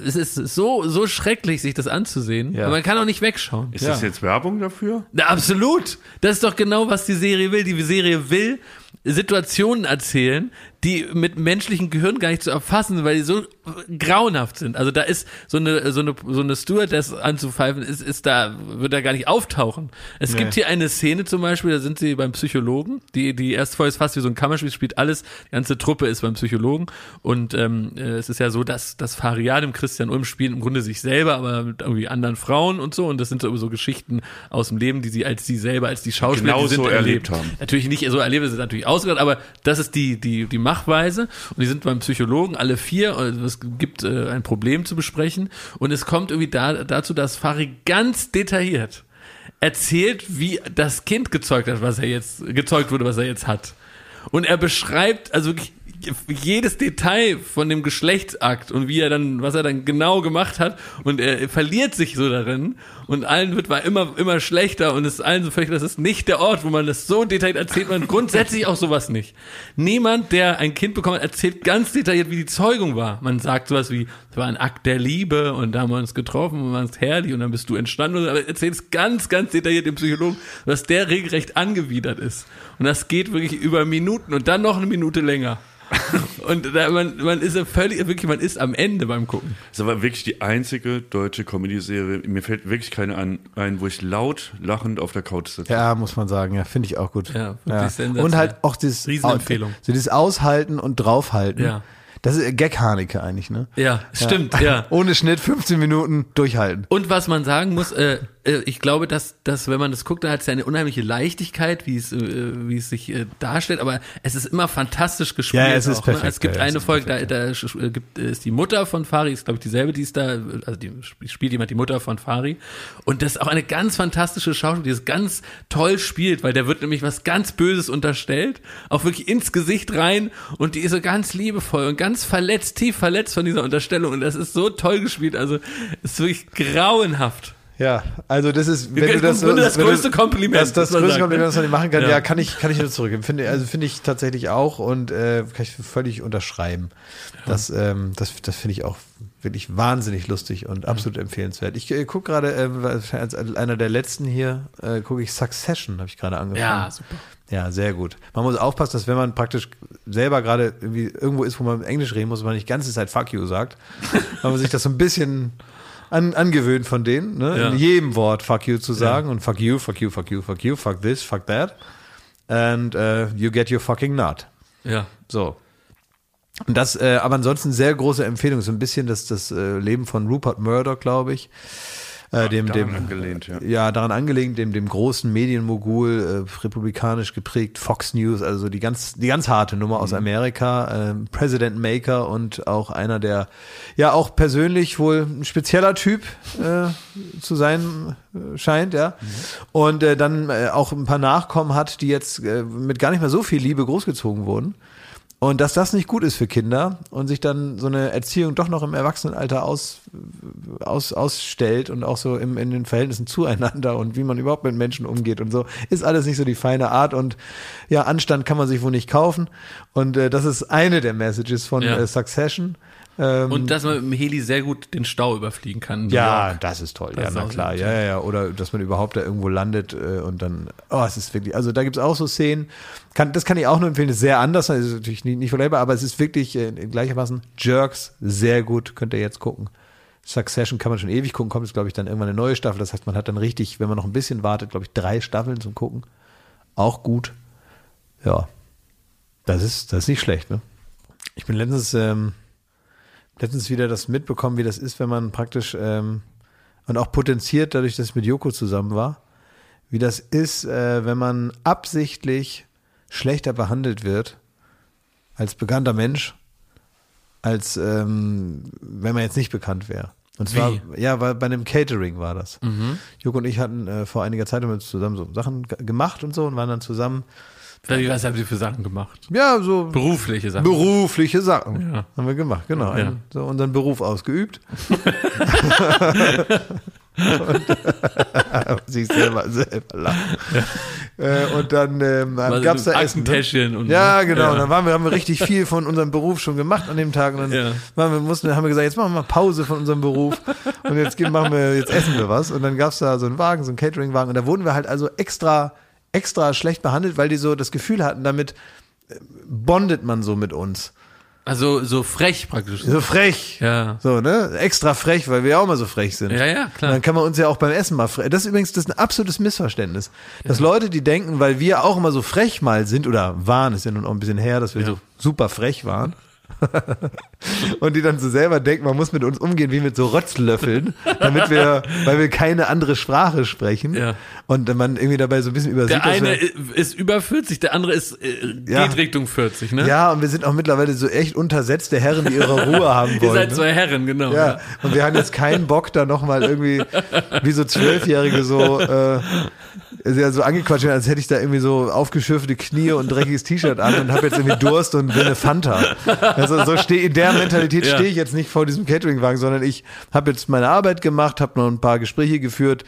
Speaker 2: es ist so, so schrecklich, sich das anzusehen.
Speaker 1: Ja.
Speaker 2: Aber man kann auch nicht wegschauen.
Speaker 3: Ist das jetzt Werbung dafür?
Speaker 2: Na, absolut. Das ist doch genau, was die Serie will. Die Serie will Situationen erzählen, die mit menschlichem Gehirn gar nicht zu erfassen sind, weil die so grauenhaft sind. Also da ist so eine so eine so eine Stewardess anzupfeifen, ist ist da wird da gar nicht auftauchen. Es gibt hier eine Szene zum Beispiel, da sind sie beim Psychologen. Die die erste Folge ist fast wie so ein Kammerspiel, spielt alles. Die ganze Truppe ist beim Psychologen und ähm, äh, es ist ja so, dass das Fariad im Christian Ulm spielen im Grunde sich selber, aber mit irgendwie anderen Frauen und so und das sind so, so Geschichten aus dem Leben, die sie als sie selber als die Schauspieler
Speaker 3: Genau
Speaker 2: sind
Speaker 3: so erlebt haben.
Speaker 2: Natürlich nicht so erlebt, es ist natürlich ausgedacht, aber das ist die, die, die Machweise. Und die sind beim Psychologen, alle vier. und Es gibt äh, ein Problem zu besprechen. Und es kommt irgendwie da, dazu, dass Fari ganz detailliert erzählt, wie das Kind gezeugt hat, was er jetzt, gezeugt wurde, was er jetzt hat. Und er beschreibt, also wirklich jedes Detail von dem Geschlechtsakt und wie er dann, was er dann genau gemacht hat und er verliert sich so darin und allen wird war immer immer schlechter und es ist allen so völlig, das ist nicht der Ort, wo man das so detailliert erzählt, man grundsätzlich auch sowas nicht. Niemand, der ein Kind bekommen hat, erzählt ganz detailliert, wie die Zeugung war. Man sagt sowas wie, es war ein Akt der Liebe und da haben wir uns getroffen und waren es herrlich und dann bist du entstanden, aber erzählt es ganz, ganz detailliert dem Psychologen, dass der regelrecht angewidert ist. Und das geht wirklich über Minuten und dann noch eine Minute länger. Und da, man, man ist ja völlig, wirklich, man ist am Ende beim Gucken.
Speaker 3: Das ist aber wirklich die einzige deutsche Comedy-Serie. Mir fällt wirklich keine an, ein, wo ich laut lachend auf der Couch sitze.
Speaker 1: Ja, muss man sagen, ja, finde ich auch gut.
Speaker 2: Ja, wirklich sensationell.
Speaker 1: Und halt auch das
Speaker 2: Riesenempfehlung.
Speaker 1: So dieses Aushalten und draufhalten.
Speaker 2: Ja.
Speaker 1: Das ist Gag-Haneke eigentlich, ne?
Speaker 2: Ja, stimmt, ja.
Speaker 1: Ohne Schnitt 15 Minuten durchhalten.
Speaker 2: Und was man sagen muss, äh, ich glaube, dass, dass wenn man das guckt, da hat es ja eine unheimliche Leichtigkeit, wie es, äh, wie es sich äh, darstellt, aber es ist immer fantastisch gespielt.
Speaker 1: Ja, es ist
Speaker 2: auch,
Speaker 1: perfekt,
Speaker 2: Ne? Es gibt
Speaker 1: ja,
Speaker 2: eine Folge, da, da äh, gibt, äh, ist die Mutter von Fari, ist glaube ich dieselbe, die ist da, also die sp- spielt jemand die Mutter von Fari. Und das ist auch eine ganz fantastische Schauspielerin, die es ganz toll spielt, weil der wird nämlich was ganz Böses unterstellt, auch wirklich ins Gesicht rein und die ist so ganz liebevoll und ganz verletzt, tief verletzt von dieser Unterstellung und das ist so toll gespielt, also ist wirklich grauenhaft.
Speaker 1: Ja, also das ist, wenn du das,
Speaker 2: Grunde das
Speaker 1: wenn du-
Speaker 2: größte Kompliment,
Speaker 1: Das, das größte
Speaker 2: sagen,
Speaker 1: Kompliment, was man machen kann, ja,
Speaker 2: Ja.
Speaker 1: kann ich, kann ich nur zurückgeben. Finde, also finde ich tatsächlich auch und äh, kann ich völlig unterschreiben. Das, ähm, das, das finde ich auch wirklich wahnsinnig lustig und absolut empfehlenswert. Ich äh, gucke gerade, äh, als einer der letzten hier, äh, gucke ich Succession, habe ich gerade angefangen.
Speaker 2: Ja, super.
Speaker 1: Ja, sehr gut. Man muss aufpassen, dass wenn man praktisch selber gerade irgendwie irgendwo ist, wo man Englisch reden muss, man nicht die ganze Zeit fuck you sagt, weil man sich das so ein bisschen an, angewöhnt von denen, ne?
Speaker 2: Ja.
Speaker 1: in jedem Wort fuck you zu sagen und fuck you, fuck you, fuck you, fuck you, fuck this, fuck that and uh, you get your fucking nut.
Speaker 2: Ja.
Speaker 1: So. Und das, äh, aber ansonsten sehr große Empfehlung, so ein bisschen das, das äh, Leben von Rupert Murdoch, glaube ich. Äh, dem,
Speaker 3: daran
Speaker 1: dem,
Speaker 3: angelehnt, ja.
Speaker 1: ja, daran angelehnt, dem, dem großen Medienmogul, äh, republikanisch geprägt, Fox News, also die ganz, die ganz harte Nummer aus Amerika, ähm, President Maker und auch einer der, ja, auch persönlich wohl ein spezieller Typ äh, zu sein äh, scheint, ja. Und äh, dann äh, auch ein paar Nachkommen hat, die jetzt äh, mit gar nicht mehr so viel Liebe großgezogen wurden. Und dass das nicht gut ist für Kinder und sich dann so eine Erziehung doch noch im Erwachsenenalter aus, aus, ausstellt und auch so im, in den Verhältnissen zueinander und wie man überhaupt mit Menschen umgeht und so, ist alles nicht so die feine Art und ja, Anstand kann man sich wohl nicht kaufen. Und äh, das ist eine der Messages von
Speaker 2: Ja.
Speaker 1: äh, Succession. Ähm,
Speaker 2: Und dass man mit dem Heli sehr gut den Stau überfliegen kann.
Speaker 1: ja,
Speaker 2: York.
Speaker 1: das ist toll.
Speaker 2: Das
Speaker 1: ja,
Speaker 2: ist
Speaker 1: na klar. Ja, ja, ja. Oder dass man überhaupt da irgendwo landet äh, und dann, oh, es ist wirklich, also da gibt's auch so Szenen. Kann, das kann ich auch nur empfehlen. Das ist sehr anders, das ist natürlich nicht, nicht vergleichbar, aber es ist wirklich äh, gleichermaßen Jerks, sehr gut. Könnt ihr jetzt gucken. Succession kann man schon ewig gucken, kommt jetzt, glaube ich, dann irgendwann eine neue Staffel. Das heißt, man hat dann richtig, wenn man noch ein bisschen wartet, glaube ich, drei Staffeln zum Gucken. Auch gut. Ja. Das ist, das ist nicht schlecht, ne? Ich bin letztens, ähm, letztens wieder das mitbekommen, wie das ist, wenn man praktisch ähm, und auch potenziert, dadurch, dass ich mit Joko zusammen war, wie das ist, äh, wenn man absichtlich schlechter behandelt wird als bekannter Mensch, als ähm, wenn man jetzt nicht bekannt wäre. Und zwar,
Speaker 2: Wie?
Speaker 1: ja, weil bei einem Catering war das. Joko und ich hatten äh, vor einiger Zeit wir zusammen so Sachen ge- gemacht und so und waren dann zusammen,
Speaker 2: Was habt ihr für Sachen gemacht?
Speaker 1: ja, so
Speaker 2: Berufliche Sachen.
Speaker 1: berufliche Sachen
Speaker 2: Ja.
Speaker 1: haben wir gemacht, genau.
Speaker 2: Ja.
Speaker 1: Einen- So unseren Beruf ausgeübt. und sich selber, selber lachen. Äh, und dann ähm, gab es da Essen. Ne?
Speaker 2: Und
Speaker 1: Ja, genau.
Speaker 2: Ja.
Speaker 1: Und dann waren wir, haben wir richtig viel von unserem Beruf schon gemacht an dem Tag. Und dann
Speaker 2: Ja.
Speaker 1: wir, mussten, haben wir gesagt, jetzt machen wir mal Pause von unserem Beruf. Und jetzt machen wir, jetzt essen wir was. Und dann gab es da so einen Wagen, so einen Catering-Wagen. Und da wurden wir halt also extra, extra schlecht behandelt, weil die so das Gefühl hatten, damit äh, bondet man so mit uns.
Speaker 2: Also so frech praktisch.
Speaker 1: So frech.
Speaker 2: Ja.
Speaker 1: So, ne? Extra frech, weil wir ja auch mal so frech sind.
Speaker 2: Ja, ja, klar.
Speaker 1: Und dann kann man uns ja auch beim Essen mal frech. Das ist übrigens das ist ein absolutes Missverständnis. Dass Leute, die denken, weil wir auch immer so frech mal sind oder waren, ist ja nun auch ein bisschen her, dass wir
Speaker 2: Ja.
Speaker 1: so super frech waren. und die dann so selber denken, man muss mit uns umgehen wie mit so Rotzlöffeln, damit wir, weil wir keine andere Sprache sprechen.
Speaker 2: Ja.
Speaker 1: Und man irgendwie dabei so ein bisschen übersieht,
Speaker 2: Der eine ist über 40, der andere ist äh,
Speaker 1: Ja.
Speaker 2: geht Richtung 40, ne?
Speaker 1: ja, und wir sind auch mittlerweile so echt untersetzte Herren, die ihre Ruhe haben wollen.
Speaker 2: Ihr seid
Speaker 1: ne?
Speaker 2: zwei Herren, genau.
Speaker 1: Ja, und wir haben jetzt keinen Bock, da nochmal irgendwie wie so Zwölfjährige so, äh, ja, so angequatscht, als hätte ich da irgendwie so aufgeschürfte Knie und dreckiges T-Shirt an und habe jetzt irgendwie Durst und will eine Fanta. Also so stehe in der Mentalität
Speaker 2: Ja.
Speaker 1: stehe ich jetzt nicht vor diesem Cateringwagen, sondern ich habe jetzt meine Arbeit gemacht, habe noch ein paar Gespräche geführt,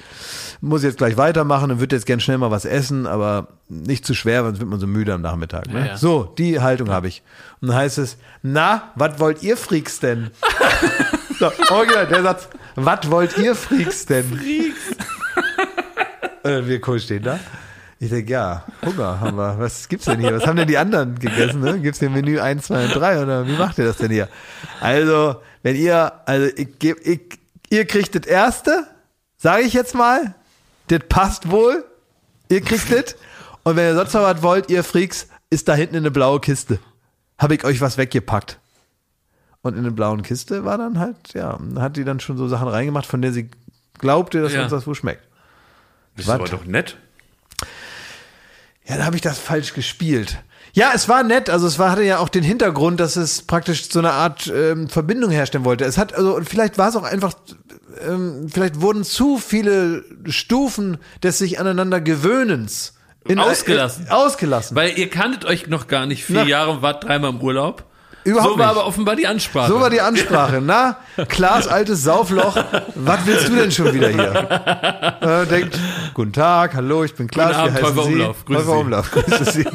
Speaker 1: muss jetzt gleich weitermachen und würde jetzt gern schnell mal was essen, aber nicht zu schwer, sonst wird man so müde am Nachmittag. Ne?
Speaker 2: Ja, ja.
Speaker 1: So, die Haltung habe ich. Und dann heißt es, na, was wollt ihr Freaks denn? So, original, der Satz, was wollt ihr Freaks denn? Freaks. Äh, wir cool stehen da. Ich denke, ja, Hunger haben wir. Was gibt's denn hier? Was haben denn die anderen gegessen? Ne? Gibt's hier Menü 1, 2 und 3 oder wie macht ihr das denn hier? Also, wenn ihr, also ich, geb- ich, ihr kriegt das erste, sage ich jetzt mal, das passt wohl. Ihr kriegt das. Und wenn ihr sonst noch was wollt, ihr Freaks, ist da hinten eine blaue Kiste. Habe ich euch was weggepackt. Und in der blauen Kiste war dann halt, ja, hat die dann schon so Sachen reingemacht, von der sie glaubte, dass
Speaker 2: Ja.
Speaker 1: uns das wohl schmeckt.
Speaker 3: Das aber doch nett.
Speaker 1: Ja, da habe ich das falsch gespielt. Ja, es war nett. Also es war, hatte ja auch den Hintergrund, dass es praktisch so eine Art ähm, Verbindung herstellen wollte. Es hat also und vielleicht war es auch einfach, ähm, vielleicht wurden zu viele Stufen des sich aneinander gewöhnens in,
Speaker 2: Ausgelassen.
Speaker 1: Äh, ausgelassen.
Speaker 2: Weil ihr kanntet euch noch gar nicht vier
Speaker 1: Na.
Speaker 2: Jahre und wart dreimal im Urlaub.
Speaker 1: Überhaupt
Speaker 2: so war
Speaker 1: nicht.
Speaker 2: aber offenbar die Ansprache.
Speaker 1: So war die Ansprache. Na, Klaas, altes Saufloch, was willst du denn schon wieder hier? Äh, denkt, guten Tag, hallo, ich bin Klaas,
Speaker 2: Guten Abend,
Speaker 1: wie heißen Sie?
Speaker 2: Umlauf, grüße Sie.
Speaker 1: Umlauf, grüße Sie.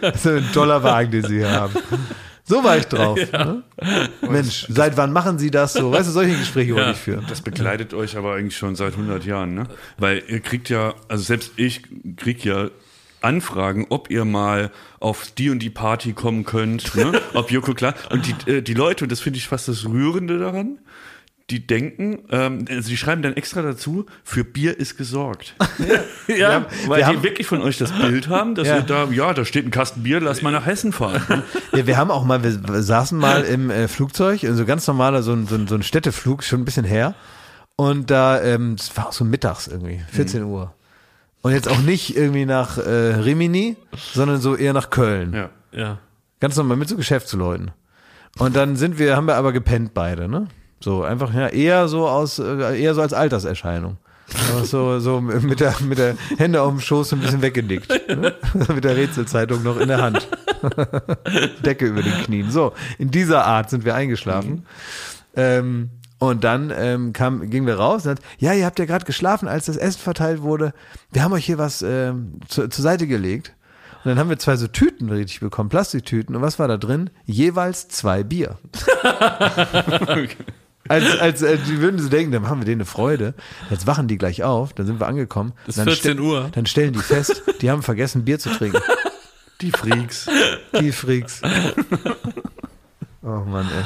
Speaker 1: das ist ein toller Wagen, den Sie hier haben. So war ich drauf. Ne? Mensch, seit wann machen Sie das so? Weißt du, solche Gespräche wollte ich führen.
Speaker 3: Das begleitet euch aber eigentlich schon seit 100 Jahren, ne? Weil ihr kriegt ja, also selbst ich krieg ja Anfragen, ob ihr mal auf die und die Party kommen könnt, ne? ob Joko klar. Und die, äh, die Leute, und das finde ich fast das Rührende daran, die denken, ähm, also die schreiben dann extra dazu, für Bier ist gesorgt.
Speaker 2: ja,
Speaker 1: haben-
Speaker 3: Weil
Speaker 1: wir
Speaker 3: die
Speaker 1: haben-
Speaker 3: wirklich von euch das Bild haben, dass
Speaker 1: Ja.
Speaker 3: ihr da, ja, da steht ein Kasten Bier, lass mal nach Hessen fahren.
Speaker 1: Ja, wir haben auch mal, wir saßen mal im äh, Flugzeug, also ganz normaler, so ein, so, ein, so ein Städteflug, schon ein bisschen her. Und da, ähm, es war auch so mittags irgendwie, 14 Uhr. Und jetzt auch nicht irgendwie nach äh, Rimini, sondern so eher nach Köln.
Speaker 3: ja.
Speaker 2: ja.
Speaker 1: Ganz normal mit so Geschäftsleuten. Und dann sind wir, haben wir aber gepennt beide, ne? So, einfach, ja, eher so aus, äh, eher so als Alterserscheinung. Aber so, so mit der, mit der Hände auf dem Schoß ein bisschen weggenickt. Ne? mit der Rätselzeitung noch in der Hand. Decke über den Knien. So, in dieser Art sind wir eingeschlafen. Ähm, und dann ähm, kam, gingen wir raus und hat, ja, ihr habt ja gerade geschlafen, als das Essen verteilt wurde. Wir haben euch hier was ähm, zu, zur Seite gelegt. Und dann haben wir zwei so Tüten richtig bekommen, Plastiktüten. Und was war da drin? Jeweils zwei Bier. Als, als, als die würden so denken, dann machen wir denen eine Freude. Jetzt wachen die gleich auf, dann sind wir angekommen.
Speaker 2: Es ist
Speaker 1: dann
Speaker 2: 14
Speaker 1: ste-
Speaker 2: Uhr.
Speaker 1: Dann stellen die fest, die haben vergessen, Bier zu trinken.
Speaker 3: Die Freaks.
Speaker 1: Die Freaks. Oh Mann, ey.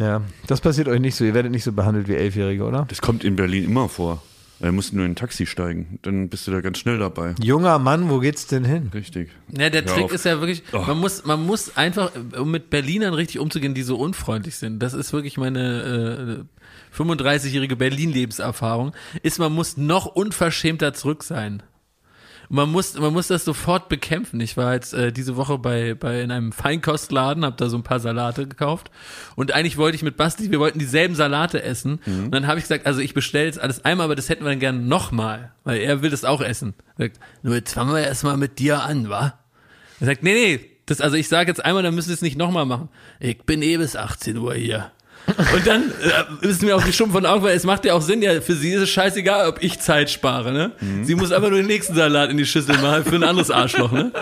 Speaker 1: Ja, das passiert euch nicht so. Ihr werdet nicht so behandelt wie Elfjährige, oder?
Speaker 3: Das kommt in Berlin immer vor. Da musst du nur in ein Taxi steigen, dann bist du da ganz schnell dabei.
Speaker 1: Junger Mann, wo geht's denn hin?
Speaker 3: Richtig.
Speaker 2: Ja, der
Speaker 3: Hör
Speaker 2: Trick
Speaker 3: auf.
Speaker 2: ist ja wirklich,
Speaker 3: Oh.
Speaker 2: man muss, man muss einfach, um mit Berlinern richtig umzugehen, die so unfreundlich sind. Das ist wirklich meine äh, 35-jährige Berlin-Lebenserfahrung. Ist, man muss noch unverschämter zurück sein. Und man muss, man muss das sofort bekämpfen. Ich war jetzt äh, diese Woche bei, bei in einem Feinkostladen, habe da so ein paar Salate gekauft und eigentlich wollte ich mit Basti, wir wollten dieselben Salate essen und dann habe ich gesagt, also ich bestelle jetzt alles einmal, aber das hätten wir dann gerne nochmal, weil er will das auch essen. Er sagt, nur jetzt fangen wir erstmal mit dir an, wa? Er sagt, nee, nee, das, also ich sage jetzt einmal, dann müssen wir es nicht nochmal machen. Ich bin eh bis 18 Uhr hier. Und dann äh, ist mir auch die Schuppen von Augen, weil es macht ja auch Sinn, ja, für sie ist es scheißegal, ob ich Zeit spare, ne? Sie muss einfach nur den nächsten Salat in die Schüssel machen für ein anderes Arschloch, ne?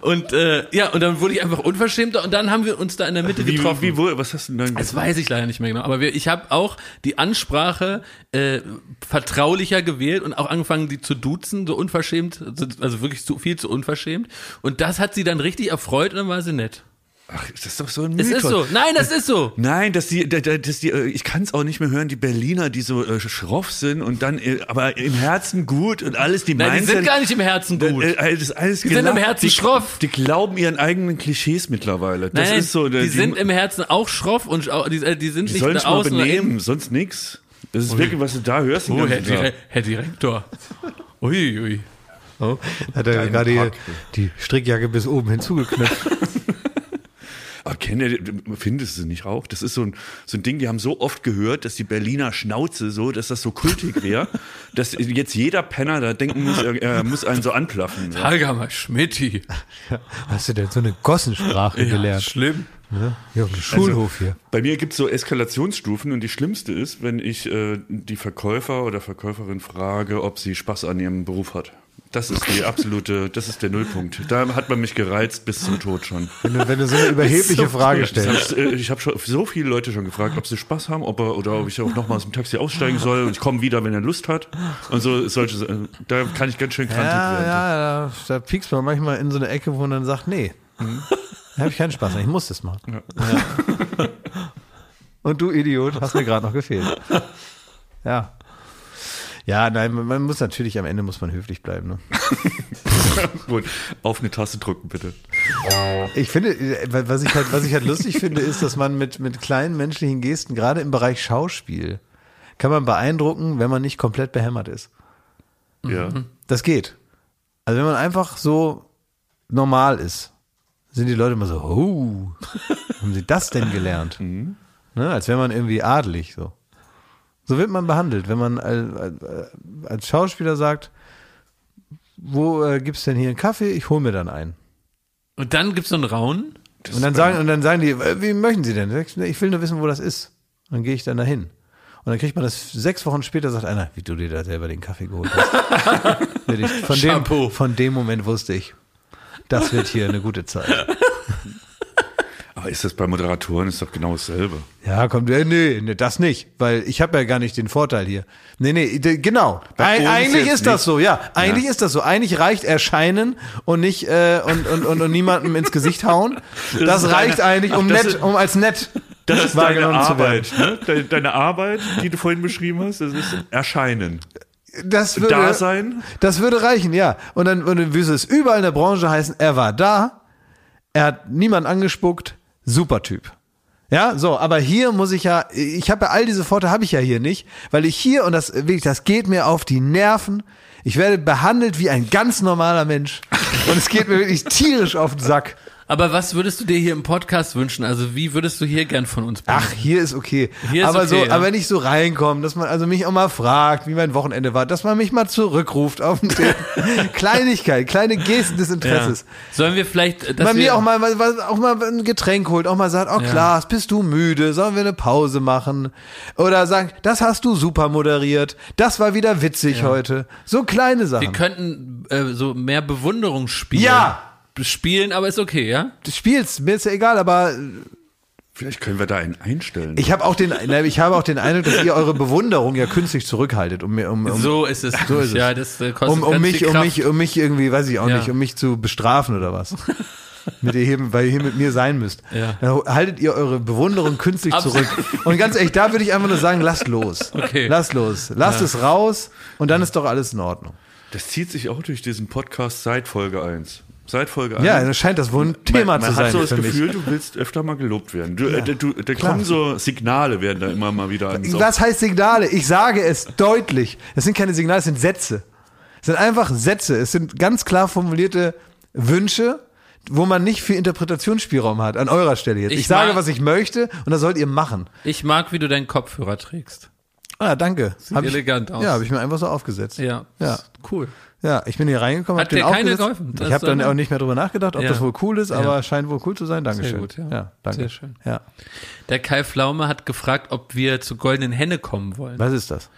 Speaker 2: Und äh, ja, und dann wurde ich einfach unverschämter und dann haben wir uns da in der Mitte
Speaker 3: Wie,
Speaker 2: getroffen.
Speaker 3: wie, wo, was hast du denn dann
Speaker 2: Das weiß ich leider nicht mehr genau. Aber wir, ich habe auch die Ansprache äh, vertraulicher gewählt und auch angefangen, die zu duzen, so unverschämt, also wirklich zu viel zu unverschämt. Und das hat sie dann richtig erfreut und dann war sie nett.
Speaker 3: Ach, das ist doch so ein
Speaker 2: Es
Speaker 3: Mythos.
Speaker 2: ist so. Nein, das ist so.
Speaker 3: Nein, dass die, da- da- dass die, äh, ich kann es auch nicht mehr hören, die Berliner, die so äh, schroff sind und dann, äh, aber im Herzen gut und alles, die
Speaker 2: Nein, die
Speaker 3: meinen
Speaker 2: sind gar nicht im Herzen gut.
Speaker 3: Äh, äh, das ist alles
Speaker 2: Die sind im Herzen
Speaker 3: die,
Speaker 2: schroff.
Speaker 3: Die glauben ihren eigenen Klischees mittlerweile. Das
Speaker 2: Nein,
Speaker 3: ist so.
Speaker 2: die, sind im Herzen auch schroff und auch- die, äh, die sind
Speaker 3: die
Speaker 2: nicht
Speaker 3: sollen
Speaker 2: nach
Speaker 3: sich mal
Speaker 2: außen oder
Speaker 3: benehmen, sonst nix. Das ist wirklich, was du da hörst. den
Speaker 2: Oh, Herr. Dire Herr Direktor. Ui, ui.
Speaker 1: Oh, hat er gerade
Speaker 3: Pack.
Speaker 1: die Strickjacke bis oben hinzugeknüpft.
Speaker 3: Aber kennt ihr, findest du nicht auch? Das ist so ein, so ein Ding, die haben so oft gehört, dass die Berliner Schnauze so, dass das so kultig wäre, dass jetzt jeder Penner da denken muss, er, er muss einen so anplaffen. Ja.
Speaker 2: Hager mal Schmidti.
Speaker 1: Hast du denn so eine Gossensprache gelernt?
Speaker 2: schlimm.
Speaker 1: Ja, auf dem Schulhof hier.
Speaker 3: Bei mir gibt es so Eskalationsstufen und die schlimmste ist, wenn ich äh, die Verkäufer oder Verkäuferin frage, ob sie Spaß an ihrem Beruf hat. Das ist die absolute, das ist der Nullpunkt. Da hat man mich gereizt bis zum Tod schon.
Speaker 1: Wenn du, wenn du so eine überhebliche Frage stellst.
Speaker 3: hab, äh, ich habe schon so viele Leute schon gefragt, ob sie Spaß haben, ob er, oder ob ich auch nochmal aus dem Taxi aussteigen soll und ich komme wieder, wenn er Lust hat. Und so solche, äh, da kann ich ganz schön krantig
Speaker 1: Ja,
Speaker 3: werden.
Speaker 1: ja, da, da piekst man manchmal in so eine Ecke, wo man dann sagt, nee, da habe ich keinen Spaß, ich muss das machen. Ja. Und du Idiot, hast mir gerade noch gefehlt. Ja. Ja, nein, man, muss natürlich, am Ende muss man höflich bleiben. Ne?
Speaker 3: Gut, auf eine Taste drücken, bitte.
Speaker 1: Ich finde, äh, was ich halt, was ich halt lustig finde, ist, dass man mit, mit kleinen menschlichen Gesten, gerade im Bereich Schauspiel, kann man beeindrucken, wenn man nicht komplett behämmert ist.
Speaker 3: Ja.
Speaker 1: Das geht. Also wenn man einfach so normal ist, sind die Leute immer so, oh, haben sie das denn gelernt? Ne? Als wäre man irgendwie adelig so. So wird man behandelt, wenn man als, Schauspieler sagt, wo äh, gibt's denn hier einen Kaffee? Ich hole mir dann einen.
Speaker 2: Und dann gibt's so einen Raunen.
Speaker 1: Und dann sagen, und dann sagen die, äh, wie möchten Sie denn? Ich, will nur wissen, wo das ist. Und dann gehe ich dann dahin. Und dann kriegt man das sechs Wochen später, sagt einer, wie du dir da selber den Kaffee geholt hast. Von, dem, von dem Moment wusste ich, das wird hier eine gute Zeit.
Speaker 3: Aber ist das bei Moderatoren ist doch genau dasselbe.
Speaker 1: Ja, kommt, äh, nee, nee, das nicht, weil ich habe ja gar nicht den Vorteil hier. Nee, nee, genau. Eig eigentlich
Speaker 3: jetzt
Speaker 1: ist das so, ja. Eigentlich
Speaker 3: Ja.
Speaker 1: ist das so. Eigentlich reicht erscheinen und nicht äh, und, und, und, und niemandem ins Gesicht hauen. Das,
Speaker 3: ist
Speaker 1: reicht
Speaker 3: deine-
Speaker 1: eigentlich, um
Speaker 3: Ach, das
Speaker 1: nett,
Speaker 3: ist-
Speaker 1: um als nett
Speaker 3: Das ist deine
Speaker 1: wahrgenommen zu werden.
Speaker 3: Arbeit, ne? Deine, deine Arbeit, die du vorhin beschrieben hast, das ist Erscheinen.
Speaker 1: Das würde,
Speaker 3: Dasein.
Speaker 1: Das würde reichen, ja. Und dann, und dann würde es überall in der Branche heißen, er war da, er hat niemand angespuckt, super Typ. Ja, so, aber hier muss ich ja, ich habe ja all diese Vorteile habe ich ja hier nicht, weil ich hier, und das wirklich, das geht mir auf die Nerven, ich werde behandelt wie ein ganz normaler Mensch. Und es geht mir wirklich tierisch auf den Sack.
Speaker 2: Aber was würdest du dir hier im Podcast wünschen? Also wie würdest du hier gern von uns
Speaker 1: Ach, hier ist okay.
Speaker 2: Hier ist
Speaker 1: aber
Speaker 2: okay,
Speaker 1: so,
Speaker 2: ja.
Speaker 1: aber nicht so reinkommen, dass man also mich auch mal fragt, wie mein Wochenende war, dass man mich mal zurückruft auf den Kleinigkeit, kleine Gesten des
Speaker 2: ja.
Speaker 1: Interesses.
Speaker 2: Sollen wir vielleicht, dass
Speaker 1: Bei
Speaker 2: wir,
Speaker 1: mir auch mal, auch mal ein Getränk holt, auch mal sagt, oh
Speaker 2: Ja.
Speaker 1: Klaas, bist du müde? Sollen wir eine Pause machen? Oder sagen, das hast du super moderiert. Das war wieder witzig heute. So kleine
Speaker 2: wir
Speaker 1: Sachen.
Speaker 2: könnten äh, so mehr Bewunderung spielen.
Speaker 1: Ja.
Speaker 2: Spielen, aber ist okay, ja?
Speaker 1: Du spielst, mir ist ja egal, aber
Speaker 3: Vielleicht können wir da einen einstellen.
Speaker 1: ich habe auch den, na, ich habe auch den Eindruck, dass ihr eure Bewunderung ja künstlich zurückhaltet, um mir, um, um,
Speaker 2: So ist es.
Speaker 1: So ist es.
Speaker 2: Ja, das äh, kostet
Speaker 1: um, um mich, um mich, um mich irgendwie, weiß ich auch
Speaker 2: Ja.
Speaker 1: nicht, um mich zu bestrafen oder was. mit ihr hier, weil ihr hier mit mir sein müsst.
Speaker 2: Ja.
Speaker 1: Dann haltet ihr eure Bewunderung künstlich
Speaker 2: Absolut.
Speaker 1: zurück. Und ganz ehrlich, da würde ich einfach nur sagen, lasst los.
Speaker 2: Okay.
Speaker 1: Lasst los. Lasst es raus und dann ist doch alles in Ordnung.
Speaker 3: Das zieht sich auch durch diesen Podcast seit Folge 1. Seit Folge 1.
Speaker 1: Ja, dann scheint das wohl ein Thema
Speaker 3: man,
Speaker 1: zu
Speaker 3: man
Speaker 1: sein
Speaker 3: hat so das
Speaker 1: für mich.
Speaker 3: Gefühl, du willst öfter mal gelobt werden. Du, äh, du, da
Speaker 1: klar.
Speaker 3: kommen so Signale, werden da immer mal wieder.
Speaker 1: Was heißt Signale? Ich sage es deutlich. Es sind keine Signale, es sind Sätze. Es sind einfach Sätze. Es sind ganz klar formulierte Wünsche, wo man nicht viel Interpretationsspielraum hat. An eurer Stelle jetzt. Ich,
Speaker 2: Ich
Speaker 1: sage,
Speaker 2: mag-
Speaker 1: was ich möchte und das sollt ihr machen.
Speaker 2: Ich mag, wie du deinen Kopfhörer trägst.
Speaker 1: Ah, danke. Hab ich,
Speaker 2: elegant aus.
Speaker 1: Ja, habe ich mir einfach so aufgesetzt.
Speaker 2: Ja.
Speaker 1: Ja.
Speaker 2: Cool.
Speaker 1: Ja, ich bin hier reingekommen,
Speaker 2: Hat
Speaker 1: hab den
Speaker 2: keine geholfen?
Speaker 1: Ich habe dann auch nicht mehr drüber nachgedacht, ob
Speaker 2: Ja.
Speaker 1: das wohl cool ist, aber
Speaker 2: Ja.
Speaker 1: scheint wohl cool zu sein. Dankeschön.
Speaker 2: gut, ja.
Speaker 1: ja danke.
Speaker 2: Sehr schön.
Speaker 1: Ja.
Speaker 2: Der Kai Pflaume hat gefragt, ob wir zur Goldenen Henne kommen wollen.
Speaker 1: Was ist das?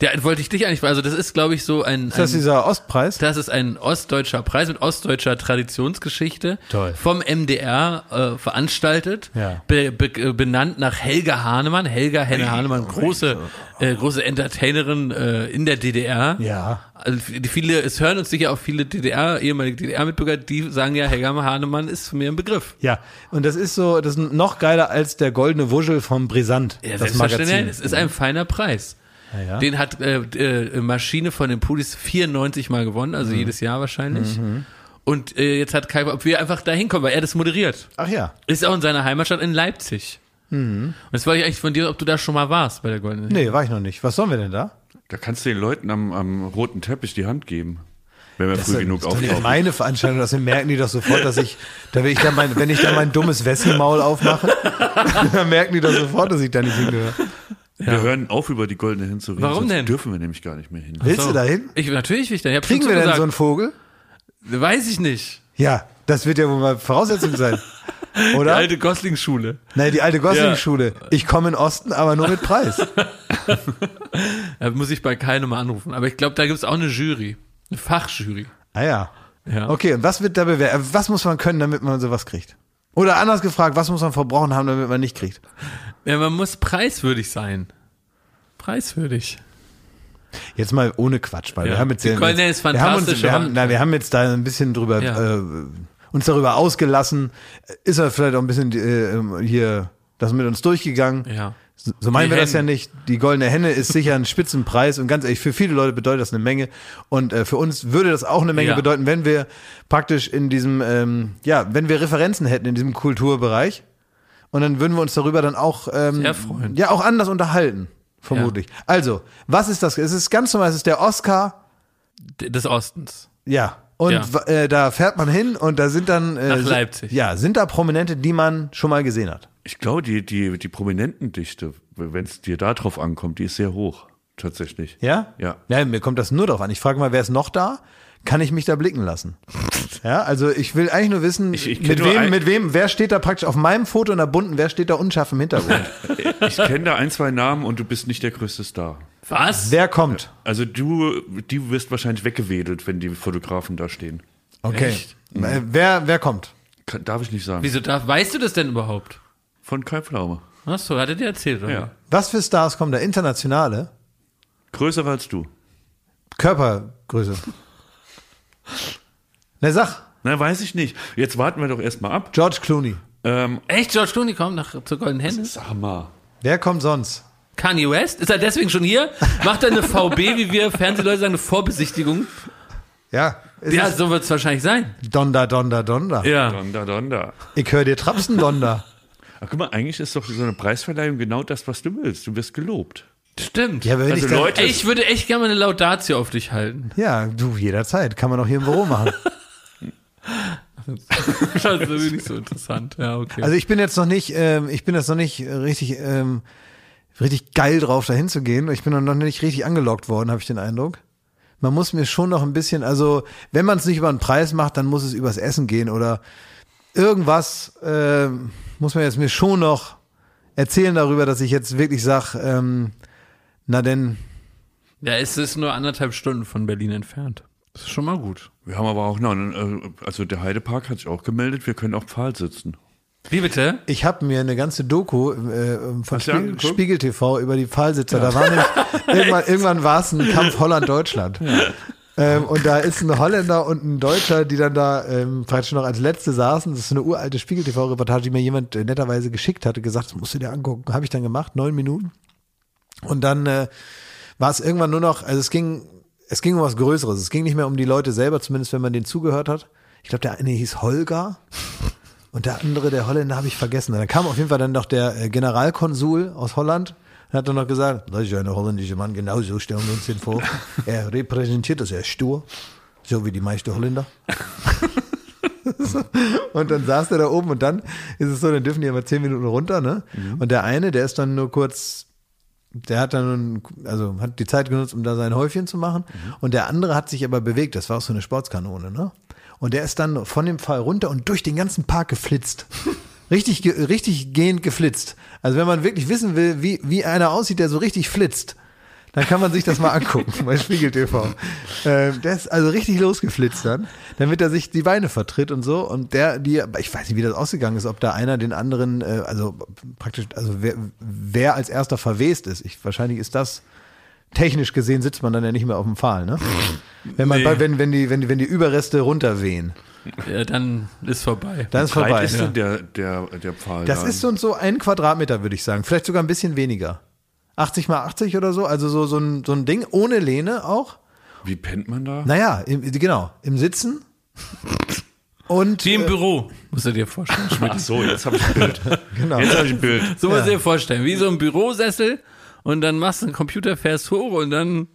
Speaker 2: Der wollte ich dich eigentlich, also das ist, glaube ich, so ein,
Speaker 1: Ist das
Speaker 2: ein
Speaker 1: dieser Ostpreis?
Speaker 2: das ist ein ostdeutscher Preis mit ostdeutscher Traditionsgeschichte
Speaker 1: Toll.
Speaker 2: vom MDR äh, veranstaltet,
Speaker 1: Ja.
Speaker 2: be, be, benannt nach Helga Hahnemann. Helga Henne Hahnemann, große äh, große Entertainerin äh, in der DDR.
Speaker 1: Ja.
Speaker 2: Also die- viele, es hören uns sicher auch viele DDR, ehemalige DDR-Mitbürger, die sagen ja, Helga Hahnemann ist für mir ein Begriff.
Speaker 1: Ja, und das ist so, das ist noch geiler als der goldene Wuschel vom Brisant.
Speaker 2: Ja,
Speaker 1: das. Magazin.
Speaker 2: Es ist ein feiner Preis.
Speaker 1: Ja, ja.
Speaker 2: Den hat äh, äh, Maschine von den Pulis 94 Mal gewonnen,
Speaker 1: Mhm.
Speaker 2: also jedes Jahr wahrscheinlich. Und äh, jetzt hat Kai, ob wir einfach da hinkommen, weil er das moderiert.
Speaker 1: Ach ja.
Speaker 2: Ist auch in seiner Heimatstadt in Leipzig. Und jetzt wollte ich eigentlich von dir, ob du da schon mal warst bei der Goldenen.
Speaker 1: Mhm. Nee, war ich noch nicht. Was sollen wir denn da?
Speaker 3: Da kannst du den Leuten am, am roten Teppich die Hand geben. Wenn wir
Speaker 1: Das
Speaker 3: früh
Speaker 1: ist
Speaker 3: genug
Speaker 1: doch nicht
Speaker 3: auftauchen.
Speaker 1: meine Veranstaltung, das merken die doch sofort, dass ich, da will ich dann mein, wenn ich da mein dummes Wessi-Maul aufmache, dann merken die doch sofort, dass ich da nicht hingehöre.
Speaker 3: Wir hören auf, über die goldene Hin zu reden.
Speaker 2: Warum
Speaker 3: sonst
Speaker 2: denn?
Speaker 3: dürfen wir nämlich gar nicht mehr hin.
Speaker 1: Willst
Speaker 2: So.
Speaker 1: du da hin?
Speaker 2: Ich natürlich will ich da. Ich
Speaker 1: Kriegen wir denn so einen Vogel?
Speaker 2: Weiß ich nicht.
Speaker 1: Ja, das wird ja wohl mal Voraussetzung sein.
Speaker 2: Die
Speaker 1: Oder?
Speaker 2: alte Gosling-Schule.
Speaker 1: Nein, die alte Gosling-Schule. Ich komme in Osten, aber nur mit Preis.
Speaker 2: Da muss ich bei nochmal anrufen. Aber ich glaube, da gibt's auch eine Jury. Eine Fachjury.
Speaker 1: Ah ja.
Speaker 2: Ja.
Speaker 1: Okay, und was wird da bewertet? Was muss man können, damit man sowas kriegt? Oder anders gefragt, was muss man verbrauchen haben, damit man nicht kriegt?
Speaker 2: Ja, man muss preiswürdig sein. Preiswürdig.
Speaker 1: Jetzt mal ohne Quatsch, weil
Speaker 2: Ja.
Speaker 1: wir haben jetzt
Speaker 2: Die Goldene ist
Speaker 1: wir haben uns,
Speaker 2: fantastisch,
Speaker 1: wir haben, na, wir haben jetzt da ein bisschen drüber
Speaker 2: Ja.
Speaker 1: äh, uns darüber ausgelassen. Ist er vielleicht auch ein bisschen äh, hier das mit uns durchgegangen?
Speaker 2: Ja.
Speaker 1: So so meinen
Speaker 2: Die
Speaker 1: wir das ja nicht. Die goldene Henne ist sicher ein Spitzenpreis und ganz ehrlich, für viele Leute bedeutet das eine Menge. Und äh, für uns würde das auch eine Menge
Speaker 2: Ja.
Speaker 1: bedeuten, wenn wir praktisch in diesem, ähm, ja, wenn wir Referenzen hätten in diesem Kulturbereich. Und dann würden wir uns darüber dann auch, ähm, ja, auch anders unterhalten. Vermutlich. Also, was ist das? Es ist ganz normal, es ist der Oscar,
Speaker 2: Des Ostens.
Speaker 1: ja. Und
Speaker 2: Ja.
Speaker 1: Äh, da fährt man hin und da sind dann äh,
Speaker 2: Nach Leipzig.
Speaker 1: Ja, sind da Prominente, die man schon mal gesehen hat.
Speaker 3: Ich glaube, die, die, die Prominentendichte, wenn es dir da drauf ankommt, die ist sehr hoch. Tatsächlich.
Speaker 1: Ja?
Speaker 3: Ja.
Speaker 1: Ja, mir kommt das nur drauf an. Ich frage mal, wer ist noch da? Kann ich mich da blicken lassen? Ja, also ich will eigentlich nur wissen,
Speaker 3: Ich- ich
Speaker 1: mit wem,
Speaker 3: ein-
Speaker 1: mit wem, wer steht da praktisch auf meinem Foto in der bunten, wer steht da unscharf im Hintergrund?
Speaker 3: Ich kenne da ein, zwei Namen und du bist nicht der größte Star.
Speaker 2: Was?
Speaker 1: wer kommt?
Speaker 3: Also du, du wirst wahrscheinlich weggewedelt, wenn die Fotografen da stehen.
Speaker 1: Okay.
Speaker 2: Echt?
Speaker 1: Äh, Wer, wer kommt?
Speaker 3: Kann, darf ich nicht sagen.
Speaker 2: Wieso darf, weißt du das denn überhaupt?
Speaker 3: Von Kai Pflaume.
Speaker 2: Ach so, hat er dir erzählt, oder?
Speaker 3: Ja.
Speaker 1: Was für Stars kommen da? Internationale?
Speaker 3: Größer als du.
Speaker 1: Körpergröße? Na sag,
Speaker 3: Na, weiß ich nicht. Jetzt warten wir doch erstmal ab.
Speaker 1: George Clooney.
Speaker 3: Ähm,
Speaker 2: Echt? George Clooney kommt nach, zur Goldenen Henne?
Speaker 3: sag mal.
Speaker 1: Wer kommt sonst?
Speaker 2: Kanye West? Ist er deswegen schon hier? Macht er eine VB, wie wir Fernsehleute sagen, eine Vorbesichtigung?
Speaker 1: Ja,
Speaker 2: Ja, so wird es wahrscheinlich sein.
Speaker 1: Donda, Donda, Donda.
Speaker 2: Ja.
Speaker 3: Donda, donda.
Speaker 1: Ich höre dir Trapsen, Donda.
Speaker 3: Ach, guck mal, eigentlich ist doch so eine Preisverleihung genau das, was du willst. Du wirst gelobt.
Speaker 2: Stimmt.
Speaker 1: Ja, aber wenn
Speaker 3: Also
Speaker 1: ich
Speaker 3: Leute-
Speaker 2: ich würde echt gerne mal eine Laudatio auf dich halten.
Speaker 1: ja, du, jederzeit. Kann man auch hier im Büro machen.
Speaker 2: Das ist irgendwie nicht so interessant. Ja, okay.
Speaker 1: Also ich bin jetzt noch nicht, ähm, ich bin jetzt noch nicht richtig, ähm, richtig geil drauf, dahin zu gehen. Ich bin noch nicht richtig angelockt worden, habe ich den Eindruck. Man muss mir schon noch ein bisschen, also wenn man es nicht über den Preis macht, dann muss es übers Essen gehen oder irgendwas ähm, muss man jetzt mir schon noch erzählen darüber, dass ich jetzt wirklich sag, ähm, na denn,
Speaker 2: ja, es ist nur anderthalb Stunden von Berlin entfernt. Das ist schon mal gut.
Speaker 3: Wir haben aber auch noch, einen, äh, also der Heidepark hat sich auch gemeldet, wir können auf Pfahl sitzen.
Speaker 2: Wie bitte?
Speaker 1: ich habe mir eine ganze Doku äh, von Spiegel? Spiegel TV über die Pfahlsitzer. Da war nämlich, irgendwann, irgendwann war es ein Kampf Holland-Deutschland. Ähm, und da ist ein Holländer und ein Deutscher, die dann da ähm, praktisch noch als letzte saßen. Das ist eine uralte Spiegel TV-Reportage, die mir jemand äh, netterweise geschickt hatte, gesagt, das musst du dir angucken. Habe ich dann gemacht, neun Minuten. Und dann äh, war es irgendwann nur noch, also es ging, es ging um was Größeres. Es ging nicht mehr um die Leute selber, zumindest wenn man denen zugehört hat. Ich glaube, der eine hieß Holger und der andere, der Holländer, habe ich vergessen. Und dann kam auf jeden Fall dann noch der äh, Generalkonsul aus Holland. Er hat dann noch gesagt, das ist ja ein holländischer Mann, genau so stellen wir uns den vor. Er repräsentiert das, er ist stur, so wie die meisten Holländer. So. und dann saß der da oben und dann ist es so, dann dürfen die aber zehn Minuten runter, ne? Und der eine, der ist dann nur kurz, der hat dann, also hat die Zeit genutzt, um da sein Häufchen zu machen. Und der andere hat sich aber bewegt, das war auch so eine Sportskanone, ne? Und der ist dann von dem Fall runter und durch den ganzen Park geflitzt. Richtig, richtig gehend geflitzt. Also wenn man wirklich wissen will, wie, wie einer aussieht, der so richtig flitzt, dann kann man sich das mal angucken bei Spiegel TV. Ähm, der ist also richtig losgeflitzt dann, damit er sich die Beine vertritt und so. Und der, die, ich weiß nicht, wie das ausgegangen ist, ob da einer den anderen, äh, also praktisch, also wer, wer als erster verwest ist. Ich, wahrscheinlich ist das technisch gesehen sitzt man dann ja nicht mehr auf dem Pfahl, ne? Wenn man,
Speaker 2: Nee.
Speaker 1: wenn, wenn die, wenn die, wenn die Überreste runterwehen,
Speaker 2: Ja, dann ist vorbei.
Speaker 1: dann ist
Speaker 3: Breit
Speaker 1: vorbei.
Speaker 3: ist
Speaker 1: Ja.
Speaker 3: denn der, der, der Pfahl?
Speaker 1: Das
Speaker 3: da?
Speaker 1: ist so und so ein Quadratmeter, würde ich sagen. Vielleicht sogar ein bisschen weniger. 80 mal 80 oder so. Also so, so, ein, so ein Ding ohne Lehne auch.
Speaker 3: Wie pennt man da?
Speaker 1: Naja, im, genau, im Sitzen. Und
Speaker 2: Wie im
Speaker 1: äh,
Speaker 2: Büro, musst du dir vorstellen.
Speaker 3: Ach so, jetzt habe ich ein Bild.
Speaker 1: genau.
Speaker 3: Jetzt habe ich ein Bild.
Speaker 2: So musst du dir vorstellen, wie so ein Bürosessel und dann machst du einen Computer, fährst hoch und dann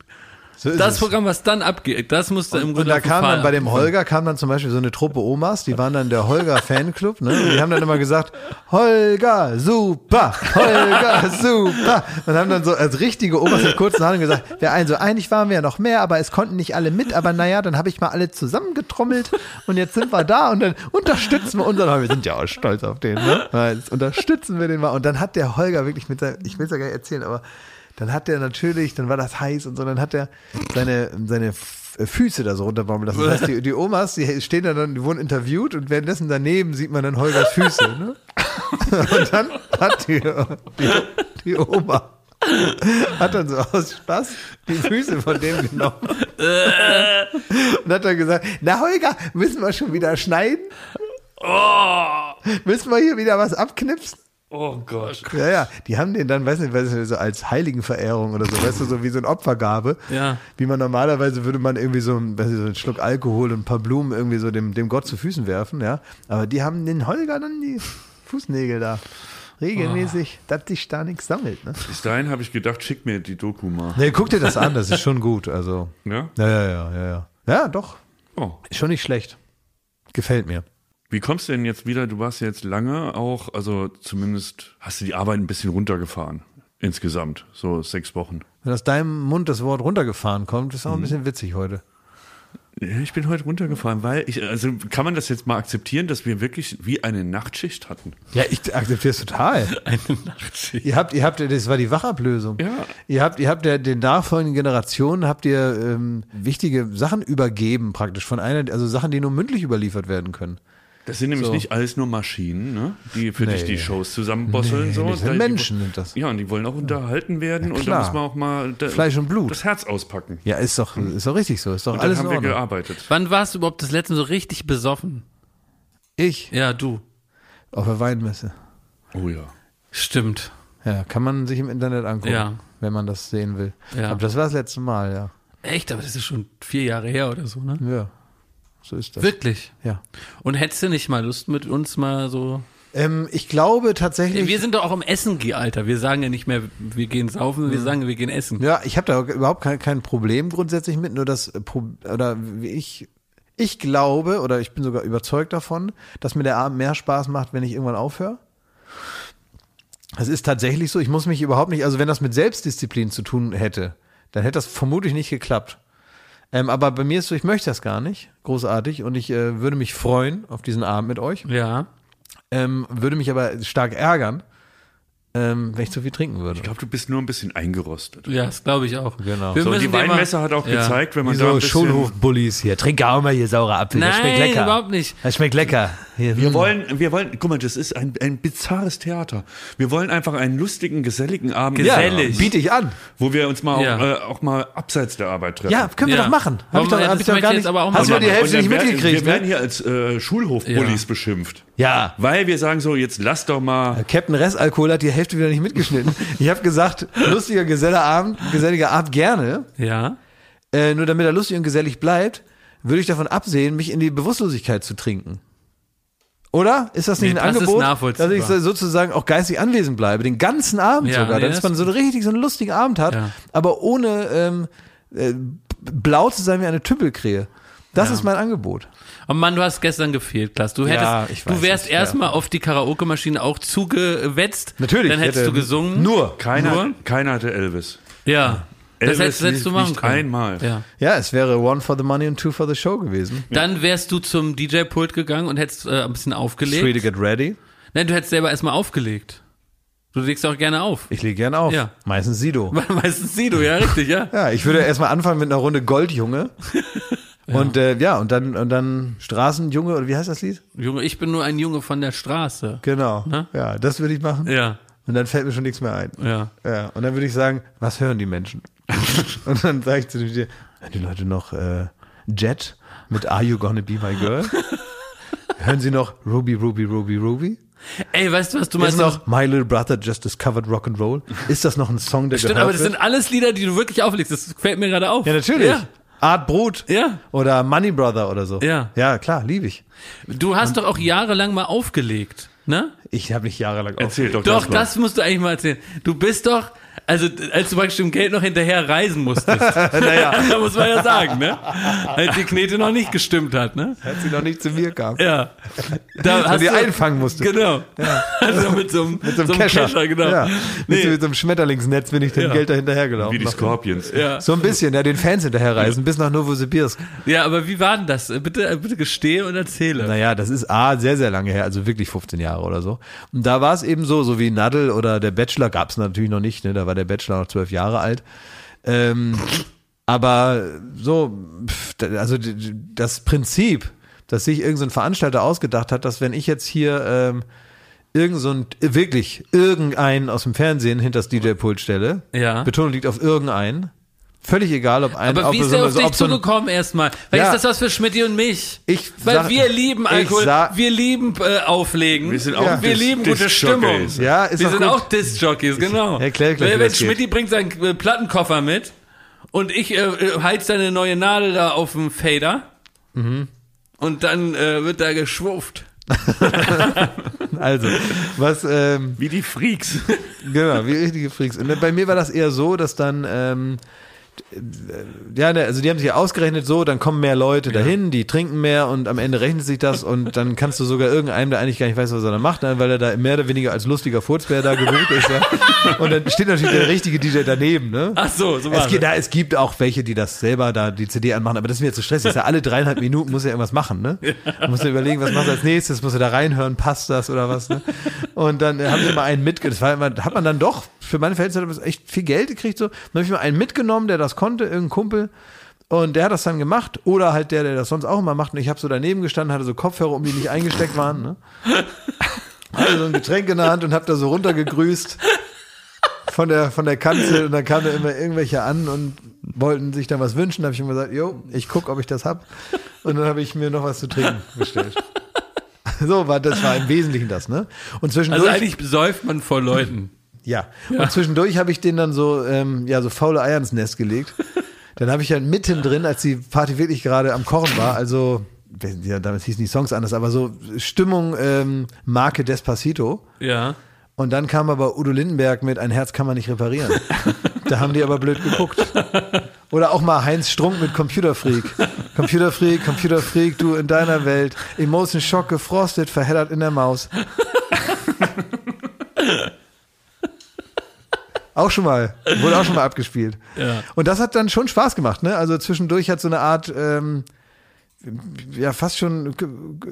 Speaker 1: So
Speaker 2: das. Programm, was dann abgeht, das musst du im
Speaker 1: Und
Speaker 2: Grunde
Speaker 1: da
Speaker 2: auf den
Speaker 1: kam dann bei dem. Holger kam dann zum Beispiel so eine Truppe Omas, die waren dann der Holger Fanclub, ne? Und die haben dann immer gesagt, Holger, super, Holger, super. Und haben dann so als richtige Omas mit kurzen Haaren gesagt, ja, also eigentlich waren wir ja noch mehr, aber es konnten nicht alle mit, aber naja, dann habe ich mal alle zusammengetrommelt und jetzt sind wir da und dann unterstützen wir unseren, wir sind ja auch stolz auf den, ne? Jetzt unterstützen wir den mal. Und dann hat der Holger wirklich mit seinem, ich will es ja gar nicht erzählen, aber dann hat der natürlich, dann war das heiß und so, dann hat er seine, seine F- Füße da so runterbauen lassen. Das heißt, die, die Omas, die stehen da dann, die wurden interviewt und währenddessen daneben sieht man dann Holgers Füße, ne? Und dann hat die, die, die Oma hat dann so aus Spaß die Füße von dem genommen. Und hat dann gesagt, na Holger, müssen wir schon wieder schneiden? Müssen wir hier wieder was abknipsen?
Speaker 2: Oh Gott.
Speaker 1: Ja, ja, die haben den dann, weiß nicht, weiß nicht, so als Heiligenverehrung oder so, weißt du, so wie so eine Opfergabe.
Speaker 2: Ja.
Speaker 1: Wie man normalerweise würde man irgendwie so, weiß nicht, so einen Schluck Alkohol und ein paar Blumen irgendwie so dem, dem Gott zu Füßen werfen, ja. Aber die haben den Holger dann die Fußnägel da regelmäßig, dass sich da nichts sammelt, ne?
Speaker 3: Bis dahin habe ich gedacht, schick mir die Doku mal.
Speaker 1: Nee, guck dir das an, das ist schon gut, also.
Speaker 3: Ja?
Speaker 1: Ja, ja, ja, ja, ja. Ja, doch,
Speaker 3: Oh.
Speaker 1: ist schon nicht schlecht. Gefällt mir.
Speaker 3: Wie kommst du denn jetzt wieder? Du warst ja jetzt lange auch, also zumindest hast du die Arbeit ein bisschen runtergefahren. Insgesamt, so sechs Wochen.
Speaker 1: Wenn aus deinem Mund das Wort runtergefahren kommt, ist auch ein bisschen witzig heute.
Speaker 3: Ich bin heute runtergefahren, weil ich, also kann man das jetzt mal akzeptieren, dass wir wirklich wie eine Nachtschicht hatten?
Speaker 1: Ja, ich akzeptiere es total.
Speaker 2: Eine Nachtschicht.
Speaker 1: Ihr habt, ihr habt, das war die Wachablösung.
Speaker 3: Ja.
Speaker 1: Ihr habt, ihr habt der, den nachfolgenden Generationen habt ihr ähm, wichtige Sachen übergeben praktisch von einer, also Sachen, die nur mündlich überliefert werden können.
Speaker 3: Das sind nämlich
Speaker 1: So.
Speaker 3: nicht alles nur Maschinen, ne? die für dich
Speaker 1: Nee.
Speaker 3: die Shows zusammenbosseln.
Speaker 1: Nee,
Speaker 3: so.
Speaker 1: das sind Menschen, sind das.
Speaker 3: Ja, und die wollen auch unterhalten werden und da
Speaker 1: klar.
Speaker 3: muss man auch mal da,
Speaker 1: Fleisch und Blut.
Speaker 3: das Herz auspacken.
Speaker 1: Ja, ist doch, ist doch richtig so, ist doch
Speaker 3: Und
Speaker 1: alles
Speaker 3: dann
Speaker 1: in
Speaker 3: haben wir
Speaker 1: Ordnung.
Speaker 3: gearbeitet.
Speaker 2: Wann warst du überhaupt das letzte Mal so richtig besoffen?
Speaker 1: Ich
Speaker 2: Ja, du.
Speaker 1: auf der Weinmesse.
Speaker 3: Oh ja.
Speaker 2: Stimmt.
Speaker 1: Ja, kann man sich im Internet angucken,
Speaker 2: Ja.
Speaker 1: wenn man das sehen will.
Speaker 2: Ja.
Speaker 1: Aber das war das letzte Mal, ja.
Speaker 2: Echt, aber das ist schon vier Jahre her oder so, ne?
Speaker 1: Ja, so ist das.
Speaker 2: Wirklich.
Speaker 1: Ja.
Speaker 2: Und hättest du nicht mal Lust mit uns mal so.
Speaker 1: Ähm, ich glaube tatsächlich.
Speaker 2: Wir sind doch auch im Essen, Alter. Wir sagen ja nicht mehr, wir gehen saufen, wir sagen, wir gehen essen.
Speaker 1: Ja, ich habe da überhaupt kein, kein Problem grundsätzlich mit, nur das äh, oder wie ich Ich glaube, oder ich bin sogar überzeugt davon, dass mir der Abend mehr Spaß macht, wenn ich irgendwann aufhöre. Es ist tatsächlich so, ich muss mich überhaupt nicht, also wenn das mit Selbstdisziplin zu tun hätte, dann hätte das vermutlich nicht geklappt. Ähm, aber bei mir ist so, ich möchte das gar nicht, großartig, und ich äh, würde mich freuen auf diesen Abend mit euch,
Speaker 2: Ja.
Speaker 1: ähm, würde mich aber stark ärgern, ähm, wenn ich zu viel trinken würde.
Speaker 3: Ich glaube, du bist nur ein bisschen eingerostet.
Speaker 2: Ja, das glaube ich auch.
Speaker 1: Genau.
Speaker 2: Wir
Speaker 3: So, die Weinmesse hat auch
Speaker 2: Ja.
Speaker 3: gezeigt, wenn man
Speaker 1: Wie
Speaker 3: da ein
Speaker 1: so
Speaker 3: bisschen...
Speaker 1: Schulhof-Bullies hier. Trink auch mal hier saurer Apfel. das schmeckt
Speaker 2: Nein,
Speaker 1: lecker.
Speaker 2: überhaupt nicht.
Speaker 1: Das schmeckt lecker. Hier,
Speaker 3: Wir
Speaker 1: mm.
Speaker 3: wollen, wir wollen, guck mal, das ist ein, ein bizarres Theater. Wir wollen einfach einen lustigen, geselligen Abend
Speaker 1: ja,
Speaker 2: gesellig.
Speaker 1: biete ich an.
Speaker 3: wo wir uns mal
Speaker 2: Ja.
Speaker 3: auch, äh, auch mal abseits der Arbeit treffen.
Speaker 1: Ja, können wir
Speaker 2: Ja.
Speaker 1: doch machen. Hab ich doch, hab ich doch gar
Speaker 2: ich
Speaker 1: nicht.
Speaker 2: jetzt aber auch
Speaker 1: Hast du die. Hälfte nicht mitgekriegt?
Speaker 3: Wir werden
Speaker 1: Ne?
Speaker 3: hier als äh, Schulhofbullis beschimpft.
Speaker 1: Ja.
Speaker 3: Weil wir sagen so, jetzt lass doch mal.
Speaker 1: Captain Restalkohol hat die Hälfte wieder nicht mitgeschnitten. Ich habe gesagt, lustiger geselliger Abend, geselliger Abend gerne.
Speaker 2: Ja.
Speaker 1: Äh, nur damit er lustig und gesellig bleibt, würde ich davon absehen, mich in die Bewusstlosigkeit zu trinken. Oder? Ist das nicht
Speaker 2: Nee,
Speaker 1: ein
Speaker 2: das
Speaker 1: Angebot, dass ich so- sozusagen auch geistig anwesend bleibe, den ganzen Abend
Speaker 2: Ja,
Speaker 1: sogar,
Speaker 2: nee,
Speaker 1: dass
Speaker 2: das-
Speaker 1: man so richtig so einen lustigen Abend hat,
Speaker 2: Ja.
Speaker 1: aber ohne ähm, äh, blau zu sein wie eine Tüppelkrähe. Das
Speaker 2: Ja.
Speaker 1: ist mein Angebot.
Speaker 2: Oh Mann, du hast gestern gefehlt, Klaas. Du hättest,
Speaker 1: Ja, ich weiß
Speaker 2: du wärst erstmal auf die Karaoke-Maschine auch zugewetzt.
Speaker 1: Natürlich.
Speaker 2: Dann hättest
Speaker 1: hätte-
Speaker 2: du gesungen.
Speaker 1: Nur.
Speaker 3: Keiner,
Speaker 2: Nur?
Speaker 3: keiner hatte Elvis.
Speaker 2: Ja. Das
Speaker 3: Elvis
Speaker 2: hättest, hättest du machen
Speaker 3: nicht
Speaker 2: können.
Speaker 3: einmal.
Speaker 2: Ja.
Speaker 1: Ja, es wäre one for the money and two for the show gewesen.
Speaker 2: Dann wärst du zum DJ-Pult gegangen und hättest äh, ein bisschen aufgelegt.
Speaker 1: Three to get ready.
Speaker 2: Nein, du hättest selber erstmal aufgelegt. Du legst auch gerne auf.
Speaker 1: Ich lege gern auf.
Speaker 2: Ja.
Speaker 1: Meistens Sido.
Speaker 2: Meistens Sido, ja, richtig, ja.
Speaker 1: Ja, ich würde erstmal anfangen mit einer Runde Goldjunge. Und äh, ja, und dann und dann Straßenjunge oder wie heißt das Lied?
Speaker 2: Junge, ich bin nur ein Junge von der Straße.
Speaker 1: Genau.
Speaker 2: Ne?
Speaker 1: Ja, das würde ich machen.
Speaker 2: Ja,
Speaker 1: Und dann fällt mir schon nichts mehr ein.
Speaker 2: ja.
Speaker 1: Ja, und dann würde ich sagen, was hören die Menschen? und dann sage ich zu dir, hören die Leute noch äh, Jet mit Are You Gonna Be My Girl? hören sie noch Ruby, Ruby, Ruby, Ruby?
Speaker 2: Ey, weißt du, was du
Speaker 1: Ist
Speaker 2: meinst?
Speaker 1: noch My Little Brother Just Discovered Rock and Roll? Ist das noch ein Song, der
Speaker 2: Stimmt,
Speaker 1: gehört
Speaker 2: aber das
Speaker 1: wird?
Speaker 2: sind alles Lieder, die du wirklich auflegst. Das fällt mir gerade auf.
Speaker 1: Ja, natürlich.
Speaker 2: Ja.
Speaker 1: Art Brut.
Speaker 2: Ja.
Speaker 1: Oder Money Brother oder so.
Speaker 2: Ja.
Speaker 1: Ja, klar, liebe ich.
Speaker 2: Du hast doch auch jahrelang mal aufgelegt, ne?
Speaker 1: Ich habe nicht jahrelang
Speaker 3: Erzähl doch,
Speaker 2: Doch,
Speaker 3: das mal.
Speaker 2: das musst du eigentlich mal erzählen. Du bist doch, also als du praktisch dem Geld noch hinterher reisen musstest,
Speaker 1: Naja,
Speaker 2: da muss man ja sagen, ne? Als die Knete noch nicht gestimmt hat, ne?
Speaker 1: als sie noch nicht zu mir kam.
Speaker 2: Ja. Da
Speaker 1: Und die einfangen musste.
Speaker 2: Genau. Also mit so einem,
Speaker 1: Mit so einem Kescher.
Speaker 2: genau.
Speaker 1: Ja. Mit, so,
Speaker 2: Nee.
Speaker 1: mit so einem Schmetterlingsnetz bin ich dem
Speaker 2: Ja.
Speaker 1: Geld da hinterhergelaufen.
Speaker 3: Wie die Scorpions.
Speaker 2: Ja.
Speaker 1: So ein bisschen, ja, den Fans hinterherreisen, bis nach Novosibirsk.
Speaker 2: ja, aber wie war denn das? Bitte, bitte gestehe und erzähle.
Speaker 1: Naja, das ist A, sehr, sehr lange her, also wirklich 15 Jahre oder so. Und da war es eben so, so wie Nadel oder der Bachelor gab es natürlich noch nicht, ne? da war der Bachelor noch zwölf Jahre alt. Ähm, aber so, also das Prinzip, dass sich irgendein so Veranstalter ausgedacht hat, dass wenn ich jetzt hier ähm, irgend so ein, wirklich irgendeinen aus dem Fernsehen hinter das DJ-Pult stelle,
Speaker 2: Ja.
Speaker 1: Betonung liegt auf irgendeinen, völlig egal, ob ein,
Speaker 2: Aber wie ist
Speaker 1: so,
Speaker 2: der auf dich
Speaker 1: so
Speaker 2: zugekommen erstmal? Weil
Speaker 1: Ja.
Speaker 2: ist das was für Schmidti und mich?
Speaker 1: Ich
Speaker 2: Weil
Speaker 1: sag-
Speaker 2: wir lieben
Speaker 1: ich
Speaker 2: Alkohol,
Speaker 1: sag-
Speaker 2: wir lieben äh, Auflegen.
Speaker 3: Wir sind auch
Speaker 1: Ja.
Speaker 2: wir lieben gute. Stimmung.
Speaker 1: Ja, ist
Speaker 2: wir sind
Speaker 1: gut.
Speaker 2: auch Disc-Jockeys, genau.
Speaker 1: Erklär gleich,
Speaker 2: wenn
Speaker 1: geht.
Speaker 2: Schmidti bringt seinen äh, Plattenkoffer mit und ich äh, äh, heiz seine neue Nadel da auf dem Fader
Speaker 1: Mhm.
Speaker 2: und dann äh, wird da geschwurft.
Speaker 1: Also, was, ähm,
Speaker 3: Wie die Freaks.
Speaker 1: genau, wie richtige Freaks. Und bei mir war das eher so, dass dann, ähm, ja, ne, also die haben sich ausgerechnet so, dann kommen mehr Leute dahin, die trinken mehr und am Ende rechnet sich das und dann kannst du sogar irgendeinem, der eigentlich gar nicht weiß, was er da macht, weil er da mehr oder weniger als lustiger Furzbär da gebucht ist. Ja. Und dann steht natürlich der richtige DJ daneben, ne?
Speaker 2: Ach so, so
Speaker 1: Es gibt, da, es gibt auch welche, die das selber da die CD anmachen, aber das ist mir zu stressig. Ist ja alle dreieinhalb Minuten muss ja irgendwas machen, ne? Man muss ja überlegen, was macht er als nächstes, muss er da reinhören, passt das oder was, ne? Und dann haben sie mal einen mitgenommen. Das war immer, hat man dann doch, für meine Verhältnisse echt viel Geld gekriegt, so. Dann habe ich mal einen mitgenommen, der das konnte, irgendein Kumpel. Und der hat das dann gemacht. Oder halt der, der das sonst auch immer macht. Und ich habe so daneben gestanden, hatte so Kopfhörer, um die nicht eingesteckt waren, ne? Hatte so ein Getränk in der Hand und habe da so runtergegrüßt von der, von der Kanzel und dann kamen da immer irgendwelche an und wollten sich dann was wünschen. Da habe ich immer gesagt, jo, ich guck, ob ich das hab. Und dann habe ich mir noch was zu trinken bestellt. So war das war im Wesentlichen das, ne? Und zwischendurch,
Speaker 2: Also eigentlich säuft man vor Leuten.
Speaker 1: Ja. Und zwischendurch habe ich den dann so, ähm, ja, so faule Eier ins Nest gelegt. Dann habe ich ja mittendrin, als die Party wirklich gerade am Kochen war, also ja, damals hießen die Songs anders, aber so Stimmung ähm, Marke Despacito.
Speaker 2: Ja.
Speaker 1: Und dann kam aber Udo Lindenberg mit Ein Herz kann man nicht reparieren. Da haben die aber blöd geguckt. Oder auch mal Heinz Strunk mit Computerfreak. Computerfreak, Computerfreak, du in deiner Welt. Emotion Shock gefrostet, verheddert in der Maus. Auch schon mal, wurde auch schon mal abgespielt.
Speaker 2: Ja.
Speaker 1: Und das hat dann schon Spaß gemacht, ne? Also zwischendurch hat so eine Art, ähm, ja, fast schon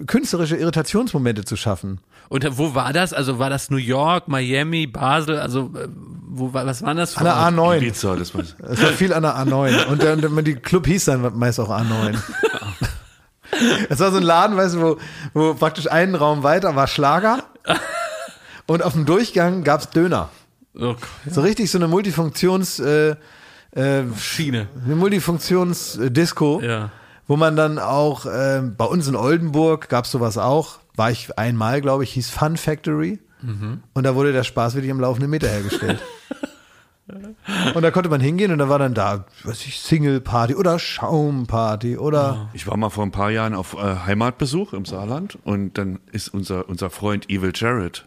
Speaker 1: künstlerische Irritationsmomente zu schaffen.
Speaker 2: Und wo war das? Also war das New York, Miami, Basel? Also äh, wo war, was waren das für
Speaker 1: An der
Speaker 2: Orte?
Speaker 1: A9.
Speaker 3: Ibiza, das war
Speaker 1: Es war viel an der A9. Und der, der, die Club hieß dann meist auch A9. Es war so ein Laden, weißt du, wo, wo praktisch einen Raum weiter war Schlager. Und auf dem Durchgang gab's Döner.
Speaker 2: Oh,
Speaker 1: So richtig so eine Multifunktions, äh, äh,
Speaker 2: Schiene.
Speaker 1: eine Multifunktions-Disco.
Speaker 2: Ja.
Speaker 1: wo man dann auch, ähm, bei uns in Oldenburg gab's sowas auch, war ich einmal, glaube ich, hieß Fun Factory. Und da wurde der Spaß wirklich am laufenden Meter hergestellt. und da konnte man hingehen und da war dann da, was ich, Single-Party oder Schaumparty oder
Speaker 3: Ich war mal vor ein paar Jahren auf äh, Heimatbesuch im Saarland und dann ist unser, unser Freund Evil Jared,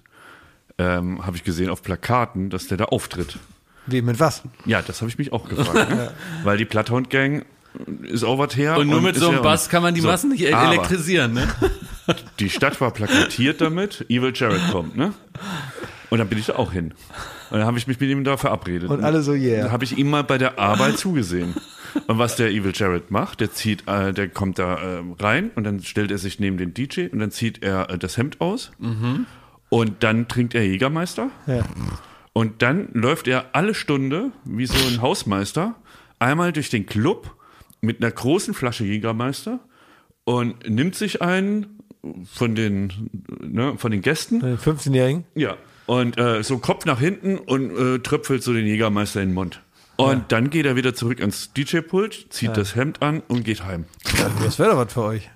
Speaker 3: ähm, habe ich gesehen auf Plakaten, dass der da auftritt.
Speaker 1: wie mit was?
Speaker 3: Ja, das habe ich mich auch gefragt. ne? Weil die Bloodhound Gang ist auch was her.
Speaker 2: Und nur mit
Speaker 3: ist
Speaker 2: so einem Bass kann man die
Speaker 3: So,
Speaker 2: Massen nicht e- elektrisieren, ne?
Speaker 3: Die Stadt war plakatiert damit, Evil Jared kommt, ne? Und dann bin ich da auch hin. Und dann habe ich mich mit ihm da verabredet.
Speaker 1: Und alle so, yeah.
Speaker 3: Dann habe ich ihm mal bei der Arbeit zugesehen. Und was der Evil Jared macht, der zieht, äh, der kommt da äh, rein und dann stellt er sich neben den DJ und dann zieht er äh, das Hemd aus und dann trinkt er Jägermeister
Speaker 1: Ja.
Speaker 3: und dann läuft er alle Stunde wie so ein Hausmeister einmal durch den Club mit einer großen Flasche Jägermeister und nimmt sich einen von den, ne, von den Gästen.
Speaker 1: Den 15-Jährigen?
Speaker 3: Ja. Und äh, so Kopf nach hinten und äh, tröpfelt so den Jägermeister in den Mund. Und dann geht er wieder zurück ans DJ-Pult, zieht das Hemd an und geht heim.
Speaker 1: Das wäre doch was für euch.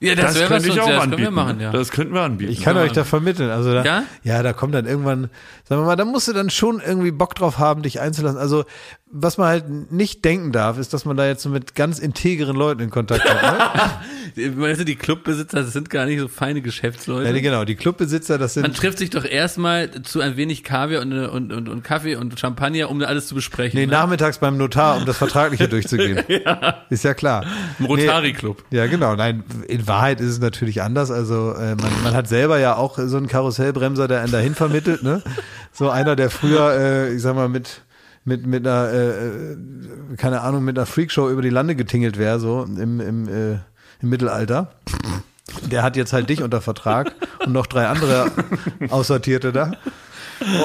Speaker 2: Ja, das, was
Speaker 3: könnte ich auch
Speaker 2: ja, das
Speaker 3: anbieten.
Speaker 2: können wir machen, ja.
Speaker 3: Das könnten wir anbieten.
Speaker 1: Ich kann euch da vermitteln. Also da,
Speaker 2: Ja?
Speaker 1: ja? da kommt dann irgendwann, sagen wir mal, da musst du dann schon irgendwie Bock drauf haben, dich einzulassen. Also was man halt nicht denken darf, ist, dass man da jetzt so mit ganz integeren Leuten in Kontakt kommt. Ne?
Speaker 2: Weißt du, die Clubbesitzer, das sind gar nicht so feine Geschäftsleute.
Speaker 1: ja, nee, genau, die Clubbesitzer, das
Speaker 2: Man
Speaker 1: sind
Speaker 2: trifft sich doch erstmal zu ein wenig Kaviar und, und, und, und Kaffee und Champagner, um da alles zu besprechen.
Speaker 1: nee,
Speaker 2: ne?
Speaker 1: nachmittags beim Notar, um das Vertragliche durchzugehen. Ist ja klar.
Speaker 2: Im Rotary Club.
Speaker 1: Ja, genau. Nein, in Wahrheit ist es natürlich anders. Also äh, man, man hat selber ja auch so einen Karussellbremser, der einen dahin vermittelt. Ne? So einer, der früher, äh, ich sag mal, mit mit mit einer äh, äh, keine Ahnung mit einer Freakshow über die Lande getingelt wäre, so im im, äh, im Mittelalter. Der hat jetzt halt dich unter Vertrag und noch drei andere Aussortierte da.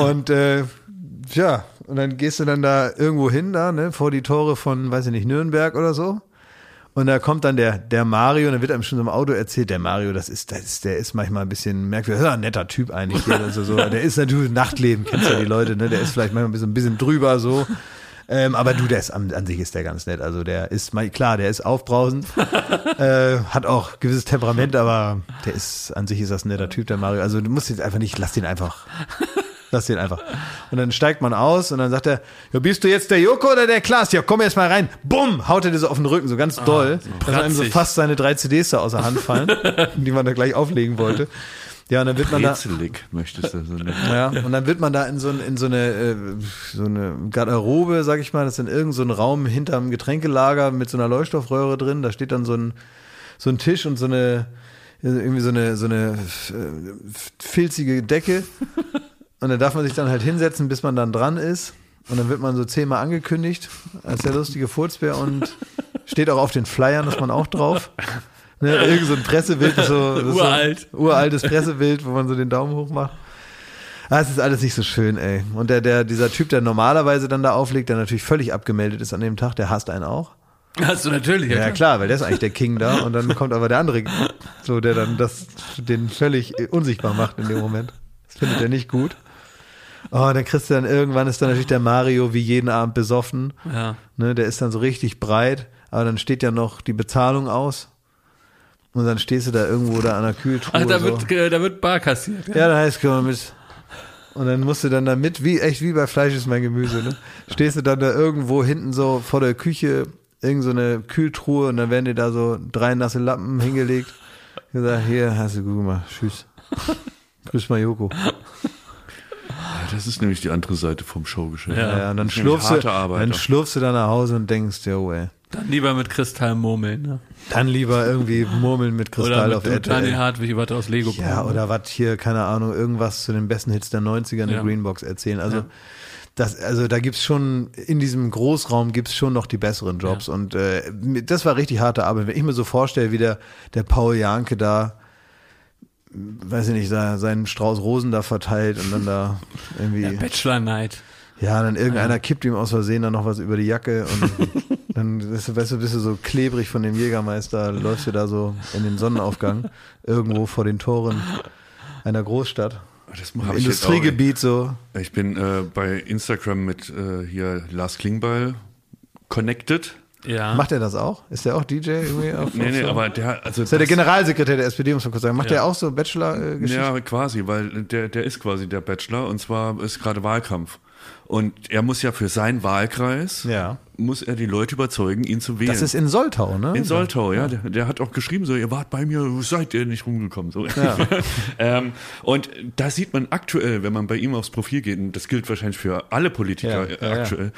Speaker 1: Und äh, ja, und dann gehst du dann da irgendwo hin, da, ne, vor die Tore von, weiß ich nicht, Nürnberg oder so. Und da kommt dann der, der Mario, und dann wird einem schon so im Auto erzählt, der Mario, das ist, das ist, der ist manchmal ein bisschen merkwürdig, das ist ein netter Typ eigentlich hier, also so, der ist natürlich Nachtleben, kennst ja die Leute, ne, der ist vielleicht manchmal ein bisschen, ein bisschen drüber, so. Ähm, aber du, der ist, an, an sich ist der ganz nett, also der ist, mal klar, der ist aufbrausend, äh, hat auch gewisses Temperament, aber der ist, an sich ist das ein netter Typ, der Mario, also du musst jetzt einfach nicht, lass den einfach, Lass den einfach. Und dann steigt man aus und dann sagt er, ja, bist du jetzt der Joko oder der Klaas? Ja, komm jetzt mal rein. Bumm, haut er dir so auf den Rücken, so ganz doll, dass einem so fast seine drei CDs da aus der Hand fallen, die man da gleich auflegen wollte. Ja, und dann wird man da,
Speaker 3: Rätselig, möchtest du so nennen.
Speaker 1: ja, und dann wird man da in so, in so eine, äh, so eine Garderobe, sag ich mal, das ist in irgendein so ein Raum hinterm Getränkelager mit so einer Leuchtstoffröhre drin, da steht dann so ein, so ein Tisch und so eine, irgendwie so eine, so eine äh, filzige Decke. Und dann darf man sich dann halt hinsetzen, bis man dann dran ist. Und dann wird man so zehnmal angekündigt als der lustige Furzbär und steht auch auf den Flyern, ist man auch drauf. Ne, irgend so ein Pressebild, so, das
Speaker 2: Uralt.
Speaker 1: So, uraltes Pressebild, wo man so den Daumen hoch macht. Ah, es ist alles nicht so schön, ey. Und der, der, dieser Typ, der normalerweise dann da auflegt, der natürlich völlig abgemeldet ist an dem Tag, der hasst einen auch.
Speaker 2: Hast du natürlich, ja,
Speaker 1: Ja,
Speaker 2: klar.
Speaker 1: weil der ist eigentlich der King da und dann kommt aber der andere, so der dann das den völlig unsichtbar macht in dem Moment. Das findet er nicht gut. Oh, dann kriegst du dann irgendwann ist dann natürlich der Mario wie jeden Abend besoffen.
Speaker 2: Ja.
Speaker 1: Ne, der ist dann so richtig breit, aber dann steht ja noch die Bezahlung aus. Und dann stehst du da irgendwo da an der Kühltruhe.
Speaker 2: Ach, da
Speaker 1: so.
Speaker 2: wird, äh, da wird Bar kassiert.
Speaker 1: Ja, da heißt komm mit. Und dann musst du dann da mit, wie echt wie bei Fleisch ist mein Gemüse, ne? Stehst du dann da irgendwo hinten so vor der Küche, irgend so eine Kühltruhe und dann werden dir da so drei nasse Lappen hingelegt. Gesagt, hier, hast du gut gemacht, tschüss. Grüß mal Joko.
Speaker 3: Das ist nämlich die andere Seite vom Showgeschäft.
Speaker 2: Ja.
Speaker 1: Ja, und dann schlurfst, du, dann schlurfst du da nach Hause und denkst, yo, ey.
Speaker 2: Dann lieber mit Kristall murmeln, ne?
Speaker 1: Dann lieber irgendwie murmeln mit
Speaker 2: Oder
Speaker 1: Kristall
Speaker 2: mit
Speaker 1: auf
Speaker 2: dem Daniel
Speaker 1: RTL.
Speaker 2: Hartwig was aus Lego
Speaker 1: Ja,
Speaker 2: bauen.
Speaker 1: oder was hier, keine Ahnung, irgendwas zu den besten Hits der 90er in der
Speaker 2: Ja.
Speaker 1: Greenbox erzählen. Also,
Speaker 2: Ja.
Speaker 1: das, also da gibt's schon, in diesem Großraum gibt's schon noch die besseren Jobs. Und äh, das war richtig harte Arbeit. Wenn ich mir so vorstelle, wie der, der Paul Janke da, weiß ich nicht, se- seinen Strauß Rosen da verteilt und dann da irgendwie.
Speaker 2: Ja, Bachelor Night.
Speaker 1: Ja, dann irgendeiner kippt ihm aus Versehen dann noch was über die Jacke und dann weißt du, weißt du, bist du so klebrig von dem Jägermeister, läufst du da so in den Sonnenaufgang irgendwo vor den Toren einer Großstadt.
Speaker 3: Das
Speaker 1: Im Industriegebiet so.
Speaker 3: Ich bin äh, bei Instagram mit äh, hier Lars Klingbeil connected.
Speaker 2: Ja.
Speaker 1: Macht er das auch? Ist der auch DJ irgendwie auf,
Speaker 3: Nee, nee,
Speaker 1: so?
Speaker 3: aber der, also
Speaker 1: ist ja der Generalsekretär der SPD, muss man kurz sagen. Macht
Speaker 2: Ja.
Speaker 1: der auch so Bachelor-Geschichten?
Speaker 3: Ja, quasi, weil der, der ist quasi der Bachelor und zwar ist gerade Wahlkampf. Und er muss ja für seinen Wahlkreis,
Speaker 1: Ja.
Speaker 3: muss er die Leute überzeugen, ihn zu wählen.
Speaker 1: Das ist in Soltau, ne?
Speaker 3: in Soltau, ja. Der, der hat auch geschrieben, so, ihr wart bei mir, seid ihr nicht rumgekommen. So.
Speaker 1: Ja.
Speaker 3: ähm, und da sieht man aktuell, wenn man bei ihm aufs Profil geht, und das gilt wahrscheinlich für alle Politiker
Speaker 1: Ja, ja, ja.
Speaker 3: aktuell,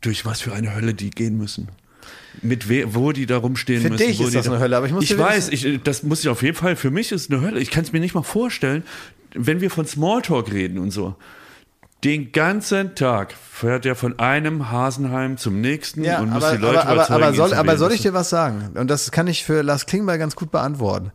Speaker 3: durch was für eine Hölle die gehen müssen. Mit we wo die da rumstehen
Speaker 1: Für
Speaker 3: müssen.
Speaker 1: dich
Speaker 3: wo
Speaker 1: ist das
Speaker 3: da
Speaker 1: eine Hölle, aber ich muss
Speaker 3: Ich weiß, ich, das muss ich auf jeden Fall, für mich ist es eine Hölle. Ich kann es mir nicht mal vorstellen, wenn wir von Smalltalk reden und so. Den ganzen Tag fährt er von einem Hasenheim zum nächsten
Speaker 1: Ja,
Speaker 3: und muss
Speaker 1: aber,
Speaker 3: die Leute
Speaker 1: aber, aber,
Speaker 3: überzeugen.
Speaker 1: aber, soll, aber soll ich dir was sagen? Und das kann ich für Lars Klingbeil ganz gut beantworten.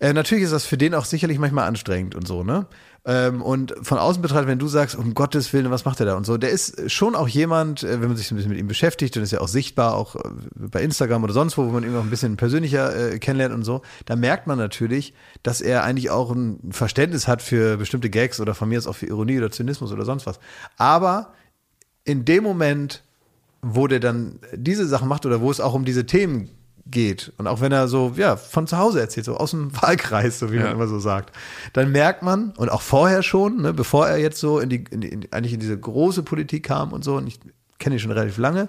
Speaker 1: Äh, natürlich ist das für den auch sicherlich manchmal anstrengend und so, ne? Ähm, und von außen betrachtet, wenn du sagst, um Gottes Willen, was macht er da und so, der ist schon auch jemand, äh, wenn man sich ein bisschen mit ihm beschäftigt, und ist ja auch sichtbar, auch äh, bei Instagram oder sonst wo, wo man ihn auch ein bisschen persönlicher äh, kennenlernt und so, da merkt man natürlich, dass er eigentlich auch ein Verständnis hat für bestimmte Gags oder von mir ist auch für Ironie oder Zynismus oder sonst was. Aber in dem Moment, wo der dann diese Sachen macht oder wo es auch um diese Themen geht und auch wenn er so ja von zu Hause erzählt so aus dem Wahlkreis so wie
Speaker 3: Ja.
Speaker 1: man immer so sagt dann merkt man und auch vorher schon ne, bevor er jetzt so in die, in die in, eigentlich in diese große Politik kam und so und ich kenne ihn schon relativ lange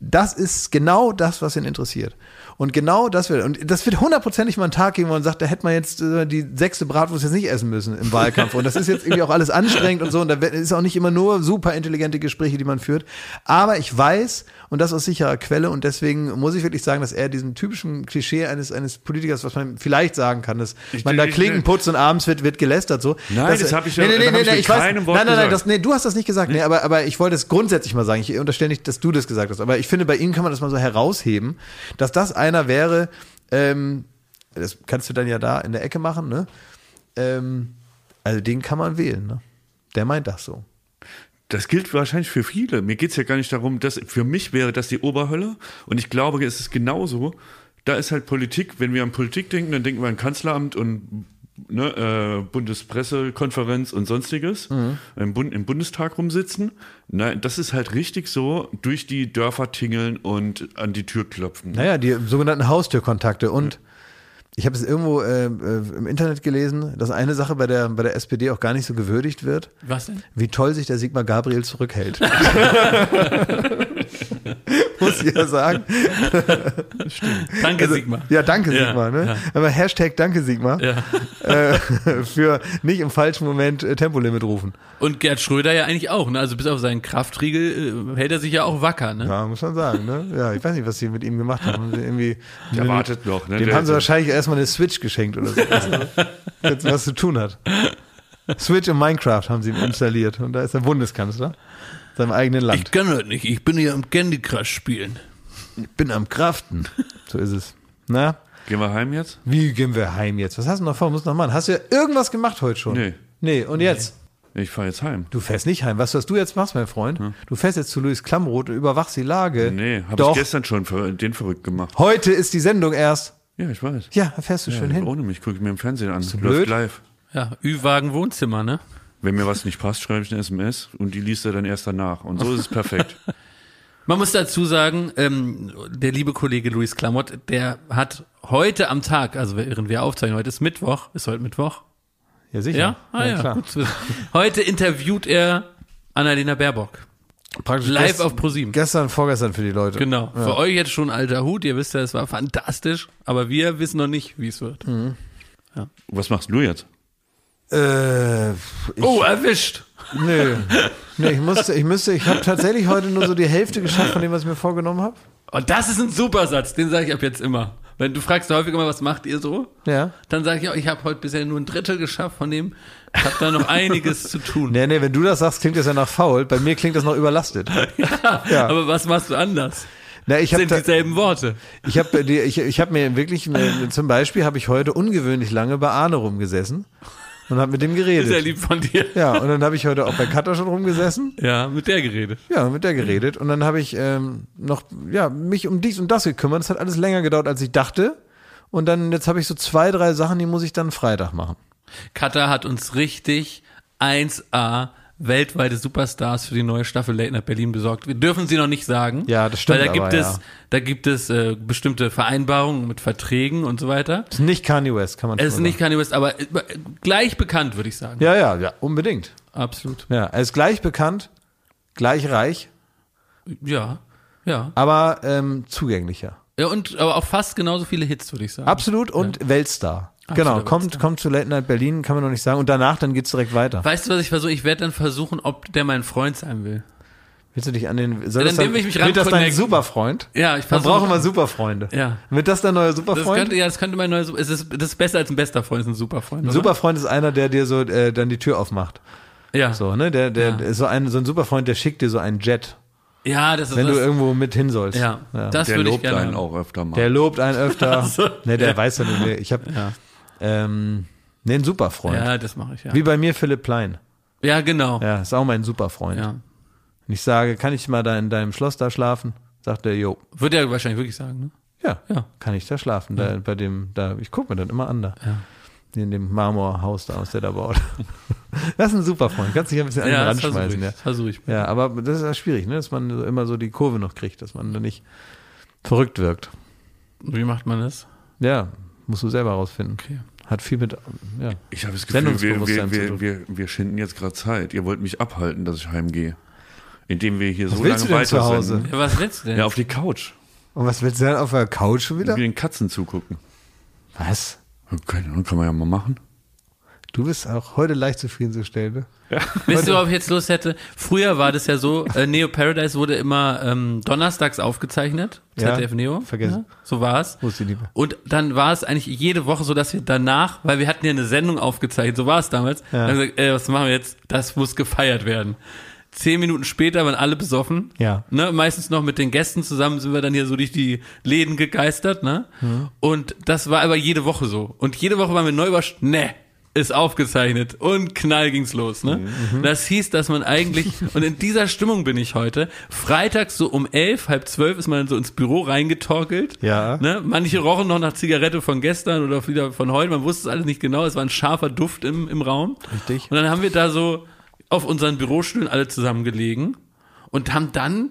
Speaker 1: das ist genau das, was ihn interessiert. Und genau das wird, und das wird hundertprozentig mal einen Tag geben, wo man sagt, da hätte man jetzt äh, die sechste Bratwurst jetzt nicht essen müssen im Wahlkampf. Und das ist jetzt irgendwie auch alles anstrengend und so. Und da ist auch nicht immer nur super intelligente Gespräche, die man führt. Aber ich weiß, und das aus sicherer Quelle, und deswegen muss ich wirklich sagen, dass er diesen typischen Klischee eines, eines Politikers, was man vielleicht sagen kann, dass
Speaker 3: Ich-
Speaker 1: man da
Speaker 3: ich-
Speaker 1: Klinken putzt und abends wird, wird gelästert so.
Speaker 3: Nein,
Speaker 1: Dass-
Speaker 3: das hab ich ja-
Speaker 1: nee, nee,
Speaker 3: da
Speaker 1: nee,
Speaker 3: hab
Speaker 1: nee,
Speaker 3: ich
Speaker 1: nee, ich weiß, nein, nein, nein, das, nee, du hast das nicht gesagt, nee, aber, aber ich wollte es grundsätzlich mal sagen. Ich unterstelle nicht, dass du das gesagt hast, aber ich finde, bei ihm kann man das mal so herausheben, dass das einer wäre, ähm, das kannst du dann ja da in der Ecke machen, ne? Ähm, also den kann man wählen, ne? Der meint das so.
Speaker 3: Das gilt wahrscheinlich für viele. Mir geht's ja gar nicht darum, dass für mich wäre das die Oberhölle. Und ich glaube, es ist genauso. Da ist halt Politik, wenn wir an Politik denken, dann denken wir an Kanzleramt und ne, äh, Bundespressekonferenz und sonstiges, im, Bund, im Bundestag rumsitzen. Nein, das ist halt richtig so, durch die Dörfer tingeln und an die Tür klopfen.
Speaker 1: Naja, die sogenannten Haustürkontakte und ich habe es irgendwo äh, äh, im Internet gelesen, dass eine Sache bei der, bei der SPD auch gar nicht so gewürdigt wird,
Speaker 2: Was denn?
Speaker 1: wie toll sich der Sigmar Gabriel zurückhält. Muss ich ja sagen.
Speaker 2: Danke,
Speaker 1: Also,
Speaker 2: Sigmar.
Speaker 1: Ja, danke
Speaker 2: Ja,
Speaker 1: Sigmar. Ne?
Speaker 2: ja.
Speaker 1: Aber Hashtag danke Sigmar.
Speaker 2: Ja.
Speaker 1: Äh, für nicht im falschen Moment äh, Tempolimit rufen.
Speaker 2: Und Gerd Schröder ja eigentlich auch, ne? Also bis auf seinen Kraftriegel äh, hält er sich ja auch wacker, ne?
Speaker 1: Ja, muss man sagen. Ne? Ja, ich weiß nicht, was sie mit ihm gemacht haben. Irgendwie,
Speaker 3: Der wartet noch, ne?
Speaker 1: Dem
Speaker 3: Der-
Speaker 1: haben sie wahrscheinlich erstmal eine Switch geschenkt oder so. Was zu tun hat. Switch und Minecraft haben sie ihm installiert. Und da ist er Bundeskanzler. Seinem eigenen Land.
Speaker 2: Ich kann das nicht, ich bin hier am Candy Crush spielen.
Speaker 1: Ich bin am Kraften. So ist es. Na?
Speaker 3: Gehen wir heim jetzt?
Speaker 1: Wie gehen wir heim jetzt? Was hast du noch vor? Muss noch machen. Hast du ja irgendwas gemacht heute schon?
Speaker 3: Nee.
Speaker 1: Nee, und jetzt?
Speaker 3: Ich fahre jetzt heim.
Speaker 1: Du fährst nicht heim. Weißt du, was du jetzt machst, mein Freund? Du fährst jetzt zu Luis Klamroth und überwachst die Lage.
Speaker 3: Nee, habe
Speaker 1: Doch.
Speaker 3: ich gestern schon für den verrückt gemacht.
Speaker 1: Heute ist die Sendung erst.
Speaker 3: Ja, ich weiß.
Speaker 1: Ja, da fährst du schön hin.
Speaker 3: Ohne mich gucke ich mir im Fernsehen an. Läuft
Speaker 1: blöd?
Speaker 3: live.
Speaker 2: Ja, Ü-Wagen Wohnzimmer, ne?
Speaker 3: Wenn mir was nicht passt, schreibe ich eine SMS und die liest er dann erst danach. Und so ist es perfekt.
Speaker 2: Man muss dazu sagen, ähm, der liebe Kollege Luis Klamott, der hat heute am Tag, also während wir aufzeichnen, heute ist Mittwoch, ist heute Mittwoch?
Speaker 1: Ja, sicher.
Speaker 2: Ja? Ah ja,
Speaker 1: klar.
Speaker 2: gut. Heute interviewt er Annalena Baerbock.
Speaker 1: Praktisch
Speaker 2: Live
Speaker 1: gest-
Speaker 2: auf ProSieben.
Speaker 1: Gestern, vorgestern für die Leute.
Speaker 2: Genau. Für euch jetzt schon alter Hut, ihr wisst ja, es war fantastisch, aber wir wissen noch nicht, wie es wird.
Speaker 1: Mhm.
Speaker 3: Was machst du jetzt?
Speaker 1: Äh,
Speaker 2: Oh, erwischt!
Speaker 1: Nö. Nee, ich musste, ich müsste, ich habe tatsächlich heute nur so die Hälfte geschafft von dem, was ich mir vorgenommen habe.
Speaker 2: Und das ist ein super Satz, den sage ich ab jetzt immer. Wenn du fragst häufig immer, was macht ihr so?
Speaker 1: Ja.
Speaker 2: Dann sage ich auch, ich habe heute bisher nur ein Drittel geschafft von dem. Ich habe da noch einiges zu tun.
Speaker 1: Nee, nee, wenn du das sagst, klingt das ja nach faul. Bei mir klingt das noch überlastet. Ja.
Speaker 2: Aber was machst du anders?
Speaker 1: Na, ich
Speaker 2: Das
Speaker 1: habe
Speaker 2: sind dieselben Worte.
Speaker 1: ich hab, die- ich, ich hab mir wirklich, zum Beispiel habe ich heute ungewöhnlich lange bei Arne rumgesessen und habe mit dem
Speaker 2: Sehr
Speaker 1: geredet.
Speaker 2: lieb von dir.
Speaker 1: Ja, und dann habe ich heute auch bei Katha schon rumgesessen.
Speaker 2: Ja, mit der geredet.
Speaker 1: Ja, mit der geredet. Und dann habe ich ähm, noch, ja, mich um dies und das gekümmert. Das hat alles länger gedauert, als ich dachte. Und dann, jetzt habe ich so zwei, drei Sachen, die muss ich dann Freitag machen.
Speaker 2: Katar hat uns richtig 1A weltweite Superstars für die neue Staffel Late Night Berlin besorgt. Wir dürfen sie noch nicht sagen.
Speaker 1: Ja, das stimmt
Speaker 2: Weil da gibt
Speaker 1: aber,
Speaker 2: es,
Speaker 1: ja.
Speaker 2: da gibt es äh, bestimmte Vereinbarungen mit Verträgen und so weiter.
Speaker 1: Das ist nicht Kanye West, kann man
Speaker 2: Es
Speaker 1: schon
Speaker 2: ist nicht Kanye West, aber äh, gleich bekannt, würde ich sagen.
Speaker 1: sagen. Ja, ja, ja, unbedingt.
Speaker 2: Absolut.
Speaker 1: Ja, er ist gleich bekannt, gleich reich,
Speaker 2: Ja, ja.
Speaker 1: aber ähm, zugänglicher.
Speaker 2: Ja, und aber auch fast genauso viele Hits, würde ich sagen.
Speaker 1: Absolut und Weltstar. Genau, kommt, kommt zu Late Night Berlin, kann man noch nicht sagen. Und danach, dann geht's direkt weiter.
Speaker 2: Weißt du, was ich versuche? Ich werde dann versuchen, ob der mein Freund sein will.
Speaker 1: Willst du dich an den, soll
Speaker 2: Ja,
Speaker 1: das
Speaker 2: dann
Speaker 1: dann,
Speaker 2: will ich mich
Speaker 1: wird das dein. Superfreund?
Speaker 2: Ja, ich
Speaker 1: Dann
Speaker 2: versuche.
Speaker 1: brauchen wir Superfreunde.
Speaker 2: Ja.
Speaker 1: Wird das dein neuer
Speaker 2: Das
Speaker 1: Superfreund?
Speaker 2: könnte, ja, das könnte mein neues. Es ist, das ist besser als ein bester Freund, ist ein Superfreund.
Speaker 1: Ein
Speaker 2: oder?
Speaker 1: Superfreund ist einer, der dir so äh, dann die Tür aufmacht.
Speaker 2: Ja.
Speaker 1: So, ne? Der, der
Speaker 2: Ja.
Speaker 1: so ein, so ein Superfreund, der schickt dir so einen Jet,
Speaker 2: Ja, das ist
Speaker 1: wenn
Speaker 2: das,
Speaker 1: du irgendwo mit hin sollst.
Speaker 2: Ja, das
Speaker 3: Der
Speaker 2: würde ich
Speaker 3: lobt
Speaker 2: gerne.
Speaker 3: einen
Speaker 2: haben.
Speaker 3: auch öfter mal.
Speaker 1: Der lobt einen öfter.
Speaker 2: so.
Speaker 1: Ne, der
Speaker 2: Ja.
Speaker 1: weiß ja nicht mehr. Ich habe
Speaker 2: Ja.
Speaker 1: Ähm, ne, einen Superfreund.
Speaker 2: Ja, das mache ich, ja.
Speaker 1: Wie bei mir Philipp Plein.
Speaker 2: ja, genau.
Speaker 1: Ja, ist auch mein Superfreund.
Speaker 2: Ja.
Speaker 1: Und ich sage, kann ich mal da in deinem Schloss da schlafen? Sagt er, jo.
Speaker 2: Würde er wahrscheinlich wirklich sagen, ne?
Speaker 1: Ja,
Speaker 2: Ja.
Speaker 1: kann ich da schlafen? Da, bei dem, da, ich gucke mir dann immer an da.
Speaker 2: Ja.
Speaker 1: In dem Marmorhaus da aus, der da baut. Das ist ein Superfreund. Kannst dich ein bisschen an den
Speaker 2: Ja,
Speaker 1: Rand
Speaker 2: versuche ich.
Speaker 1: schmeißen, ja.
Speaker 2: Das versuche ich.
Speaker 1: Ja, aber das ist ja schwierig, ne? dass man immer so die Kurve noch kriegt, dass man da nicht verrückt wirkt.
Speaker 2: Wie macht man das?
Speaker 1: Ja, musst du selber rausfinden.
Speaker 2: Okay.
Speaker 1: Hat viel mit, ja.
Speaker 3: Ich habe das Gefühl, wir, wir, wir, wir, wir schinden jetzt gerade Zeit. Ihr wollt mich abhalten, dass ich heimgehe. Indem wir hier so
Speaker 1: willst
Speaker 3: lange
Speaker 1: du denn zu
Speaker 3: weiter
Speaker 1: Hause?
Speaker 2: Ja, was willst du denn?
Speaker 3: Ja, auf die Couch.
Speaker 1: Und was willst du denn auf der Couch schon wieder?
Speaker 3: Wie den Katzen zugucken.
Speaker 1: Was?
Speaker 3: Keine Ahnung, kann man ja mal machen.
Speaker 1: Du bist auch heute leicht zufriedenzustellen, ne?
Speaker 2: Wisst ihr, worauf ich jetzt Lust hätte? Früher war das ja so, äh, Neo Paradise wurde immer ähm, donnerstags aufgezeichnet,
Speaker 1: Ja,
Speaker 2: ZDF Neo.
Speaker 1: vergessen.
Speaker 2: Ja, so war es. Und dann war es eigentlich jede Woche so, dass wir danach, weil wir hatten ja eine Sendung aufgezeichnet, so war es damals,
Speaker 1: Ja.
Speaker 2: dann haben wir gesagt, äh, was machen wir jetzt? Das muss gefeiert werden. Zehn Minuten später waren alle besoffen.
Speaker 1: Ja.
Speaker 2: Ne, meistens noch mit den Gästen zusammen sind wir dann hier so durch die Läden gegeistert, ne? Und das war aber jede Woche so. Und jede Woche waren wir neu überrascht, ne, ist aufgezeichnet und knall ging's los, ne? Das hieß, dass man eigentlich, und in dieser Stimmung bin ich heute, freitags so um elf, halb zwölf ist man so ins Büro reingetorkelt.
Speaker 1: Ja.
Speaker 2: Ne? Manche rochen noch nach Zigarette von gestern oder wieder von heute, man wusste es alles nicht genau, es war ein scharfer Duft im, im Raum.
Speaker 1: Richtig.
Speaker 2: Und dann haben wir da so auf unseren Bürostühlen alle zusammen gelegen und haben dann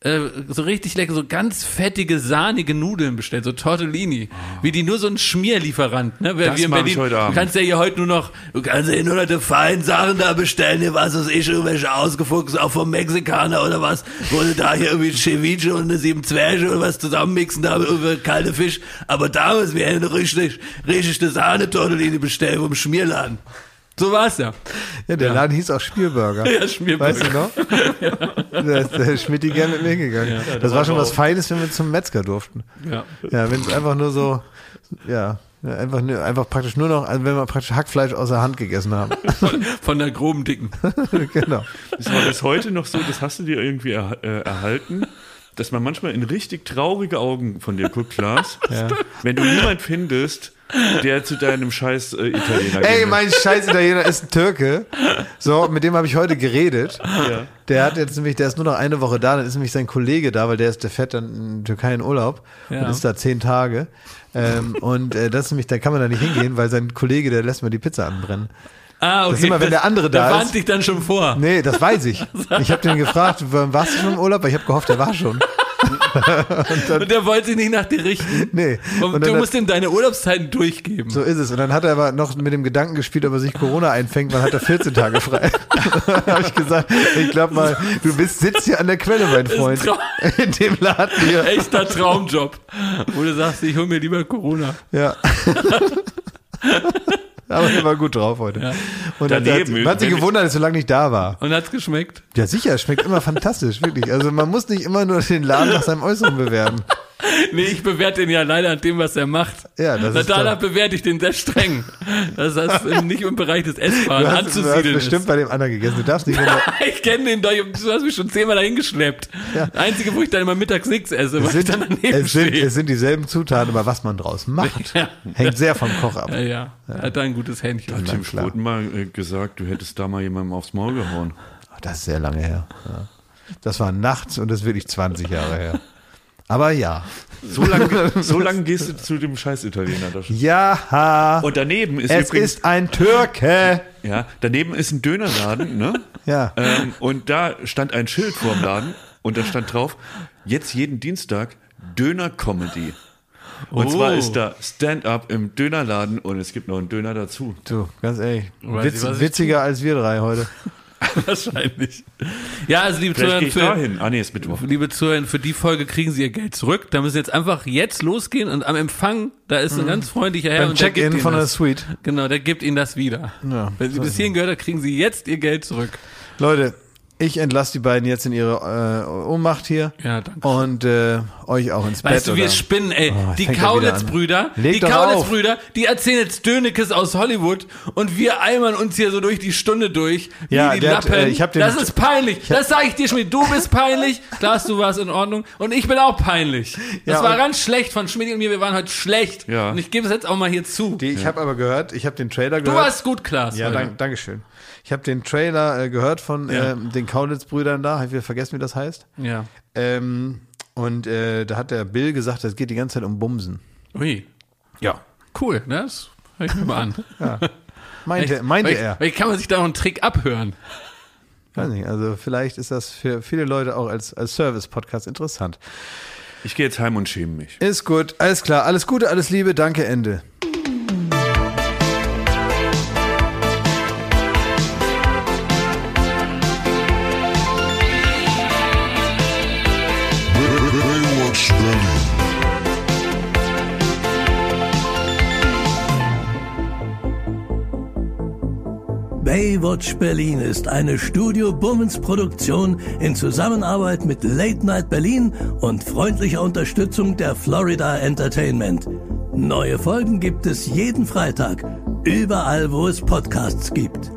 Speaker 2: äh, so richtig lecker, so ganz fettige, sahnige Nudeln bestellt, so Tortellini, wie die nur so ein Schmierlieferant, ne? Wer
Speaker 3: Das
Speaker 2: wir in
Speaker 3: mach ich
Speaker 2: Berlin,
Speaker 3: heute Abend.
Speaker 2: du kannst ja hier heute nur noch, du kannst ja hier nur noch die feinen Sachen da bestellen, hier was weiß ich, irgendwelche ausgefuchst, auch vom Mexikaner oder was, wo du da hier irgendwie Ceviche und eine sieben Zwerge oder was zusammenmixen, da irgendwie kalte Fisch, aber damals, wir hätten richtig, richtig eine Sahne-Tortellini bestellt vom Schmierladen. So war's ja.
Speaker 1: Ja, der Laden hieß auch Spielburger.
Speaker 2: Ja, Schmierburger.
Speaker 1: Weißt du noch? Da ist der Schmidt gern mit mir hingegangen. das, war schon was Feines, wenn wir zum Metzger durften.
Speaker 2: Ja.
Speaker 1: Ja, wenn es einfach nur so, ja, ja, einfach, einfach praktisch nur noch, also wenn wir praktisch Hackfleisch aus der Hand gegessen haben.
Speaker 2: Von, von der groben Dicken.
Speaker 1: genau.
Speaker 3: Das war bis heute noch so, das hast du dir irgendwie er, äh, erhalten, dass man manchmal in richtig traurige Augen von dir guckt, Klaas. Wenn du niemand findest, der zu deinem scheiß äh, Italiener
Speaker 1: Ey,
Speaker 3: geht.
Speaker 1: mein scheiß Italiener ist ein Türke. So, mit dem habe ich heute geredet. Der hat jetzt nämlich, der ist nur noch eine Woche da, dann ist nämlich sein Kollege da, weil der ist, der fährt dann in Türkei in Urlaub
Speaker 2: Ja.
Speaker 1: und ist da zehn Tage. Ähm, und äh, das ist nämlich, da kann man da nicht hingehen, weil sein Kollege, der lässt mal die Pizza anbrennen.
Speaker 2: Ah, okay.
Speaker 1: ist immer, wenn der andere da
Speaker 2: da
Speaker 1: ist.
Speaker 2: warnte ich dann schon vor.
Speaker 1: Nee, das weiß ich. Ich habe den gefragt, warst du schon im Urlaub? Weil ich habe gehofft, der war schon.
Speaker 2: Und der wollte sich nicht nach dir richten.
Speaker 1: Nee.
Speaker 2: Und,
Speaker 1: Und
Speaker 2: du
Speaker 1: dann
Speaker 2: musst ihm deine Urlaubszeiten durchgeben.
Speaker 1: So ist es. Und dann hat er aber noch mit dem Gedanken gespielt, ob er sich Corona einfängt, wann hat er 14 Tage frei. da habe ich gesagt, ich glaube mal, du bist, sitzt hier an der Quelle, mein Freund. In dem Laden hier.
Speaker 2: Echter Traumjob. Wo du sagst, ich hol mir lieber Corona.
Speaker 1: Ja. Aber er war gut drauf heute.
Speaker 2: Ja.
Speaker 1: Und hat,
Speaker 3: Daneben,
Speaker 1: hat, man hat sich gewundert, dass er so lange nicht da war.
Speaker 2: Und hat's geschmeckt?
Speaker 1: Ja, sicher, es schmeckt immer fantastisch, wirklich. Also man muss nicht immer nur den Laden nach seinem Äußeren bewerten.
Speaker 2: Nee, ich bewerte ihn ja leider an dem, was er macht.
Speaker 1: Ja, das ist
Speaker 2: Danach
Speaker 1: doch-
Speaker 2: bewerte ich den sehr streng. Das heißt, nicht im Bereich des Essbaren
Speaker 1: Du hast, du hast
Speaker 2: anzusiedeln
Speaker 1: bestimmt
Speaker 2: ist.
Speaker 1: bei dem anderen gegessen. Du darfst nicht,
Speaker 2: Ich kenne den doch, du hast mich schon zehnmal dahin geschleppt.
Speaker 1: Ja.
Speaker 2: Das Einzige, wo ich dann immer mittags nichts esse, weil
Speaker 1: es,
Speaker 2: ich
Speaker 1: sind,
Speaker 2: dann daneben
Speaker 1: es, sind,
Speaker 2: stehe.
Speaker 1: es sind dieselben Zutaten, aber was man draus macht,
Speaker 2: Ja.
Speaker 1: hängt sehr vom Koch ab.
Speaker 2: Ja, ja, er hat da ein gutes Händchen.
Speaker 1: Na
Speaker 3: Tim. Schroten mal äh, gesagt, du hättest da mal jemandem aufs Maul gehauen.
Speaker 1: Ach, Das ist sehr lange her. Ja. Das war nachts und das ist wirklich 20 Jahre her. Aber ja.
Speaker 3: So lange so lang gehst du zu dem scheiß Italiener. Da schon.
Speaker 1: Ja.
Speaker 3: Und daneben ist
Speaker 1: es
Speaker 3: übrigens,
Speaker 1: ist ein Türke.
Speaker 3: ja, daneben ist ein Dönerladen, ne?
Speaker 1: Ja.
Speaker 3: Ähm, und da stand ein Schild vor dem Laden und da stand drauf, jetzt jeden Dienstag Döner-Comedy. Und
Speaker 2: Oh.
Speaker 3: zwar ist da Stand-up im Dönerladen und es gibt noch einen Döner dazu.
Speaker 1: Du, ganz ehrlich. Witz, witziger als wir drei heute.
Speaker 2: Wahrscheinlich. Ja, also liebe
Speaker 3: Vielleicht
Speaker 2: Zuhörer, für,
Speaker 3: dahin. Ah nee, ist Mittwoch.
Speaker 2: liebe Zuhörer, für die Folge kriegen sie ihr Geld zurück. Da müssen jetzt einfach jetzt losgehen und am Empfang, da ist ein ganz freundlicher Herr
Speaker 1: Mhm. Beim
Speaker 2: und der gibt
Speaker 1: Check-in
Speaker 2: ihnen
Speaker 1: von der
Speaker 2: das.
Speaker 1: Suite.
Speaker 2: Genau, der gibt ihnen das wieder.
Speaker 1: Ja,
Speaker 2: Wenn sie bis hierhin gehört haben, kriegen sie jetzt ihr Geld zurück.
Speaker 1: Leute, ich entlasse die beiden jetzt in ihre äh, Ohnmacht hier.
Speaker 2: Ja, danke.
Speaker 1: Und äh, euch auch ins Bett.
Speaker 2: Weißt du, wir
Speaker 1: oder?
Speaker 2: spinnen, ey.
Speaker 1: Oh,
Speaker 2: die
Speaker 1: er.
Speaker 2: Kaulitz-Brüder, die. Kaulitz-Brüder, die erzählen jetzt Dönekes aus Hollywood und wir eimern uns hier so durch die Stunde durch.
Speaker 1: Ja,
Speaker 2: die
Speaker 1: der hat,
Speaker 2: Lappen.
Speaker 1: äh, ich hab den-
Speaker 2: das ist peinlich. Das sage ich dir Schmidt. Du bist peinlich. Klar, du warst in Ordnung. Und ich bin auch peinlich. Das
Speaker 1: Ja,
Speaker 2: war ganz schlecht von Schmidt und mir. Wir waren heute schlecht.
Speaker 3: Ja.
Speaker 2: Und ich gebe es jetzt auch mal hier zu.
Speaker 1: Die, ich habe aber gehört, ich habe den Trailer
Speaker 2: Du
Speaker 1: gehört.
Speaker 2: warst gut, Klaas.
Speaker 1: ja,
Speaker 2: heute.
Speaker 1: dank, Dankeschön. Ich habe den Trailer äh, gehört von
Speaker 2: Ja.
Speaker 1: ähm, den Kaulitz-Brüdern da. Habe ich wieder vergessen, wie das heißt.
Speaker 2: Ja.
Speaker 1: Ähm, und äh, da hat der Bill gesagt, es geht die ganze Zeit um Bumsen.
Speaker 2: Ui.
Speaker 1: Ja.
Speaker 2: Cool, ne? Das hör ich mir mal an.
Speaker 1: Meinte, meinte
Speaker 2: Weil,
Speaker 1: er.
Speaker 2: weil kann man sich da noch einen Trick abhören.
Speaker 1: Weiß nicht, also vielleicht ist das für viele Leute auch als, als Service-Podcast interessant.
Speaker 3: Ich gehe jetzt heim und schäme mich.
Speaker 1: Ist gut, alles klar. Alles Gute, alles Liebe, danke, Ende.
Speaker 4: Baywatch Berlin ist eine Studio Bummens Produktion in Zusammenarbeit mit Late Night Berlin und freundlicher Unterstützung der Florida Entertainment. Neue Folgen gibt es jeden Freitag, überall wo es Podcasts gibt.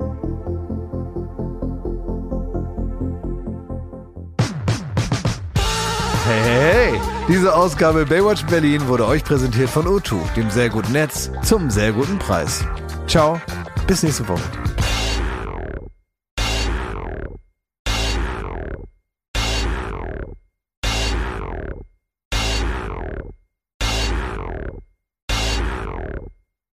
Speaker 1: Hey, hey, hey. Diese Ausgabe Baywatch Berlin wurde euch präsentiert von O2, dem sehr guten Netz zum sehr guten Preis. Ciao, bis nächste Woche.